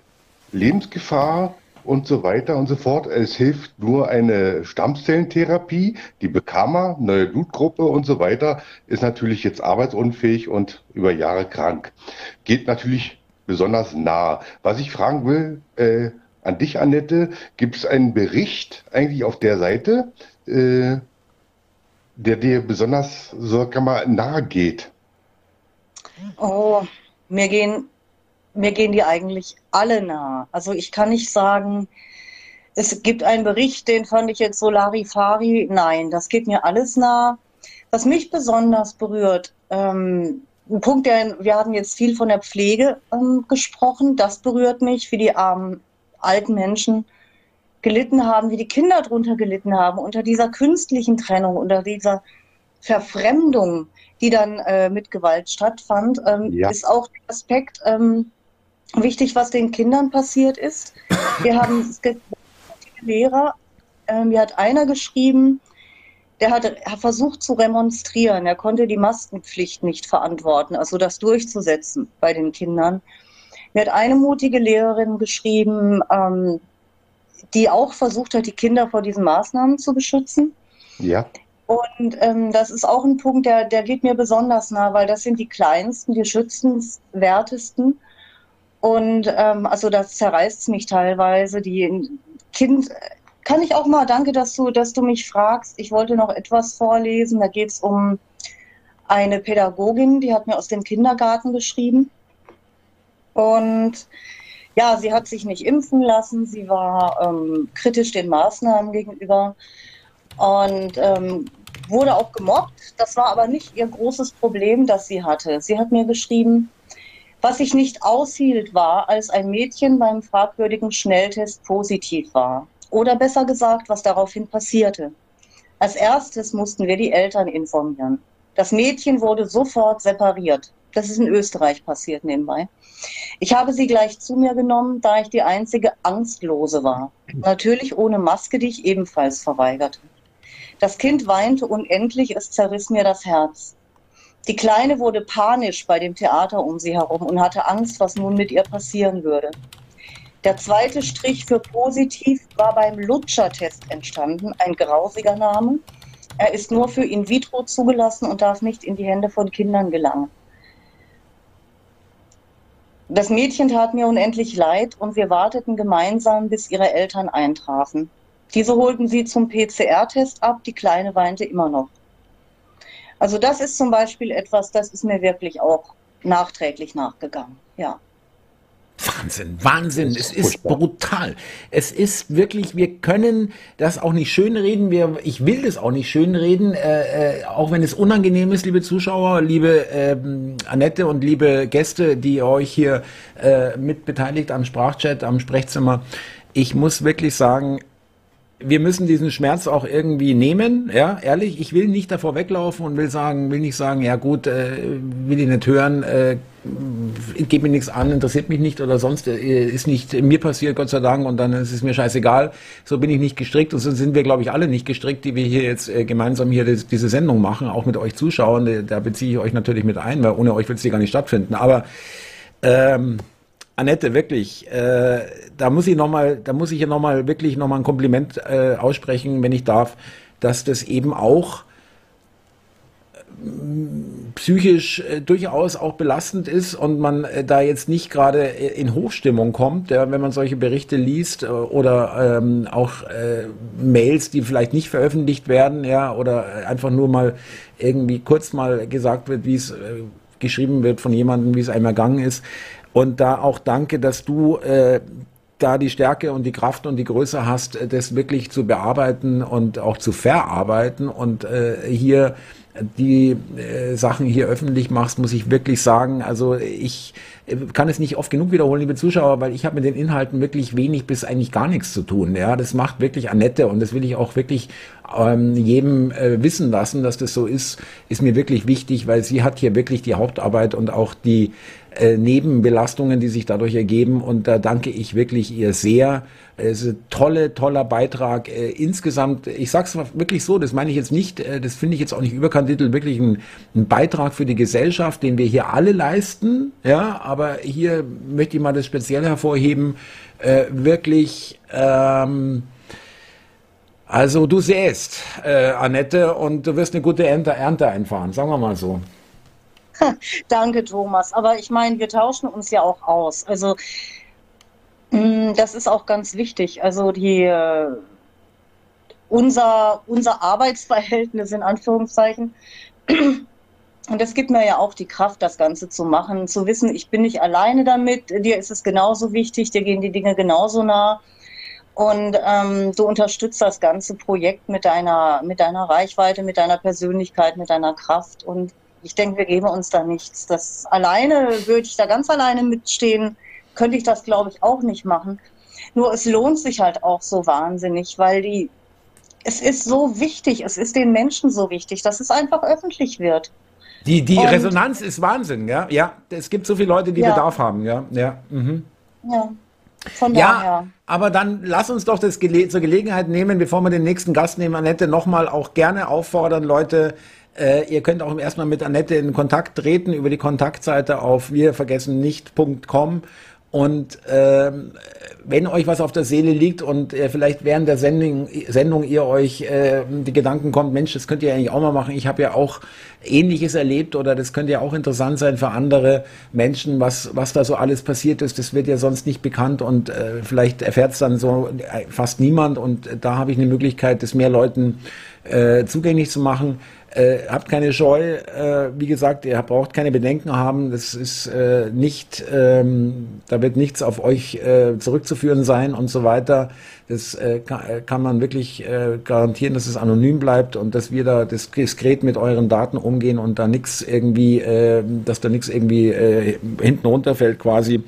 Lebensgefahr und so weiter und so fort. Es hilft nur eine Stammzellentherapie. Die bekam er, neue Blutgruppe und so weiter, ist natürlich jetzt arbeitsunfähig und über Jahre krank. Geht natürlich besonders nah. Was ich fragen will, äh, an dich, Annette, gibt es einen Bericht eigentlich auf der Seite, äh, der dir besonders, so kann man, nahe geht? Oh, mir gehen, mir gehen die eigentlich alle nah. Also ich kann nicht sagen, es gibt einen Bericht, den fand ich jetzt so Larifari. Nein, das geht mir alles nah. Was mich besonders berührt, ähm, ein Punkt, der, wir haben jetzt viel von der Pflege ähm, gesprochen, das berührt mich, wie die armen alten Menschen gelitten haben, wie die Kinder darunter gelitten haben, unter dieser künstlichen Trennung, unter dieser Verfremdung, die dann äh, mit Gewalt stattfand, ähm, ja. ist auch der Aspekt ähm, wichtig, was den Kindern passiert ist. Wir haben es gibt Lehrer, äh, mir hat einer geschrieben, der hat, versucht zu remonstrieren. Er konnte die Maskenpflicht nicht verantworten, also das durchzusetzen bei den Kindern. Mir hat eine mutige Lehrerin geschrieben, ähm, die auch versucht hat, die Kinder vor diesen Maßnahmen zu beschützen. Ja. Und ähm, das ist auch ein Punkt, der, der geht mir besonders nah, weil das sind die kleinsten, die schützenswertesten. Und ähm, also das zerreißt mich teilweise. Die Kind, kann ich auch mal, danke, dass du, dass du mich fragst. Ich wollte noch etwas vorlesen. Da geht es um eine Pädagogin, die hat mir aus dem Kindergarten geschrieben. Und ja, sie hat sich nicht impfen lassen. Sie war ähm, kritisch den Maßnahmen gegenüber. Und ähm, wurde auch gemobbt. Das war aber nicht ihr großes Problem, das sie hatte. Sie hat mir geschrieben, was ich nicht aushielt, war, als ein Mädchen beim fragwürdigen Schnelltest positiv war. Oder besser gesagt, was daraufhin passierte. Als erstes mussten wir die Eltern informieren. Das Mädchen wurde sofort separiert. Das ist in Österreich passiert nebenbei. Ich habe sie gleich zu mir genommen, da ich die einzige Angstlose war. Natürlich ohne Maske, die ich ebenfalls verweigerte. Das Kind weinte unendlich, es zerriss mir das Herz. Die Kleine wurde panisch bei dem Theater um sie herum und hatte Angst, was nun mit ihr passieren würde. Der zweite Strich für positiv war beim Lutscher-Test entstanden, ein grausiger Name. Er ist nur für in vitro zugelassen und darf nicht in die Hände von Kindern gelangen. Das Mädchen tat mir unendlich leid und wir warteten gemeinsam, bis ihre Eltern eintrafen. Diese holten sie zum PCR-Test ab, die Kleine weinte immer noch. Also das ist zum Beispiel etwas, das ist mir wirklich auch nachträglich nachgegangen, ja. Wahnsinn, Wahnsinn. Es ist brutal. Es ist wirklich, wir können das auch nicht schönreden. Wir, ich will das auch nicht schönreden, äh, äh, auch wenn es unangenehm ist, liebe Zuschauer, liebe ähm, Annette und liebe Gäste, die euch hier äh, mit beteiligt am Sprachchat, am Sprechzimmer. Ich muss wirklich sagen, wir müssen diesen Schmerz auch irgendwie nehmen, ja, ehrlich. Ich will nicht davor weglaufen und will sagen, will nicht sagen, ja gut, äh, will ich nicht hören, äh, geht mir nichts an, interessiert mich nicht oder sonst äh, ist nicht mir passiert, Gott sei Dank, und dann ist es mir scheißegal. So bin ich nicht gestrickt und so sind wir, glaube ich, alle nicht gestrickt, die wir hier jetzt äh, gemeinsam hier das, diese Sendung machen, auch mit euch Zuschauern. Da beziehe ich euch natürlich mit ein, weil ohne euch wird es hier gar nicht stattfinden. Aber ähm, Annette, wirklich, äh, da muss ich noch mal, da muss ich ja noch mal wirklich noch mal ein Kompliment äh, aussprechen, wenn ich darf, dass das eben auch äh, psychisch äh, durchaus auch belastend ist und man äh, da jetzt nicht gerade in Hochstimmung kommt, ja, wenn man solche Berichte liest äh, oder ähm, auch äh, Mails, die vielleicht nicht veröffentlicht werden, ja, oder einfach nur mal irgendwie kurz mal gesagt wird, wie es äh, geschrieben wird von jemandem, wie es einmal ergangen ist. Und da auch danke, dass du äh, da die Stärke und die Kraft und die Größe hast, das wirklich zu bearbeiten und auch zu verarbeiten und äh, hier die äh, Sachen hier öffentlich machst, muss ich wirklich sagen, also ich äh, kann es nicht oft genug wiederholen, liebe Zuschauer, weil ich habe mit den Inhalten wirklich wenig bis eigentlich gar nichts zu tun. Ja, das macht wirklich Annette und das will ich auch wirklich ähm, jedem äh, wissen lassen, dass das so ist, ist mir wirklich wichtig, weil sie hat hier wirklich die Hauptarbeit und auch die äh, Nebenbelastungen, die sich dadurch ergeben. Und da danke ich wirklich ihr sehr. Es ist ein tolle, toller Beitrag. Äh, insgesamt, ich sage es wirklich so, das meine ich jetzt nicht, äh, das finde ich jetzt auch nicht überkandidelt, wirklich ein, ein, Beitrag für die Gesellschaft, den wir hier alle leisten. Ja, aber hier möchte ich mal das speziell hervorheben. Äh, wirklich, ähm, also du säst, äh, Annette, und du wirst eine gute Ernte, Ernte einfahren, sagen wir mal so. *laughs* Danke, Thomas. Aber ich meine, wir tauschen uns ja auch aus. Also mm, das ist auch ganz wichtig. Also die äh, unser, unser Arbeitsverhältnis in Anführungszeichen. *clears throat* Und das gibt mir ja auch die Kraft, das Ganze zu machen, zu wissen, ich bin nicht alleine damit, dir ist es genauso wichtig, dir gehen die Dinge genauso nah. Und ähm, du unterstützt das ganze Projekt mit deiner, mit deiner Reichweite, mit deiner Persönlichkeit, mit deiner Kraft. Und ich denke, wir geben uns da nichts. Das alleine würde ich da ganz alleine mitstehen, könnte ich das, glaube ich, auch nicht machen. Nur es lohnt sich halt auch so wahnsinnig, weil die, es ist so wichtig, es ist den Menschen so wichtig, dass es einfach öffentlich wird. Die, die Resonanz ist Wahnsinn, ja. Ja, es gibt so viele Leute, die ja. Bedarf haben, ja. Ja. Mhm. ja. Von ja, daher. aber dann lass uns doch das Gele zur Gelegenheit nehmen, bevor wir den nächsten Gast nehmen, Annette, nochmal auch gerne auffordern, Leute, äh, ihr könnt auch erstmal mit Annette in Kontakt treten über die Kontaktseite auf wirvergessennicht.com und ähm, wenn euch was auf der Seele liegt und äh, vielleicht während der Sendung, Sendung ihr euch äh, die Gedanken kommt, Mensch, das könnt ihr eigentlich auch mal machen. Ich habe ja auch Ähnliches erlebt oder das könnte ja auch interessant sein für andere Menschen, was, was da so alles passiert ist. Das wird ja sonst nicht bekannt und äh, vielleicht erfährt es dann so äh, fast niemand und da habe ich eine Möglichkeit, das mehr Leuten äh, zugänglich zu machen Äh, habt keine Scheu, äh, wie gesagt, ihr braucht keine Bedenken haben. Das ist äh, nicht, ähm, da wird nichts auf euch äh, zurückzuführen sein und so weiter. Das äh, kann, äh, kann, man wirklich äh, garantieren, dass es anonym bleibt und dass wir da diskret mit euren Daten umgehen und da nichts irgendwie, äh, dass da nichts irgendwie äh, hinten runterfällt quasi.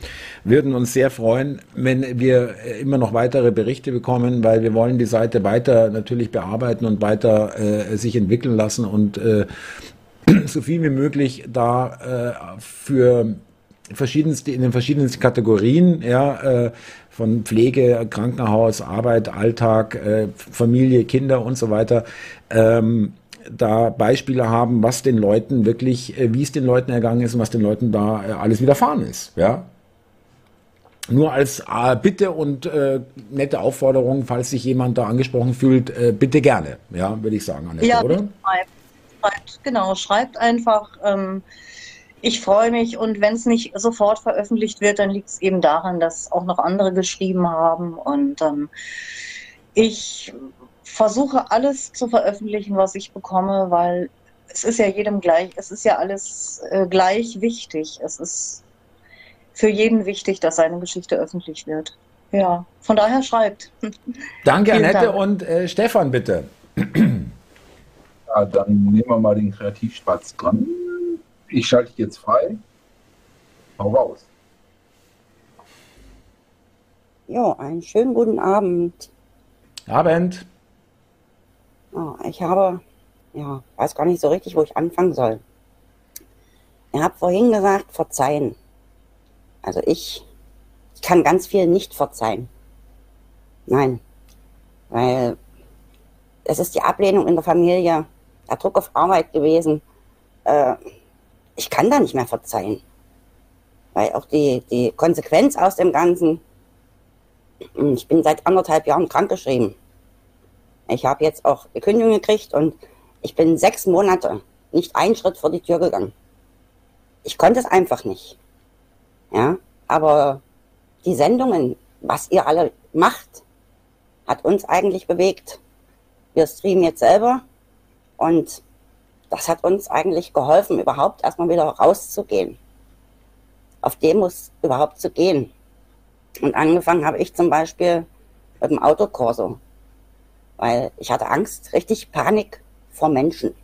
Würden uns sehr freuen, wenn wir äh, immer noch weitere Berichte bekommen, weil wir wollen die Seite weiter natürlich bearbeiten und weiter sich entwickeln lassen und *clears throat* so viel wie möglich da für verschiedenste in den verschiedensten Kategorien, ja, äh, von Pflege, Krankenhaus, Arbeit, Alltag, äh, Familie, Kinder und so weiter, ähm, da Beispiele haben, was den Leuten wirklich, äh, wie es den Leuten ergangen ist und was den Leuten da äh, alles widerfahren ist, ja. Nur als äh, Bitte und äh, nette Aufforderung, falls sich jemand da angesprochen fühlt, äh, bitte gerne, ja, würde ich sagen, Annette, ja, oder? Schreibt, schreibt, genau, schreibt einfach. Ähm, ich freue mich und wenn es nicht sofort veröffentlicht wird, dann liegt es eben daran, dass auch noch andere geschrieben haben und ähm, ich versuche alles zu veröffentlichen, was ich bekomme, weil es ist ja jedem gleich, es ist ja alles äh, gleich wichtig. Es ist für jeden wichtig, dass seine Geschichte öffentlich wird. Ja, von daher schreibt. *laughs* Danke, Annette Dank. und äh, Stefan, bitte. Ja, dann nehmen wir mal den Kreativspatz dran. Ich schalte dich jetzt frei. Hau raus. Ja, einen schönen guten Abend. Abend. Oh, ich habe, ja, weiß gar nicht so richtig, wo ich anfangen soll. Ihr habt vorhin gesagt, verzeihen. Also ich, ich kann ganz viel nicht verzeihen. Nein, weil es ist die Ablehnung in der Familie, der Druck auf Arbeit gewesen. Äh, ich kann da nicht mehr verzeihen. Weil auch die, die Konsequenz aus dem Ganzen, ich bin seit anderthalb Jahren krankgeschrieben. Ich habe jetzt auch die Kündigung gekriegt und ich bin sechs Monate nicht einen Schritt vor die Tür gegangen. Ich konnte es einfach nicht. Ja, aber die Sendungen, was ihr alle macht, hat uns eigentlich bewegt. Wir streamen jetzt selber und das hat uns eigentlich geholfen, überhaupt erstmal wieder rauszugehen. Auf Demos überhaupt zu gehen. Und angefangen habe ich zum Beispiel mit dem Autokorso, weil ich hatte Angst, richtig Panik vor Menschen.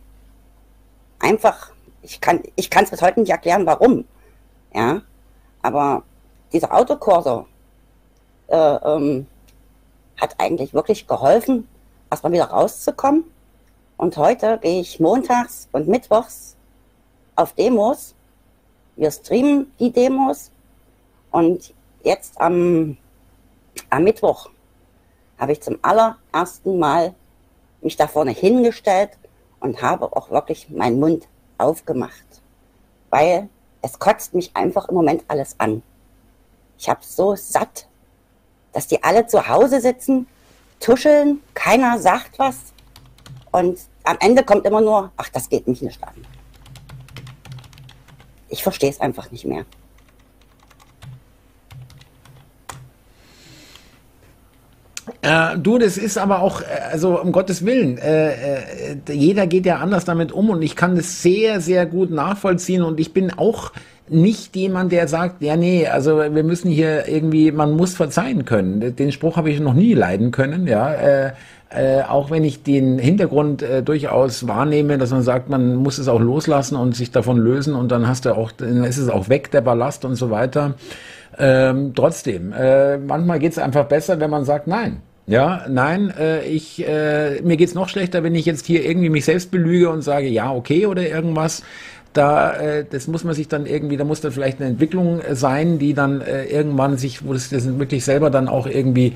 Einfach, ich kann ich es bis heute nicht erklären, warum. Ja, aber dieser Autokorso äh, ähm, hat eigentlich wirklich geholfen, erstmal wieder rauszukommen und heute gehe ich montags und mittwochs auf Demos. Wir streamen die Demos. Und jetzt am, am Mittwoch habe ich zum allerersten Mal mich da vorne hingestellt und habe auch wirklich meinen Mund aufgemacht. Weil es kotzt mich einfach im Moment alles an. Ich habe so satt, dass die alle zu Hause sitzen, tuscheln, keiner sagt was. Und am Ende kommt immer nur, ach, das geht mich nicht an. Ich verstehe es einfach nicht mehr. Äh, du, das ist aber auch, äh, also um Gottes Willen, äh, äh, jeder geht ja anders damit um und ich kann das sehr, sehr gut nachvollziehen und ich bin auch nicht jemand, der sagt, ja nee, also wir müssen hier irgendwie, man muss verzeihen können. Den Spruch habe ich noch nie leiden können, ja. Äh, äh, auch wenn ich den Hintergrund äh, durchaus wahrnehme, dass man sagt, man muss es auch loslassen und sich davon lösen und dann hast du auch, dann ist es auch weg, der Ballast und so weiter. Ähm, trotzdem, äh, manchmal geht es einfach besser, wenn man sagt, nein. Ja, nein, äh, ich, äh, mir geht's noch schlechter, wenn ich jetzt hier irgendwie mich selbst belüge und sage, ja, okay oder irgendwas da, äh, das muss man sich dann irgendwie, da muss dann vielleicht eine Entwicklung äh, sein, die dann äh, irgendwann sich, wo das, das wirklich selber dann auch irgendwie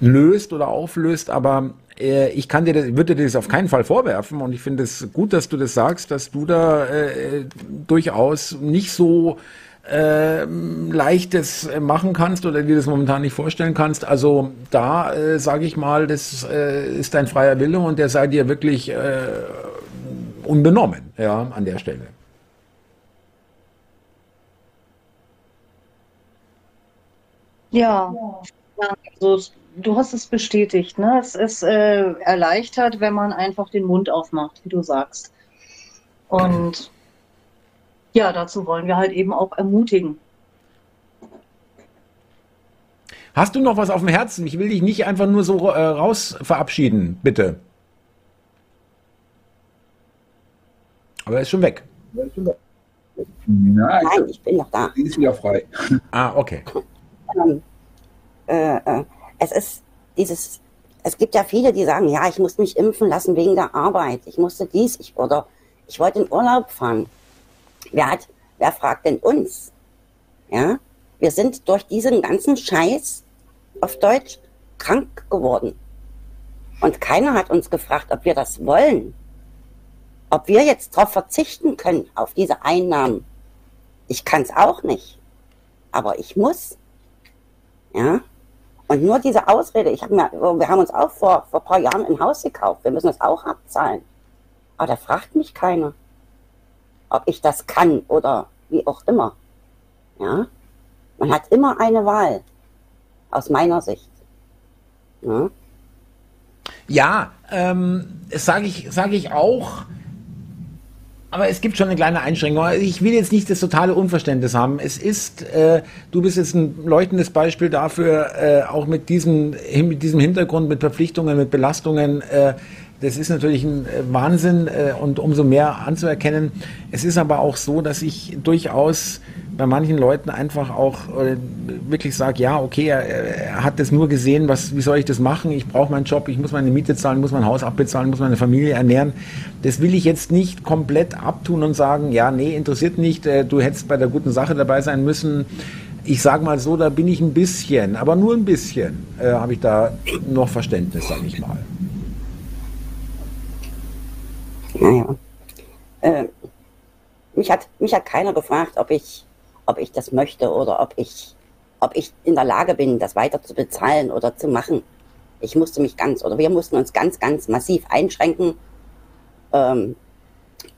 löst oder auflöst, aber äh, ich kann dir das, würde dir das auf keinen Fall vorwerfen und ich finde es gut, dass du das sagst, dass du da äh, durchaus nicht so äh, leichtes machen kannst oder dir das momentan nicht vorstellen kannst. Also da äh, sage ich mal, das äh, ist dein freier Wille und der sei dir wirklich äh, unbenommen, ja, an der Stelle. Ja, also du hast es bestätigt. Ne? Es ist äh, erleichtert, wenn man einfach den Mund aufmacht, wie du sagst. Und ja, dazu wollen wir halt eben auch ermutigen. Hast du noch was auf dem Herzen? Ich will dich nicht einfach nur so äh, raus verabschieden, bitte. Aber er ist schon weg. Nein, ich bin noch da. Sie ist wieder frei. Ah, okay. *laughs* Ähm, äh, es ist dieses, es gibt ja viele, die sagen, ja, ich muss mich impfen lassen wegen der Arbeit. Ich musste dies, ich oder ich wollte in Urlaub fahren. Wer hat, wer fragt denn uns? Ja, wir sind durch diesen ganzen Scheiß auf Deutsch krank geworden. Und keiner hat uns gefragt, ob wir das wollen. Ob wir jetzt darauf verzichten können, auf diese Einnahmen. Ich kann es auch nicht. Aber ich muss. Ja. Und nur diese Ausrede, ich hab mir, wir haben uns auch vor, vor ein paar Jahren ein Haus gekauft, wir müssen es auch abzahlen. Aber da fragt mich keiner, ob ich das kann oder wie auch immer. Ja. Man hat immer eine Wahl aus meiner Sicht. Ja, ja ähm, sage ich, sag ich auch. Aber es gibt schon eine kleine Einschränkung. Ich will jetzt nicht das totale Unverständnis haben. Es ist, äh, du bist jetzt ein leuchtendes Beispiel dafür, äh, auch mit diesem, mit diesem Hintergrund, mit Verpflichtungen, mit Belastungen. Äh, das ist natürlich ein äh, Wahnsinn äh, und umso mehr anzuerkennen. Es ist aber auch so, dass ich durchaus bei manchen Leuten einfach auch äh, wirklich sage, ja, okay, er, er, hat das nur gesehen, was, wie soll ich das machen? Ich brauche meinen Job, ich muss meine Miete zahlen, muss mein Haus abbezahlen, muss meine Familie ernähren. Das will ich jetzt nicht komplett abtun und sagen, ja, nee, interessiert nicht, du hättest bei der guten Sache dabei sein müssen. Ich sage mal so, da bin ich ein bisschen, aber nur ein bisschen, äh, habe ich da noch Verständnis, sage ich mal. Naja. Äh, mich, hat, mich hat keiner gefragt, ob ich ob ich das möchte oder ob ich, ob ich in der Lage bin, das weiter zu bezahlen oder zu machen. Ich musste mich ganz, oder wir mussten uns ganz, ganz massiv einschränken, ähm,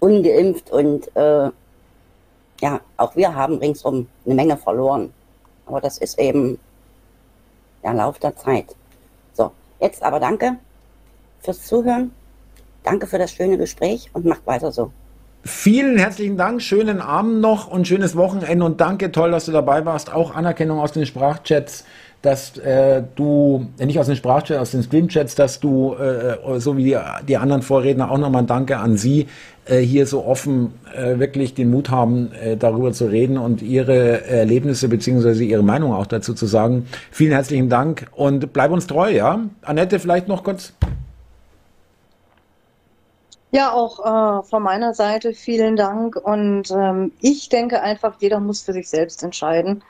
ungeimpft und äh, ja, auch wir haben ringsum eine Menge verloren. Aber das ist eben der Lauf der Zeit. So, jetzt aber danke fürs Zuhören. Danke für das schöne Gespräch und macht weiter so. Vielen herzlichen Dank, schönen Abend noch und schönes Wochenende und danke, toll, dass du dabei warst. Auch Anerkennung aus den Sprachchats, dass äh, du, äh, nicht aus den Sprachchats, aus den Streamchats, dass du, äh, so wie die, die anderen Vorredner, auch nochmal Danke an Sie, äh, hier so offen äh, wirklich den Mut haben, äh, darüber zu reden und ihre Erlebnisse beziehungsweise ihre Meinung auch dazu zu sagen. Vielen herzlichen Dank und bleib uns treu, ja? Annette, vielleicht noch kurz. Ja, auch äh, von meiner Seite vielen Dank. Und ähm, ich denke einfach, jeder muss für sich selbst entscheiden,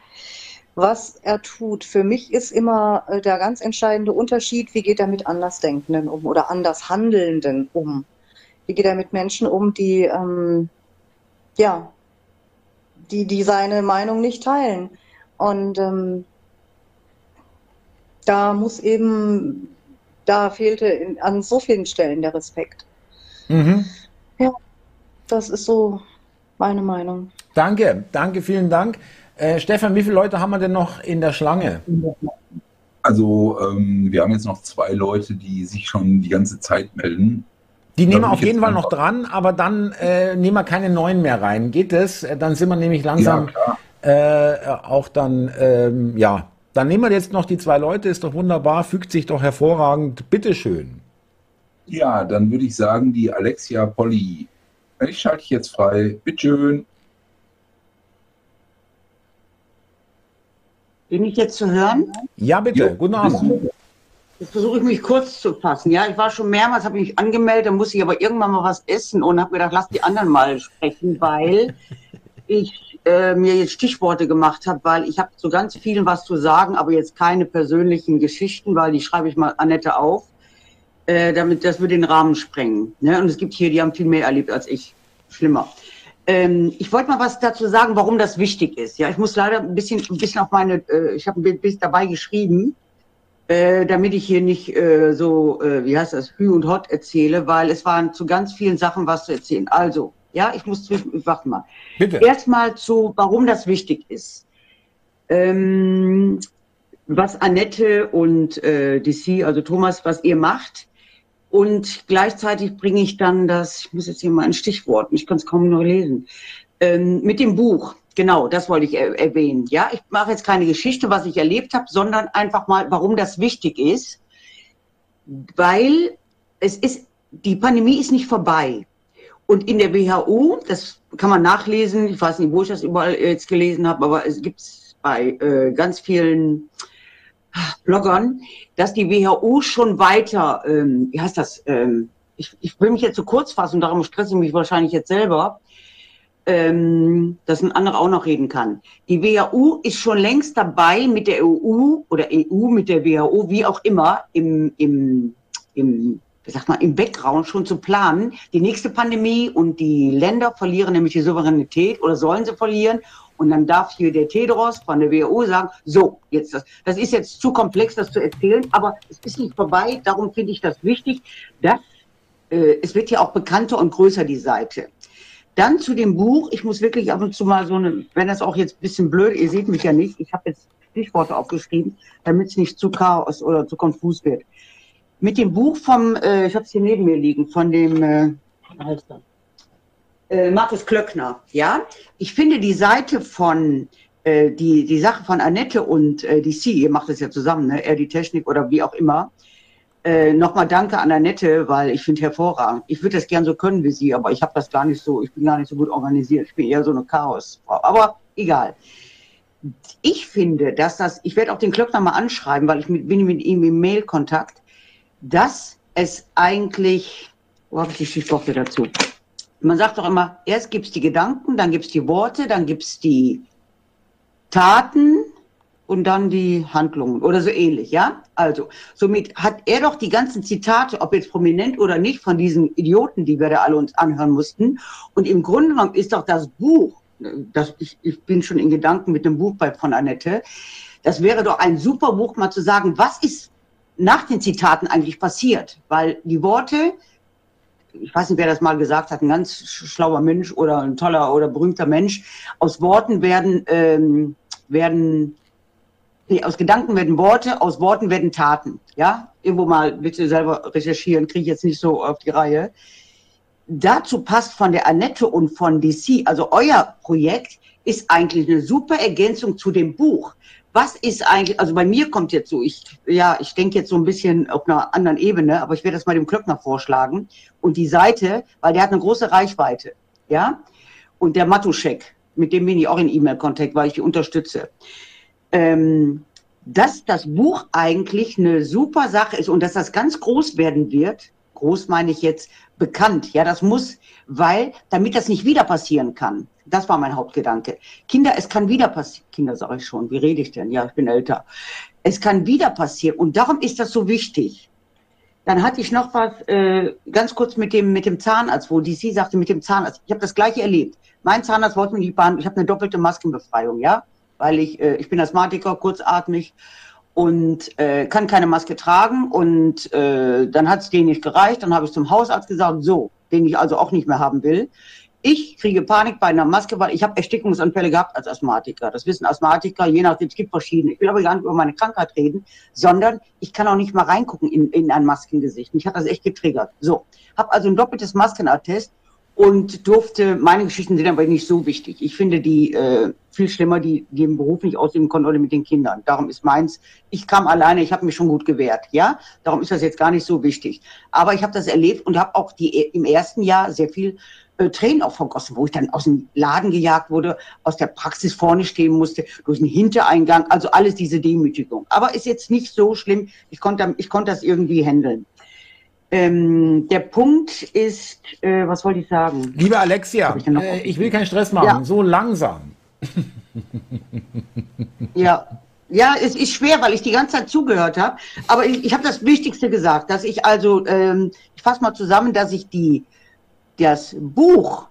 was er tut. Für mich ist immer äh, der ganz entscheidende Unterschied, wie geht er mit Andersdenkenden um oder Andershandelnden um. Wie geht er mit Menschen um, die, ähm, ja, die, die seine Meinung nicht teilen. Und ähm, da muss eben, da fehlte in, an so vielen Stellen der Respekt. Mhm. Ja, das ist so meine Meinung. Danke, danke, vielen Dank. Äh, Stefan, wie viele Leute haben wir denn noch in der Schlange? Also, ähm, wir haben jetzt noch zwei Leute, die sich schon die ganze Zeit melden. Die nehmen wir auf jeden Fall noch dran, aber dann äh, nehmen wir keine neuen mehr rein. Geht es? Äh, dann sind wir nämlich langsam ja, äh, auch dann, ähm, ja. Dann nehmen wir jetzt noch die zwei Leute, ist doch wunderbar, fügt sich doch hervorragend. Bitteschön. Ja, dann würde ich sagen, die Alexia Polly. Ich schalte ich jetzt frei. Bitteschön. Bin ich jetzt zu hören? Ja, bitte. Jo, Guten Abend. Jetzt versuche ich mich kurz zu fassen. Ja, ich war schon mehrmals, habe mich angemeldet, dann muss ich aber irgendwann mal was essen und habe gedacht, lass die anderen mal sprechen, weil *laughs* ich äh, mir jetzt Stichworte gemacht habe, weil ich habe zu ganz vielen was zu sagen, aber jetzt keine persönlichen Geschichten, weil die schreibe ich mal Annette auf äh, damit das würde den Rahmen sprengen. Ne? Und es gibt hier, die haben viel mehr erlebt als ich. Schlimmer. Ähm, ich wollte mal was dazu sagen, warum das wichtig ist. Ja, ich muss leider ein bisschen, ein bisschen auf meine, äh, ich habe ein bisschen dabei geschrieben, äh, damit ich hier nicht äh, so, äh, wie heißt das, Hü und Hot erzähle, weil es waren zu ganz vielen Sachen was zu erzählen. Also, ja, ich muss zwischen, warte mal. Bitte. Erstmal zu, warum das wichtig ist. Ähm, was Annette und äh, DC, also Thomas, was ihr macht, Und gleichzeitig bringe ich dann das, ich muss jetzt hier mal ein Stichwort, ich kann es kaum noch lesen, ähm, mit dem Buch. Genau, das wollte ich er erwähnen. Ja, ich mache jetzt keine Geschichte, was ich erlebt habe, sondern einfach mal, warum das wichtig ist. Weil es ist, die Pandemie ist nicht vorbei. Und in der WHO, das kann man nachlesen, ich weiß nicht, wo ich das überall jetzt gelesen habe, aber es gibt es bei äh, ganz vielen Bloggern, dass die WHO schon weiter, ähm, wie heißt das, ähm, ich, ich will mich jetzt so kurz fassen, darum stresse ich mich wahrscheinlich jetzt selber, ähm, dass ein anderer auch noch reden kann. Die WHO ist schon längst dabei mit der EU oder EU mit der WHO, wie auch immer, im, im, im wie sagt man, im Background schon zu planen, die nächste Pandemie und die Länder verlieren nämlich die Souveränität oder sollen sie verlieren und dann darf hier der Tedros von der WHO sagen, so, jetzt das, das ist jetzt zu komplex, das zu erzählen, aber es ist nicht vorbei. Darum finde ich das wichtig, dass äh, es wird ja auch bekannter und größer, die Seite. Dann zu dem Buch. Ich muss wirklich ab und zu mal so eine, wenn das auch jetzt ein bisschen blöd, ihr seht mich ja nicht, ich habe jetzt Stichworte aufgeschrieben, damit es nicht zu chaos oder zu konfus wird. Mit dem Buch vom, äh, ich habe es hier neben mir liegen, von dem, äh, heißt das? Äh, Markus Klöckner, ja. Ich finde die Seite von äh, die, die Sache von Annette und äh, die C, ihr macht das ja zusammen, ne? er die Technik oder wie auch immer. Äh, Nochmal danke an Annette, weil ich finde hervorragend. Ich würde das gern so können wie sie, aber ich habe das gar nicht so, ich bin gar nicht so gut organisiert. Ich bin eher so eine Chaosfrau. Aber egal. Ich finde, dass das, ich werde auch den Klöckner mal anschreiben, weil ich mit, bin mit ihm im Mail-Kontakt, dass es eigentlich, wo habe ich die Stichworte dazu? Man sagt doch immer, erst gibt es die Gedanken, dann gibt es die Worte, dann gibt es die Taten und dann die Handlungen oder so ähnlich, ja? Also, somit hat er doch die ganzen Zitate, ob jetzt prominent oder nicht, von diesen Idioten, die wir da alle uns anhören mussten. Und im Grunde genommen ist doch das Buch, das, ich, ich bin schon in Gedanken mit dem Buch bei, von Annette, das wäre doch ein super Buch, mal zu sagen, was ist nach den Zitaten eigentlich passiert? Weil die Worte, ich weiß nicht, wer das mal gesagt hat, ein ganz schlauer Mensch oder ein toller oder berühmter Mensch, aus Worten werden, ähm, werden nee, aus Gedanken werden Worte, aus Worten werden Taten. Ja, irgendwo mal bitte selber recherchieren, kriege ich jetzt nicht so auf die Reihe. Dazu passt von der Annette und von DC, also euer Projekt, ist eigentlich eine super Ergänzung zu dem Buch was ist eigentlich, also bei mir kommt jetzt so, ich, ja, ich denke jetzt so ein bisschen auf einer anderen Ebene, aber ich werde das mal dem Klöckner vorschlagen. Und die Seite, weil der hat eine große Reichweite, ja, und der Matuschek, mit dem bin ich auch in E-Mail-Kontakt, weil ich die unterstütze. Ähm, dass das Buch eigentlich eine super Sache ist und dass das ganz groß werden wird, groß meine ich jetzt bekannt, ja, das muss, weil, damit das nicht wieder passieren kann. Das war mein Hauptgedanke. Kinder, es kann wieder passieren. Kinder sage ich schon, wie rede ich denn? Ja, ich bin älter. Es kann wieder passieren und darum ist das so wichtig. Dann hatte ich noch was äh, ganz kurz mit dem mit dem Zahnarzt, wo die sie sagte mit dem Zahnarzt. Ich habe das gleiche erlebt. Mein Zahnarzt wollte mich nicht behandeln. Ich habe eine doppelte Maskenbefreiung, ja, weil ich äh, ich bin Asthmatiker, kurzatmig und äh, kann keine Maske tragen und äh, dann hat es denen nicht gereicht. Dann habe ich zum Hausarzt gesagt, so, den ich also auch nicht mehr haben will. Ich kriege Panik bei einer Maske, weil ich habe Erstickungsanfälle gehabt als Asthmatiker. Das wissen Asthmatiker, je nachdem, es gibt verschiedene. Ich will aber gar nicht über meine Krankheit reden, sondern ich kann auch nicht mal reingucken in, in ein Maskengesicht. Mich hat das echt getriggert. So, habe also ein doppeltes Maskenattest und durfte, meine Geschichten sind aber nicht so wichtig. Ich finde die äh, viel schlimmer, die, die im Beruf nicht ausüben konnten oder mit den Kindern. Darum ist meins, ich kam alleine, ich habe mich schon gut gewehrt, ja. Darum ist das jetzt gar nicht so wichtig. Aber ich habe das erlebt und habe auch die im ersten Jahr sehr viel äh, Tränen auch vergossen, wo ich dann aus dem Laden gejagt wurde, aus der Praxis vorne stehen musste, durch den Hintereingang, also alles diese Demütigung. Aber ist jetzt nicht so schlimm. Ich konnte, ich konnte das irgendwie handeln. Ähm, der Punkt ist, äh, was wollte ich sagen? Liebe Alexia, ich, äh, ich, will keinen Stress machen, ja. so langsam. *laughs* ja, ja, es ist schwer, weil ich die ganze Zeit zugehört habe. Aber ich, ich habe das Wichtigste gesagt, dass ich also, ähm, ich fasse mal zusammen, dass ich die das Buch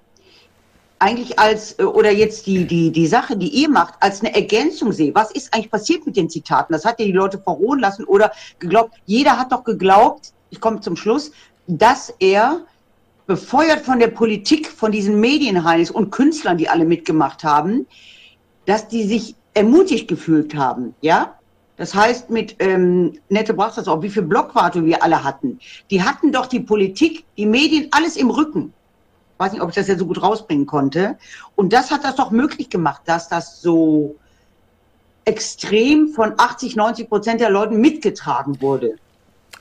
eigentlich als, äh, oder jetzt die, die, die Sache, die ihr macht, als eine Ergänzung sehe. Was ist eigentlich passiert mit den Zitaten? Das hat ja die Leute verrohen lassen oder geglaubt. Jeder hat doch geglaubt, ich komme zum Schluss, dass er befeuert von der Politik, von diesen Medienheinis und Künstlern, die alle mitgemacht haben, dass die sich ermutigt gefühlt haben, ja? Das heißt, mit ähm, Nette brauchst das auch, wie viel Blockwarte wir alle hatten. Die hatten doch die Politik, die Medien, alles im Rücken. Ich weiß nicht, ob ich das ja so gut rausbringen konnte. Und das hat das doch möglich gemacht, dass das so extrem von 80, 90 Prozent der Leuten mitgetragen wurde.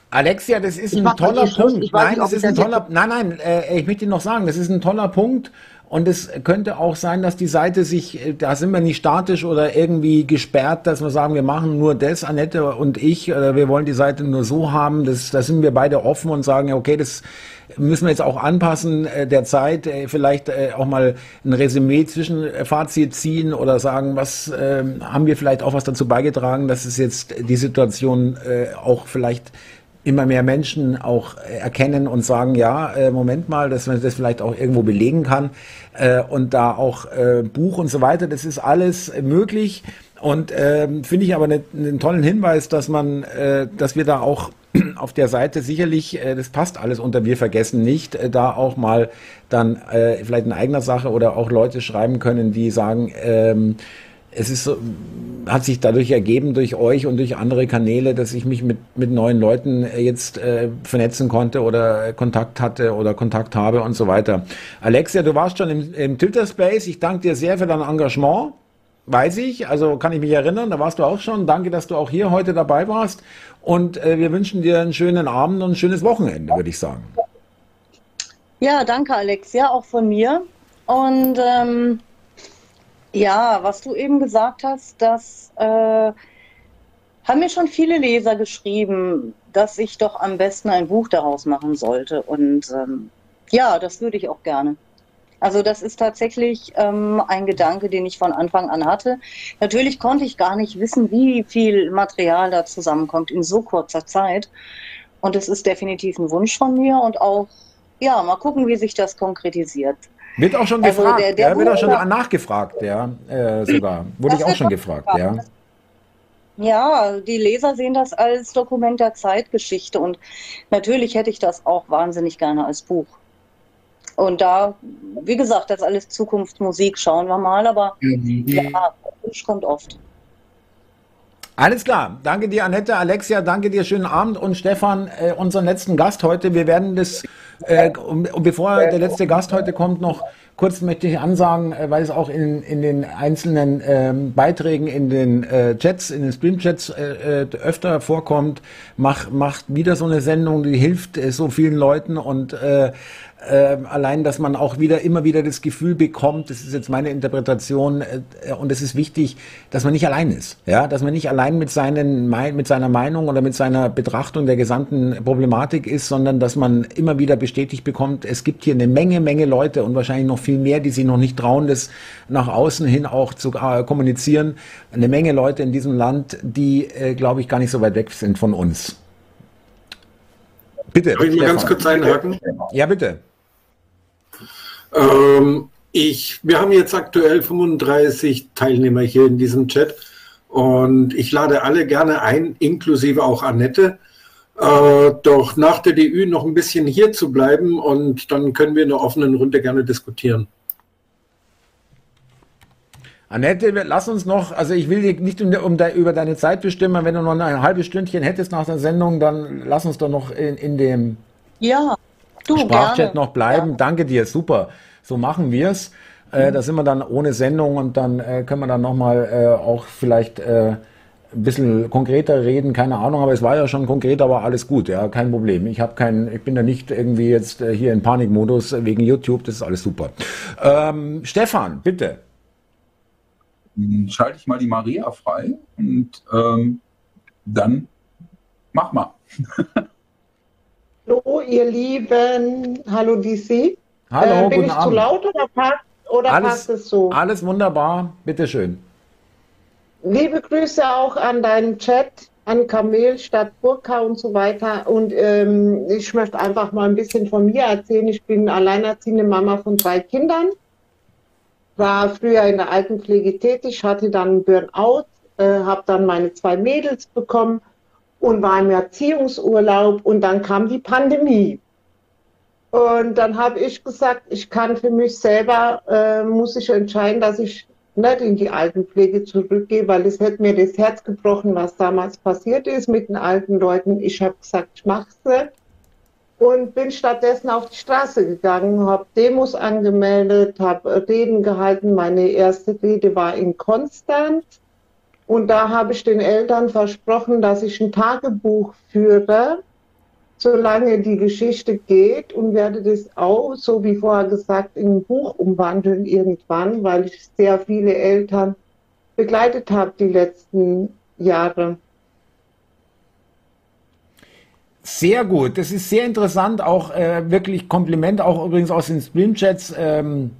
Alexia, das ist ich ein toller Punkt. Nein, das ist ein toller, nein, nein, äh, ich möchte Ihnen noch sagen, das ist ein toller Punkt. Und es könnte auch sein, dass die Seite sich, äh, da sind wir nicht statisch oder irgendwie gesperrt, dass wir sagen, wir machen nur das, Annette und ich, oder wir wollen die Seite nur so haben. Das, da sind wir beide offen und sagen, okay, das müssen wir jetzt auch anpassen äh, der Zeit, äh, vielleicht äh, auch mal ein Resümee zwischen äh, Fazit ziehen oder sagen, was äh, haben wir vielleicht auch was dazu beigetragen, dass es jetzt die Situation äh, auch vielleicht immer mehr Menschen auch erkennen und sagen, ja, äh, Moment mal, dass man das vielleicht auch irgendwo belegen kann äh, und da auch äh, Buch und so weiter, das ist alles möglich. Und ähm, finde ich aber einen ne, tollen Hinweis, dass man, äh, dass wir da auch *clears throat* auf der Seite sicherlich, äh, das passt alles unter wir vergessen nicht, äh, da auch mal dann äh, vielleicht in eigener Sache oder auch Leute schreiben können, die sagen, ähm, es ist so, hat sich dadurch ergeben, durch euch und durch andere Kanäle, dass ich mich mit, mit neuen Leuten äh, jetzt äh, vernetzen konnte oder Kontakt hatte oder Kontakt habe und so weiter. Alexia, du warst schon im, im Tilter Space. Ich danke dir sehr für dein Engagement. Weiß ich, also kann ich mich erinnern, da warst du auch schon. Danke, dass du auch hier heute dabei warst. Und äh, wir wünschen dir einen schönen Abend und ein schönes Wochenende, würde ich sagen. Ja, danke, Alexia, auch von mir. Und ähm, ja, was du eben gesagt hast, das äh, haben mir schon viele Leser geschrieben, dass ich doch am besten ein Buch daraus machen sollte. Und ähm, ja, das würde ich auch gerne. Also das ist tatsächlich ähm, ein Gedanke, den ich von Anfang an hatte. Natürlich konnte ich gar nicht wissen, wie viel Material da zusammenkommt in so kurzer Zeit. Und es ist definitiv ein Wunsch von mir und auch, ja, mal gucken, wie sich das konkretisiert. Wird auch schon also gefragt, der, der ja, wird auch schon nachgefragt, ja, äh, sogar. *clears throat* Wurde ich auch schon gefragt, gefragt, ja. Ja, die Leser sehen das als Dokument der Zeitgeschichte und natürlich hätte ich das auch wahnsinnig gerne als Buch. Und da, wie gesagt, das ist alles Zukunftsmusik, schauen wir mal, aber mhm. ja, Wunsch kommt oft. Alles klar. Danke dir, Annette, Alexia, danke dir, schönen Abend und Stefan, äh, unseren letzten Gast heute. Wir werden das, äh, und, und bevor der letzte Gast heute kommt, noch kurz möchte ich ansagen, äh, weil es auch in, in den einzelnen ähm, Beiträgen in den äh, Chats, in den Stream-Chats äh, äh, öfter vorkommt, mach, macht wieder so eine Sendung, die hilft äh, so vielen Leuten und äh, allein, dass man auch wieder immer wieder das Gefühl bekommt, das ist jetzt meine Interpretation, äh, und es ist wichtig, dass man nicht allein ist, ja, dass man nicht allein mit seinen mit seiner Meinung oder mit seiner Betrachtung der gesamten Problematik ist, sondern dass man immer wieder bestätigt bekommt, es gibt hier eine Menge, Menge Leute und wahrscheinlich noch viel mehr, die sich noch nicht trauen, das nach außen hin auch zu äh, kommunizieren. Eine Menge Leute in diesem Land, die, äh, glaube ich, gar nicht so weit weg sind von uns. Bitte. Darf ich mal ganz kurz einhaken? Ja, bitte. Ähm, ich, wir haben jetzt aktuell 35 Teilnehmer hier in diesem Chat und ich lade alle gerne ein, inklusive auch Annette, äh, doch nach der DÜ noch ein bisschen hier zu bleiben und dann können wir in der offenen Runde gerne diskutieren. Annette, lass uns noch, also ich will dir nicht um, um de, über deine Zeit bestimmen, wenn du noch ein halbes Stündchen hättest nach der Sendung, dann lass uns doch noch in, in dem ja, du, Sprachchat gerne. noch bleiben. Ja. Danke dir, super. So machen wir es. Äh, mhm. Da sind wir dann ohne Sendung und dann äh, können wir dann nochmal äh, auch vielleicht äh, ein bisschen konkreter reden, keine Ahnung, aber es war ja schon konkret, aber alles gut, ja, kein Problem. Ich habe kein, ich bin da nicht irgendwie jetzt äh, hier in Panikmodus wegen YouTube, das ist alles super. Ähm, Stefan, bitte schalte ich mal die Maria frei und ähm, dann mach mal. *laughs* Hallo, ihr Lieben. Hallo, DC. Hallo, äh, bin ich Abend. zu laut oder passt, oder alles, passt es so? Alles wunderbar. Bitteschön. Liebe Grüße auch an deinen Chat, an Kamel, Stadt Burka und so weiter. Und ähm, ich möchte einfach mal ein bisschen von mir erzählen. Ich bin alleinerziehende Mama von drei Kindern war früher in der Altenpflege tätig, hatte dann Burnout, äh, habe dann meine zwei Mädels bekommen und war im Erziehungsurlaub und dann kam die Pandemie. Und dann habe ich gesagt, ich kann für mich selber, äh, muss ich entscheiden, dass ich nicht in die Altenpflege zurückgehe, weil es hätte mir das Herz gebrochen, was damals passiert ist mit den alten Leuten. Ich habe gesagt, ich mache es und bin stattdessen auf die Straße gegangen, habe Demos angemeldet, habe Reden gehalten. Meine erste Rede war in Konstanz und da habe ich den Eltern versprochen, dass ich ein Tagebuch führe, solange die Geschichte geht und werde das auch, so wie vorher gesagt, in ein Buch umwandeln irgendwann, weil ich sehr viele Eltern begleitet habe die letzten Jahre. Sehr gut, das ist sehr interessant, auch äh, wirklich Kompliment, auch übrigens aus den Streamchats. Ähm,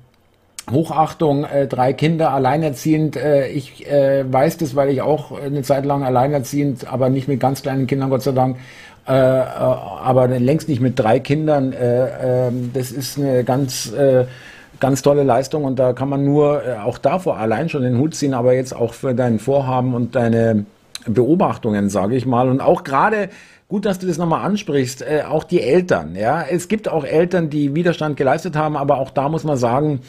Hochachtung, äh, drei Kinder, alleinerziehend. Äh, ich äh, weiß das, weil ich auch eine Zeit lang alleinerziehend, aber nicht mit ganz kleinen Kindern, Gott sei Dank, äh, äh, aber längst nicht mit drei Kindern. Äh, äh, das ist eine ganz, äh, ganz tolle Leistung und da kann man nur äh, auch davor allein schon den Hut ziehen, aber jetzt auch für dein Vorhaben und deine Beobachtungen, sage ich mal. Und auch gerade Gut, dass du das nochmal ansprichst. Äh, auch die Eltern, ja. Es gibt auch Eltern, die Widerstand geleistet haben, aber auch da muss man sagen,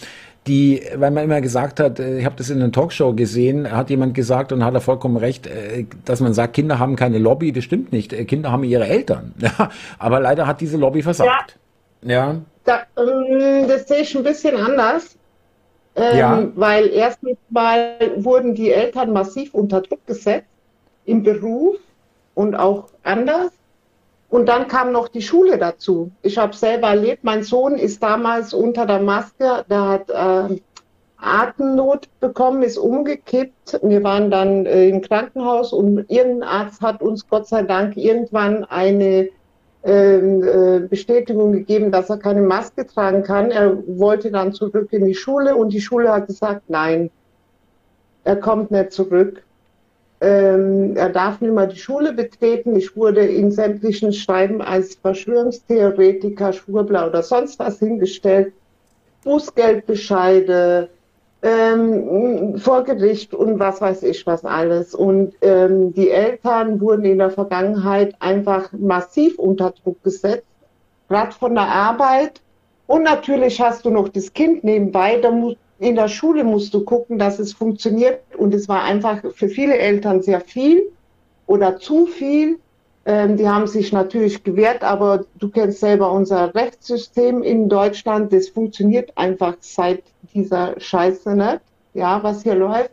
die, weil man immer gesagt hat, äh, ich habe das in einer Talkshow gesehen, hat jemand gesagt und hat er vollkommen recht, äh, dass man sagt, Kinder haben keine Lobby, das stimmt nicht. Äh, Kinder haben ihre Eltern. *laughs* Ja, aber leider hat diese Lobby versagt. Ja. ja. Da, ähm, das sehe ich ein bisschen anders. Ähm, ja. Weil erstens mal wurden die Eltern massiv unter Druck gesetzt im Beruf und auch anders. Und dann kam noch die Schule dazu. Ich habe selber erlebt, mein Sohn ist damals unter der Maske, der hat äh, Atemnot bekommen, ist umgekippt. Wir waren dann äh, im Krankenhaus und irgendein Arzt hat uns Gott sei Dank irgendwann eine ähm, äh, Bestätigung gegeben, dass er keine Maske tragen kann. Er wollte dann zurück in die Schule und die Schule hat gesagt, nein, er kommt nicht zurück. Ähm, er darf nicht mehr die Schule betreten. Ich wurde in sämtlichen Schreiben als Verschwörungstheoretiker, Schwurbler oder sonst was hingestellt. Bußgeldbescheide, ähm, vor Gericht und was weiß ich was alles. Und ähm, die Eltern wurden in der Vergangenheit einfach massiv unter Druck gesetzt, gerade von der Arbeit. Und natürlich hast du noch das Kind nebenbei, da musst in der Schule musst du gucken, dass es funktioniert. Und es war einfach für viele Eltern sehr viel oder zu viel. Ähm, die haben sich natürlich gewehrt, aber du kennst selber unser Rechtssystem in Deutschland. Das funktioniert einfach seit dieser Scheiße nicht, ja, was hier läuft.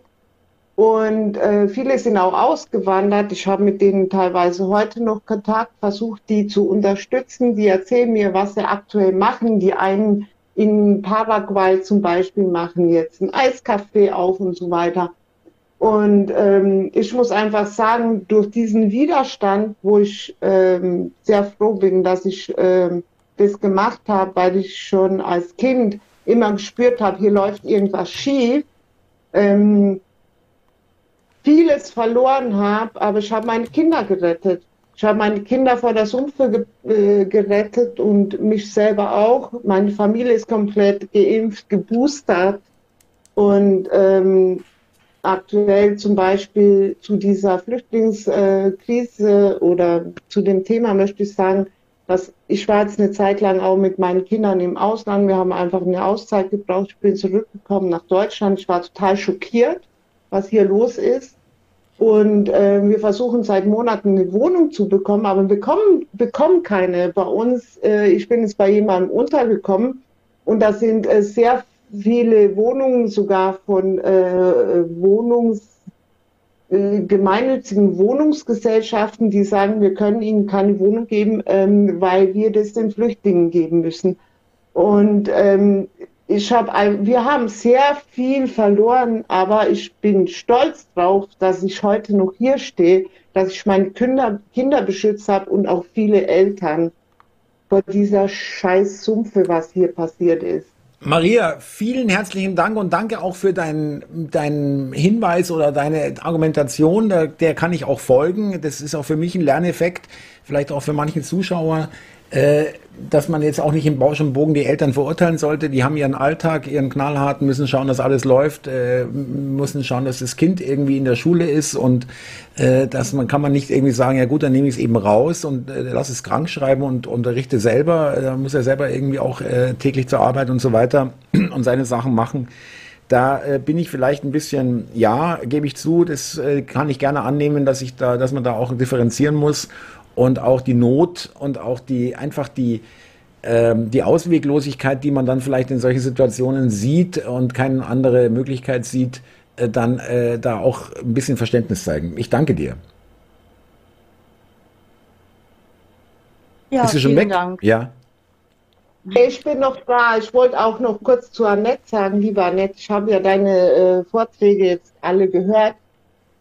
Und äh, viele sind auch ausgewandert. Ich habe mit denen teilweise heute noch Kontakt, versucht, die zu unterstützen. Die erzählen mir, was sie aktuell machen. Die einen in Paraguay zum Beispiel machen jetzt ein Eiscafé auf und so weiter. Und ähm, ich muss einfach sagen, durch diesen Widerstand, wo ich ähm, sehr froh bin, dass ich ähm, das gemacht habe, weil ich schon als Kind immer gespürt habe, hier läuft irgendwas schief, ähm, vieles verloren habe, aber ich habe meine Kinder gerettet. Ich habe meine Kinder vor der Sumpfe ge äh, gerettet und mich selber auch. Meine Familie ist komplett geimpft, geboostert. Und ähm, aktuell zum Beispiel zu dieser Flüchtlingskrise oder zu dem Thema möchte ich sagen, dass ich war jetzt eine Zeit lang auch mit meinen Kindern im Ausland. Wir haben einfach eine Auszeit gebraucht. Ich bin zurückgekommen nach Deutschland. Ich war total schockiert, was hier los ist. Und äh, wir versuchen seit Monaten eine Wohnung zu bekommen, aber wir bekommen, bekommen keine. Bei uns, äh, ich bin jetzt bei jemandem untergekommen und da sind äh, sehr viele Wohnungen sogar von äh, Wohnungs, äh, gemeinnützigen Wohnungsgesellschaften, die sagen, wir können ihnen keine Wohnung geben, ähm, weil wir das den Flüchtlingen geben müssen. Und ähm, ich habe, wir haben sehr viel verloren, aber ich bin stolz drauf, dass ich heute noch hier stehe, dass ich meine Kinder, Kinder beschützt habe und auch viele Eltern vor dieser scheiß Sumpfe, was hier passiert ist. Maria, vielen herzlichen Dank und danke auch für deinen dein Hinweis oder deine Argumentation. Der, der kann ich auch folgen. Das ist auch für mich ein Lerneffekt, vielleicht auch für manche Zuschauer. Äh, dass man jetzt auch nicht im Bausch und Bogen die Eltern verurteilen sollte. Die haben ihren Alltag, ihren knallharten, müssen schauen, dass alles läuft, äh, müssen schauen, dass das Kind irgendwie in der Schule ist und äh, dass man kann man nicht irgendwie sagen, ja gut, dann nehme ich es eben raus und äh, lass es krank schreiben und unterrichte selber. Da muss er selber irgendwie auch äh, täglich zur Arbeit und so weiter *clears throat* und seine Sachen machen. Da äh, bin ich vielleicht ein bisschen, ja, gebe ich zu, das äh, kann ich gerne annehmen, dass ich da, dass man da auch differenzieren muss und auch die Not und auch die einfach die ähm, die Ausweglosigkeit, die man dann vielleicht in solchen Situationen sieht und keine andere Möglichkeit sieht, äh, dann äh, da auch ein bisschen Verständnis zeigen. Ich danke dir. Ja, Bist du schon weg? Dank. Ja. Ich bin noch da. Ich wollte auch noch kurz zu Annette sagen, liebe Annette, ich habe ja deine äh, Vorträge jetzt alle gehört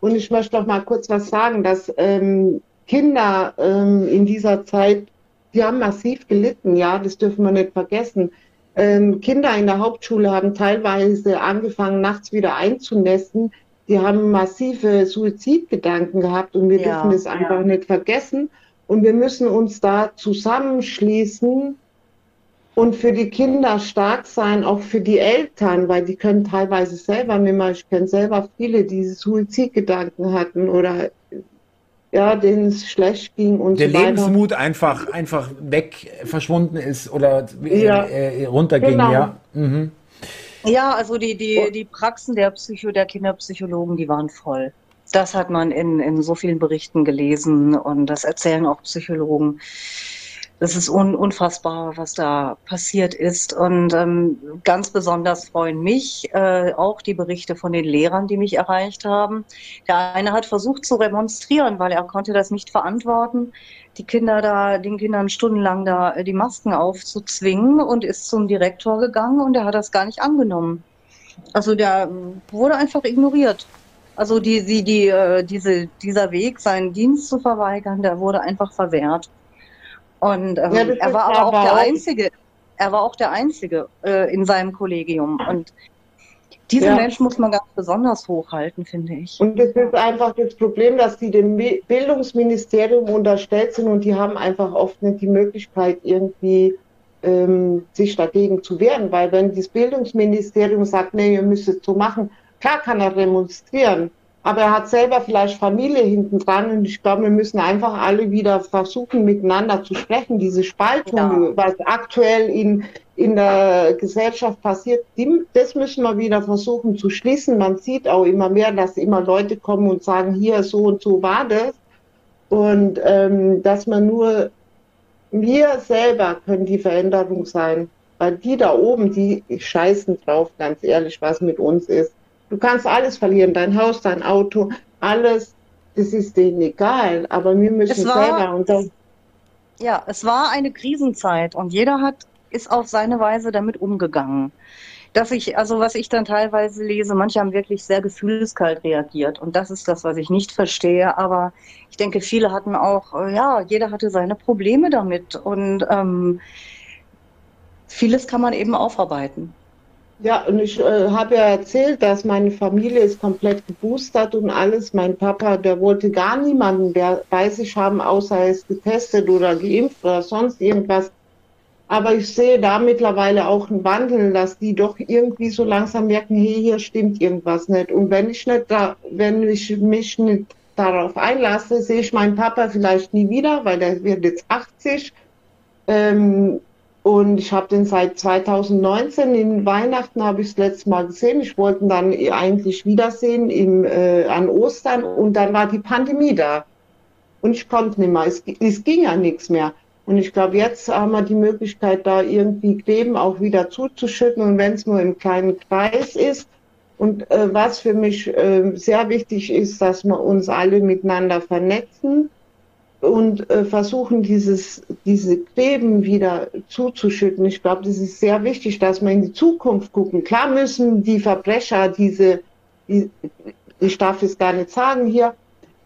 und ich möchte noch mal kurz was sagen, dass ähm, Kinder ähm, in dieser Zeit, die haben massiv gelitten, ja, das dürfen wir nicht vergessen. Ähm, Kinder in der Hauptschule haben teilweise angefangen, nachts wieder einzunässen. Die haben massive Suizidgedanken gehabt und wir ja, dürfen das einfach ja. nicht vergessen. Und wir müssen uns da zusammenschließen und für die Kinder stark sein, auch für die Eltern, weil die können teilweise selber ich kenne selber viele, die Suizidgedanken hatten oder ja, denen es schlecht ging und der so Lebensmut einfach einfach weg verschwunden ist oder ja, äh, runterging, genau. ja. Mhm. Ja, also die die die Praxen der Psycho der Kinderpsychologen, die waren voll. Das hat man in in so vielen Berichten gelesen und das erzählen auch Psychologen das ist un unfassbar, was da passiert ist. Und ähm, ganz besonders freuen mich äh, auch die Berichte von den Lehrern, die mich erreicht haben. Der eine hat versucht zu remonstrieren, weil er konnte das nicht verantworten, die Kinder da, den Kindern stundenlang da äh, die Masken aufzuzwingen und ist zum Direktor gegangen und er hat das gar nicht angenommen. Also der wurde einfach ignoriert. Also die, die, die, äh, diese, dieser Weg, seinen Dienst zu verweigern, der wurde einfach verwehrt. Und ähm, ja, er war aber auch der Einzige. Er war auch der Einzige äh, in seinem Kollegium. Und diese ja. Menschen muss man ganz besonders hochhalten, finde ich. Und das ist einfach das Problem, dass die dem Bildungsministerium unterstellt sind und die haben einfach oft nicht die Möglichkeit, irgendwie ähm, sich dagegen zu wehren. Weil wenn das Bildungsministerium sagt, nee, ihr müsst es so machen, klar kann er demonstrieren aber er hat selber vielleicht Familie hinten dran und ich glaube, wir müssen einfach alle wieder versuchen, miteinander zu sprechen. Diese Spaltung, ja. was aktuell in, in der Gesellschaft passiert, die, das müssen wir wieder versuchen zu schließen. Man sieht auch immer mehr, dass immer Leute kommen und sagen, hier so und so war das. Und ähm, dass man nur, wir selber können die Veränderung sein. Weil die da oben, die scheißen drauf, ganz ehrlich, was mit uns ist. Du kannst alles verlieren, dein Haus, dein Auto, alles. Das ist denen egal, aber wir müssen war, selber. Und das, ja, es war eine Krisenzeit und jeder hat ist auf seine Weise damit umgegangen. Dass ich, also was ich dann teilweise lese, manche haben wirklich sehr gefühlskalt reagiert und das ist das, was ich nicht verstehe. Aber ich denke, viele hatten auch, äh, ja, jeder hatte seine Probleme damit und ähm, vieles kann man eben aufarbeiten. Ja, und ich äh, habe ja erzählt, dass meine Familie ist komplett geboostert und alles. Mein Papa, der wollte gar niemanden bei sich haben, außer er ist getestet oder geimpft oder sonst irgendwas. Aber ich sehe da mittlerweile auch einen Wandel, dass die doch irgendwie so langsam merken, hey, hier stimmt irgendwas nicht. Und wenn ich nicht da, wenn ich mich nicht darauf einlasse, sehe ich meinen Papa vielleicht nie wieder, weil der wird jetzt 80. Ähm, und ich habe den seit 2019, in Weihnachten habe ich das letzte Mal gesehen. Ich wollte ihn dann eigentlich wiedersehen im, äh, an Ostern und dann war die Pandemie da. Und ich konnte nicht mehr. Es, es ging ja nichts mehr. Und ich glaube, jetzt haben wir die Möglichkeit, da irgendwie Kleben auch wieder zuzuschütten und wenn es nur im kleinen Kreis ist. Und äh, was für mich äh, sehr wichtig ist, dass wir uns alle miteinander vernetzen und äh, versuchen, dieses, diese Gräben wieder zuzuschütten. Ich glaube, das ist sehr wichtig, dass wir in die Zukunft gucken. Klar müssen die Verbrecher diese, die, ich darf es gar nicht sagen hier,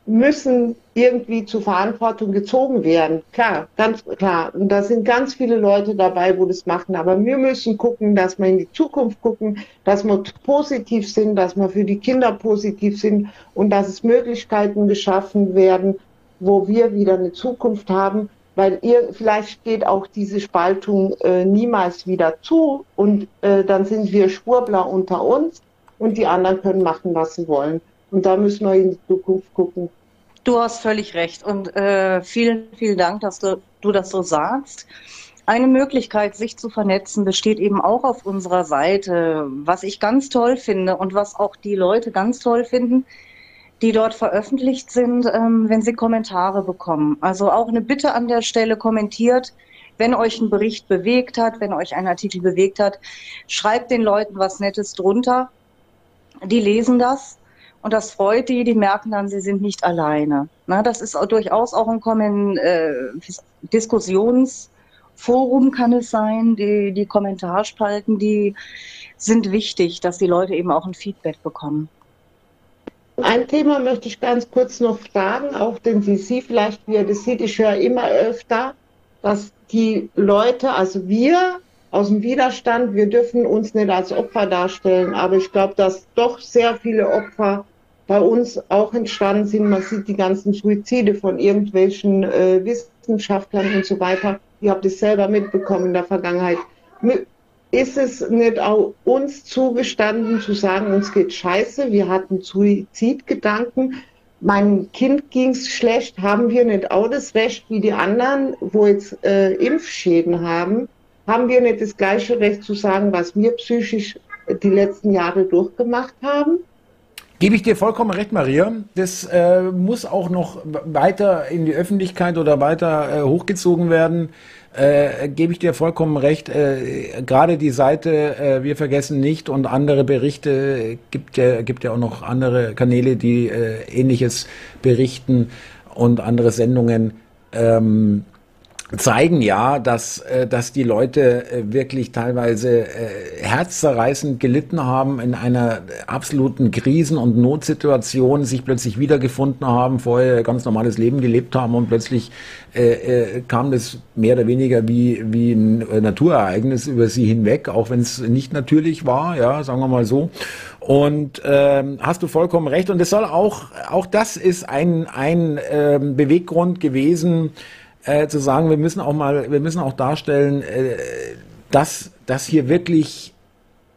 müssen irgendwie zur Verantwortung gezogen werden. Klar, ganz klar. Und da sind ganz viele Leute dabei, wo das machen. Aber wir müssen gucken, dass wir in die Zukunft gucken, dass wir positiv sind, dass wir für die Kinder positiv sind und dass es Möglichkeiten geschaffen werden, wo wir wieder eine Zukunft haben, weil ihr vielleicht geht auch diese Spaltung äh, niemals wieder zu und äh, dann sind wir Schwurbler unter uns und die anderen können machen, was sie wollen. Und da müssen wir in die Zukunft gucken. Du hast völlig recht und äh, vielen, vielen Dank, dass du, du das so sagst. Eine Möglichkeit, sich zu vernetzen, besteht eben auch auf unserer Seite. Was ich ganz toll finde und was auch die Leute ganz toll finden, die dort veröffentlicht sind, ähm, wenn sie Kommentare bekommen. Also auch eine Bitte an der Stelle kommentiert, wenn euch ein Bericht bewegt hat, wenn euch ein Artikel bewegt hat, schreibt den Leuten was Nettes drunter. Die lesen das und das freut die, die merken dann, sie sind nicht alleine. Na, das ist durchaus auch ein Kommen, äh, Diskussions- Forum kann es sein, die, die Kommentarspalten, die sind wichtig, dass die Leute eben auch ein Feedback bekommen. Ein Thema möchte ich ganz kurz noch fragen, auch den Sie vielleicht, wie das sieht, ich höre immer öfter, dass die Leute, also wir aus dem Widerstand, wir dürfen uns nicht als Opfer darstellen, aber ich glaube, dass doch sehr viele Opfer bei uns auch entstanden sind. Man sieht die ganzen Suizide von irgendwelchen äh, Wissenschaftlern und so weiter. Ich habe das selber mitbekommen in der Vergangenheit. Ist es nicht auch uns zugestanden zu sagen, uns geht scheiße, wir hatten Suizidgedanken, meinem Kind ging es schlecht, haben wir nicht auch das Recht wie die anderen, wo jetzt äh, Impfschäden haben, haben wir nicht das gleiche Recht zu sagen, was wir psychisch die letzten Jahre durchgemacht haben? Gebe ich dir vollkommen recht, Maria. Das äh, muss auch noch weiter in die Öffentlichkeit oder weiter äh, hochgezogen werden. Äh, gebe ich dir vollkommen recht. Äh, Gerade die Seite äh, Wir vergessen nicht und andere Berichte gibt ja, gibt ja auch noch andere Kanäle, die äh, ähnliches berichten und andere Sendungen. Ähm, zeigen ja, dass, äh, dass die Leute äh, wirklich teilweise äh, herzzerreißend gelitten haben in einer absoluten Krisen- und Notsituation, sich plötzlich wiedergefunden haben, vorher ganz normales Leben gelebt haben und plötzlich äh, kam das mehr oder weniger wie, wie ein Naturereignis über sie hinweg, auch wenn es nicht natürlich war, ja, sagen wir mal so. Und ähm, hast du vollkommen recht. Und es soll auch, auch das ist ein, ein ähm, Beweggrund gewesen, äh, zu sagen, wir müssen auch mal, wir müssen auch darstellen, äh, dass, dass hier wirklich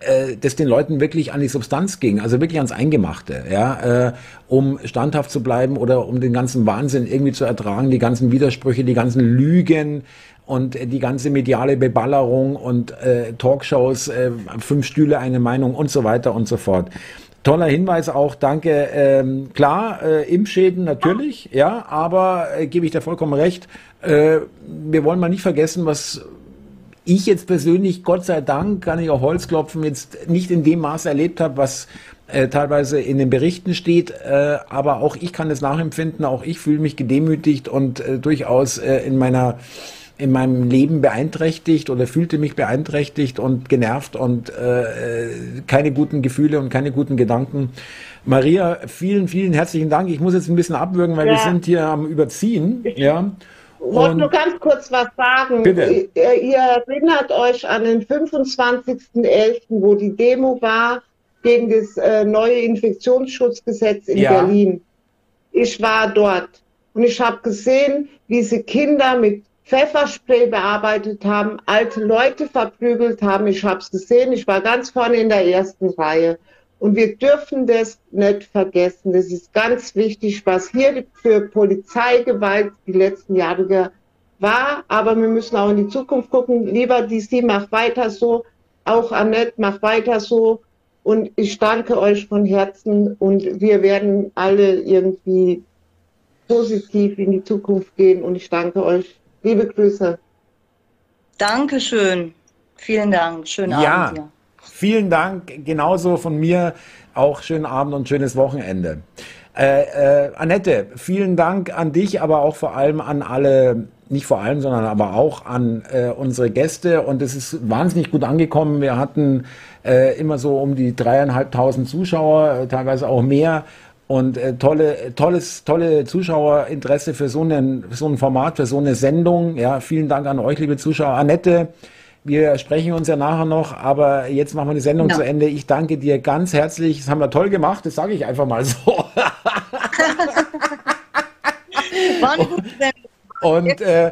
äh, dass den Leuten wirklich an die Substanz ging, also wirklich ans Eingemachte, ja, äh, um standhaft zu bleiben oder um den ganzen Wahnsinn irgendwie zu ertragen, die ganzen Widersprüche, die ganzen Lügen und äh, die ganze mediale Beballerung und äh, Talkshows, äh, fünf Stühle, eine Meinung und so weiter und so fort. Toller Hinweis auch, danke. Ähm, klar, äh, Impfschäden natürlich, ja, aber äh, gebe ich dir vollkommen recht. Äh, wir wollen mal nicht vergessen, was ich jetzt persönlich, Gott sei Dank, kann ich auch Holz klopfen, jetzt nicht in dem Maß erlebt habe, was äh, teilweise in den Berichten steht, äh, aber auch ich kann es nachempfinden, auch ich fühle mich gedemütigt und äh, durchaus in meiner in meinem Leben beeinträchtigt oder fühlte mich beeinträchtigt und genervt und keine guten Gefühle und keine guten Gedanken. Maria, vielen, vielen herzlichen Dank. Ich muss jetzt ein bisschen abwürgen, weil ja. wir sind hier am Überziehen. *laughs* Ja. Ich wollte nur ganz kurz was sagen. Bitte. Ihr, ihr erinnert euch an den 25.11., wo die Demo war gegen das äh, neue Infektionsschutzgesetz in ja. Berlin. Ich war dort und ich habe gesehen, wie sie Kinder mit Pfefferspray bearbeitet haben, alte Leute verprügelt haben. Ich habe es gesehen, ich war ganz vorne in der ersten Reihe. Und wir dürfen das nicht vergessen. Das ist ganz wichtig, was hier für Polizeigewalt die letzten Jahre war. Aber wir müssen auch in die Zukunft gucken. Lieber DC, mach weiter so. Auch Annette, mach weiter so. Und ich danke euch von Herzen. Und wir werden alle irgendwie positiv in die Zukunft gehen. Und ich danke euch Liebe Grüße. Dankeschön. Vielen Dank. Schönen ja, Abend. Ja, vielen Dank. Genauso von mir. Auch schönen Abend und schönes Wochenende. Äh, äh, Annette, vielen Dank an dich, aber auch vor allem an alle, nicht vor allem, sondern aber auch an äh, unsere Gäste. Und es ist wahnsinnig gut angekommen. Wir hatten äh, immer so um die dreieinhalbtausend Zuschauer, teilweise auch mehr und äh, tolle, tolles, tolle Zuschauerinteresse für so, einen, für so ein Format, für so eine Sendung. Ja, vielen Dank an euch, liebe Zuschauer. Annette, wir sprechen uns ja nachher noch, aber jetzt machen wir die Sendung ja. zu Ende. Ich danke dir ganz herzlich. Das haben wir toll gemacht, das sage ich einfach mal so. *laughs* War eine gute Sendung. Und äh,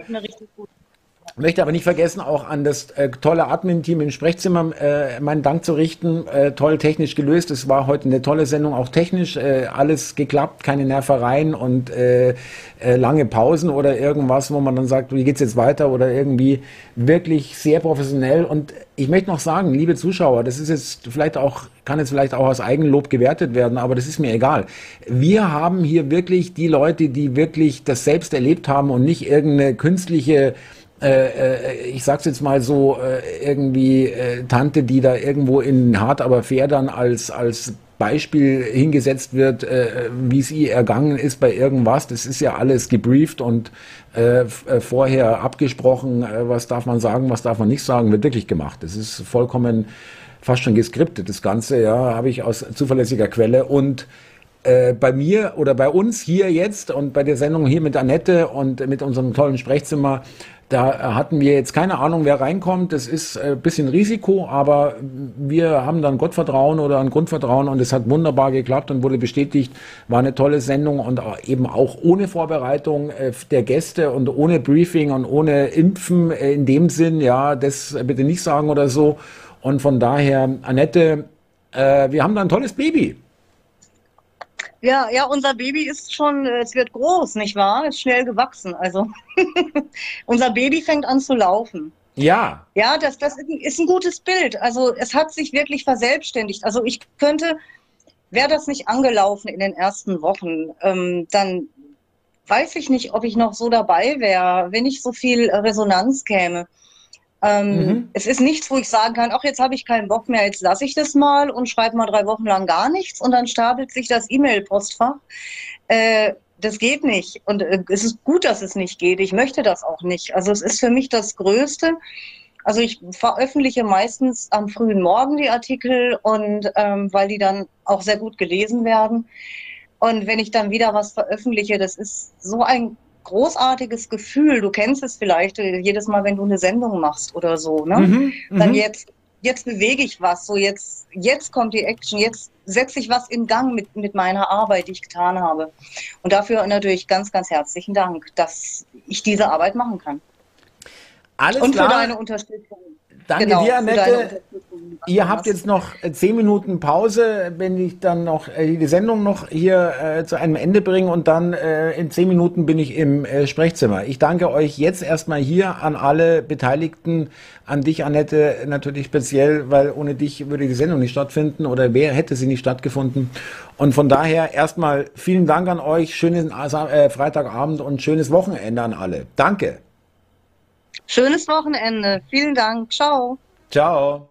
Möchte aber nicht vergessen, auch an das äh, tolle Admin-Team im Sprechzimmer äh, meinen Dank zu richten. Äh, toll technisch gelöst. Es war heute eine tolle Sendung, auch technisch. Äh, alles geklappt, keine Nervereien und äh, äh, lange Pausen oder irgendwas, wo man dann sagt, wie geht's jetzt weiter oder irgendwie wirklich sehr professionell. Und ich möchte noch sagen, liebe Zuschauer, das ist jetzt vielleicht auch, kann jetzt vielleicht auch aus Eigenlob gewertet werden, aber das ist mir egal. Wir haben hier wirklich die Leute, die wirklich das selbst erlebt haben und nicht irgendeine künstliche äh, äh, ich sag's jetzt mal so, äh, irgendwie äh, Tante, die da irgendwo in hart aber fair dann als, als Beispiel hingesetzt wird, äh, wie es ihr ergangen ist bei irgendwas. Das ist ja alles gebrieft und äh, äh, vorher abgesprochen, äh, was darf man sagen, was darf man nicht sagen, wird wirklich gemacht. Das ist vollkommen fast schon geskriptet, das Ganze, ja, habe ich aus zuverlässiger Quelle und äh, bei mir oder bei uns hier jetzt und bei der Sendung hier mit Annette und mit unserem tollen Sprechzimmer da hatten wir jetzt keine Ahnung, wer reinkommt. Das ist ein äh, bisschen Risiko, aber wir haben dann Gottvertrauen oder ein Grundvertrauen und es hat wunderbar geklappt und wurde bestätigt. War eine tolle Sendung und eben auch ohne Vorbereitung äh, der Gäste und ohne Briefing und ohne Impfen äh, in dem Sinn, ja, das bitte nicht sagen oder so. Und von daher, Annette, wir haben da ein tolles Baby. Ja, ja, unser Baby ist schon, äh, es wird groß, nicht wahr? Ist schnell gewachsen. Also *laughs* unser Baby fängt an zu laufen. Ja. Ja, das, das ist ein gutes Bild. Also es hat sich wirklich verselbstständigt. Also ich könnte, wäre das nicht angelaufen in den ersten Wochen, ähm, dann weiß ich nicht, ob ich noch so dabei wäre, wenn nicht so viel Resonanz käme. Ähm, mhm. Es ist nichts, wo ich sagen kann, ach, jetzt habe ich keinen Bock mehr, jetzt lasse ich das mal und schreibe mal drei Wochen lang gar nichts und dann stapelt sich das E-Mail-Postfach. Äh, das geht nicht. Und äh, es ist gut, dass es nicht geht. Ich möchte das auch nicht. Also es ist für mich das Größte. Also ich veröffentliche meistens am frühen Morgen die Artikel und ähm, weil die dann auch sehr gut gelesen werden. Und wenn ich dann wieder was veröffentliche, das ist so ein großartiges Gefühl. Du kennst es vielleicht äh, jedes Mal, wenn du eine Sendung machst oder so. Ne? Mhm, Dann mhm. jetzt, jetzt bewege ich was. So jetzt, jetzt kommt die Action. Jetzt setze ich was in Gang mit, mit meiner Arbeit, die ich getan habe. Und dafür natürlich ganz, ganz herzlichen Dank, dass ich diese Arbeit machen kann. Alles Und klar. für deine Unterstützung. Danke genau, dir, Annette. Ihr habt jetzt noch äh, zehn Minuten Pause, wenn ich dann noch äh, die Sendung noch hier äh, zu einem Ende bringe und dann äh, in zehn Minuten bin ich im äh, Sprechzimmer. Ich danke euch jetzt erstmal hier an alle Beteiligten, an dich, Annette, natürlich speziell, weil ohne dich würde die Sendung nicht stattfinden oder wer hätte sie nicht stattgefunden. Und von daher erstmal vielen Dank an euch, schönen äh, Freitagabend und schönes Wochenende an alle. Danke. Schönes Wochenende. Vielen Dank. Ciao. Ciao.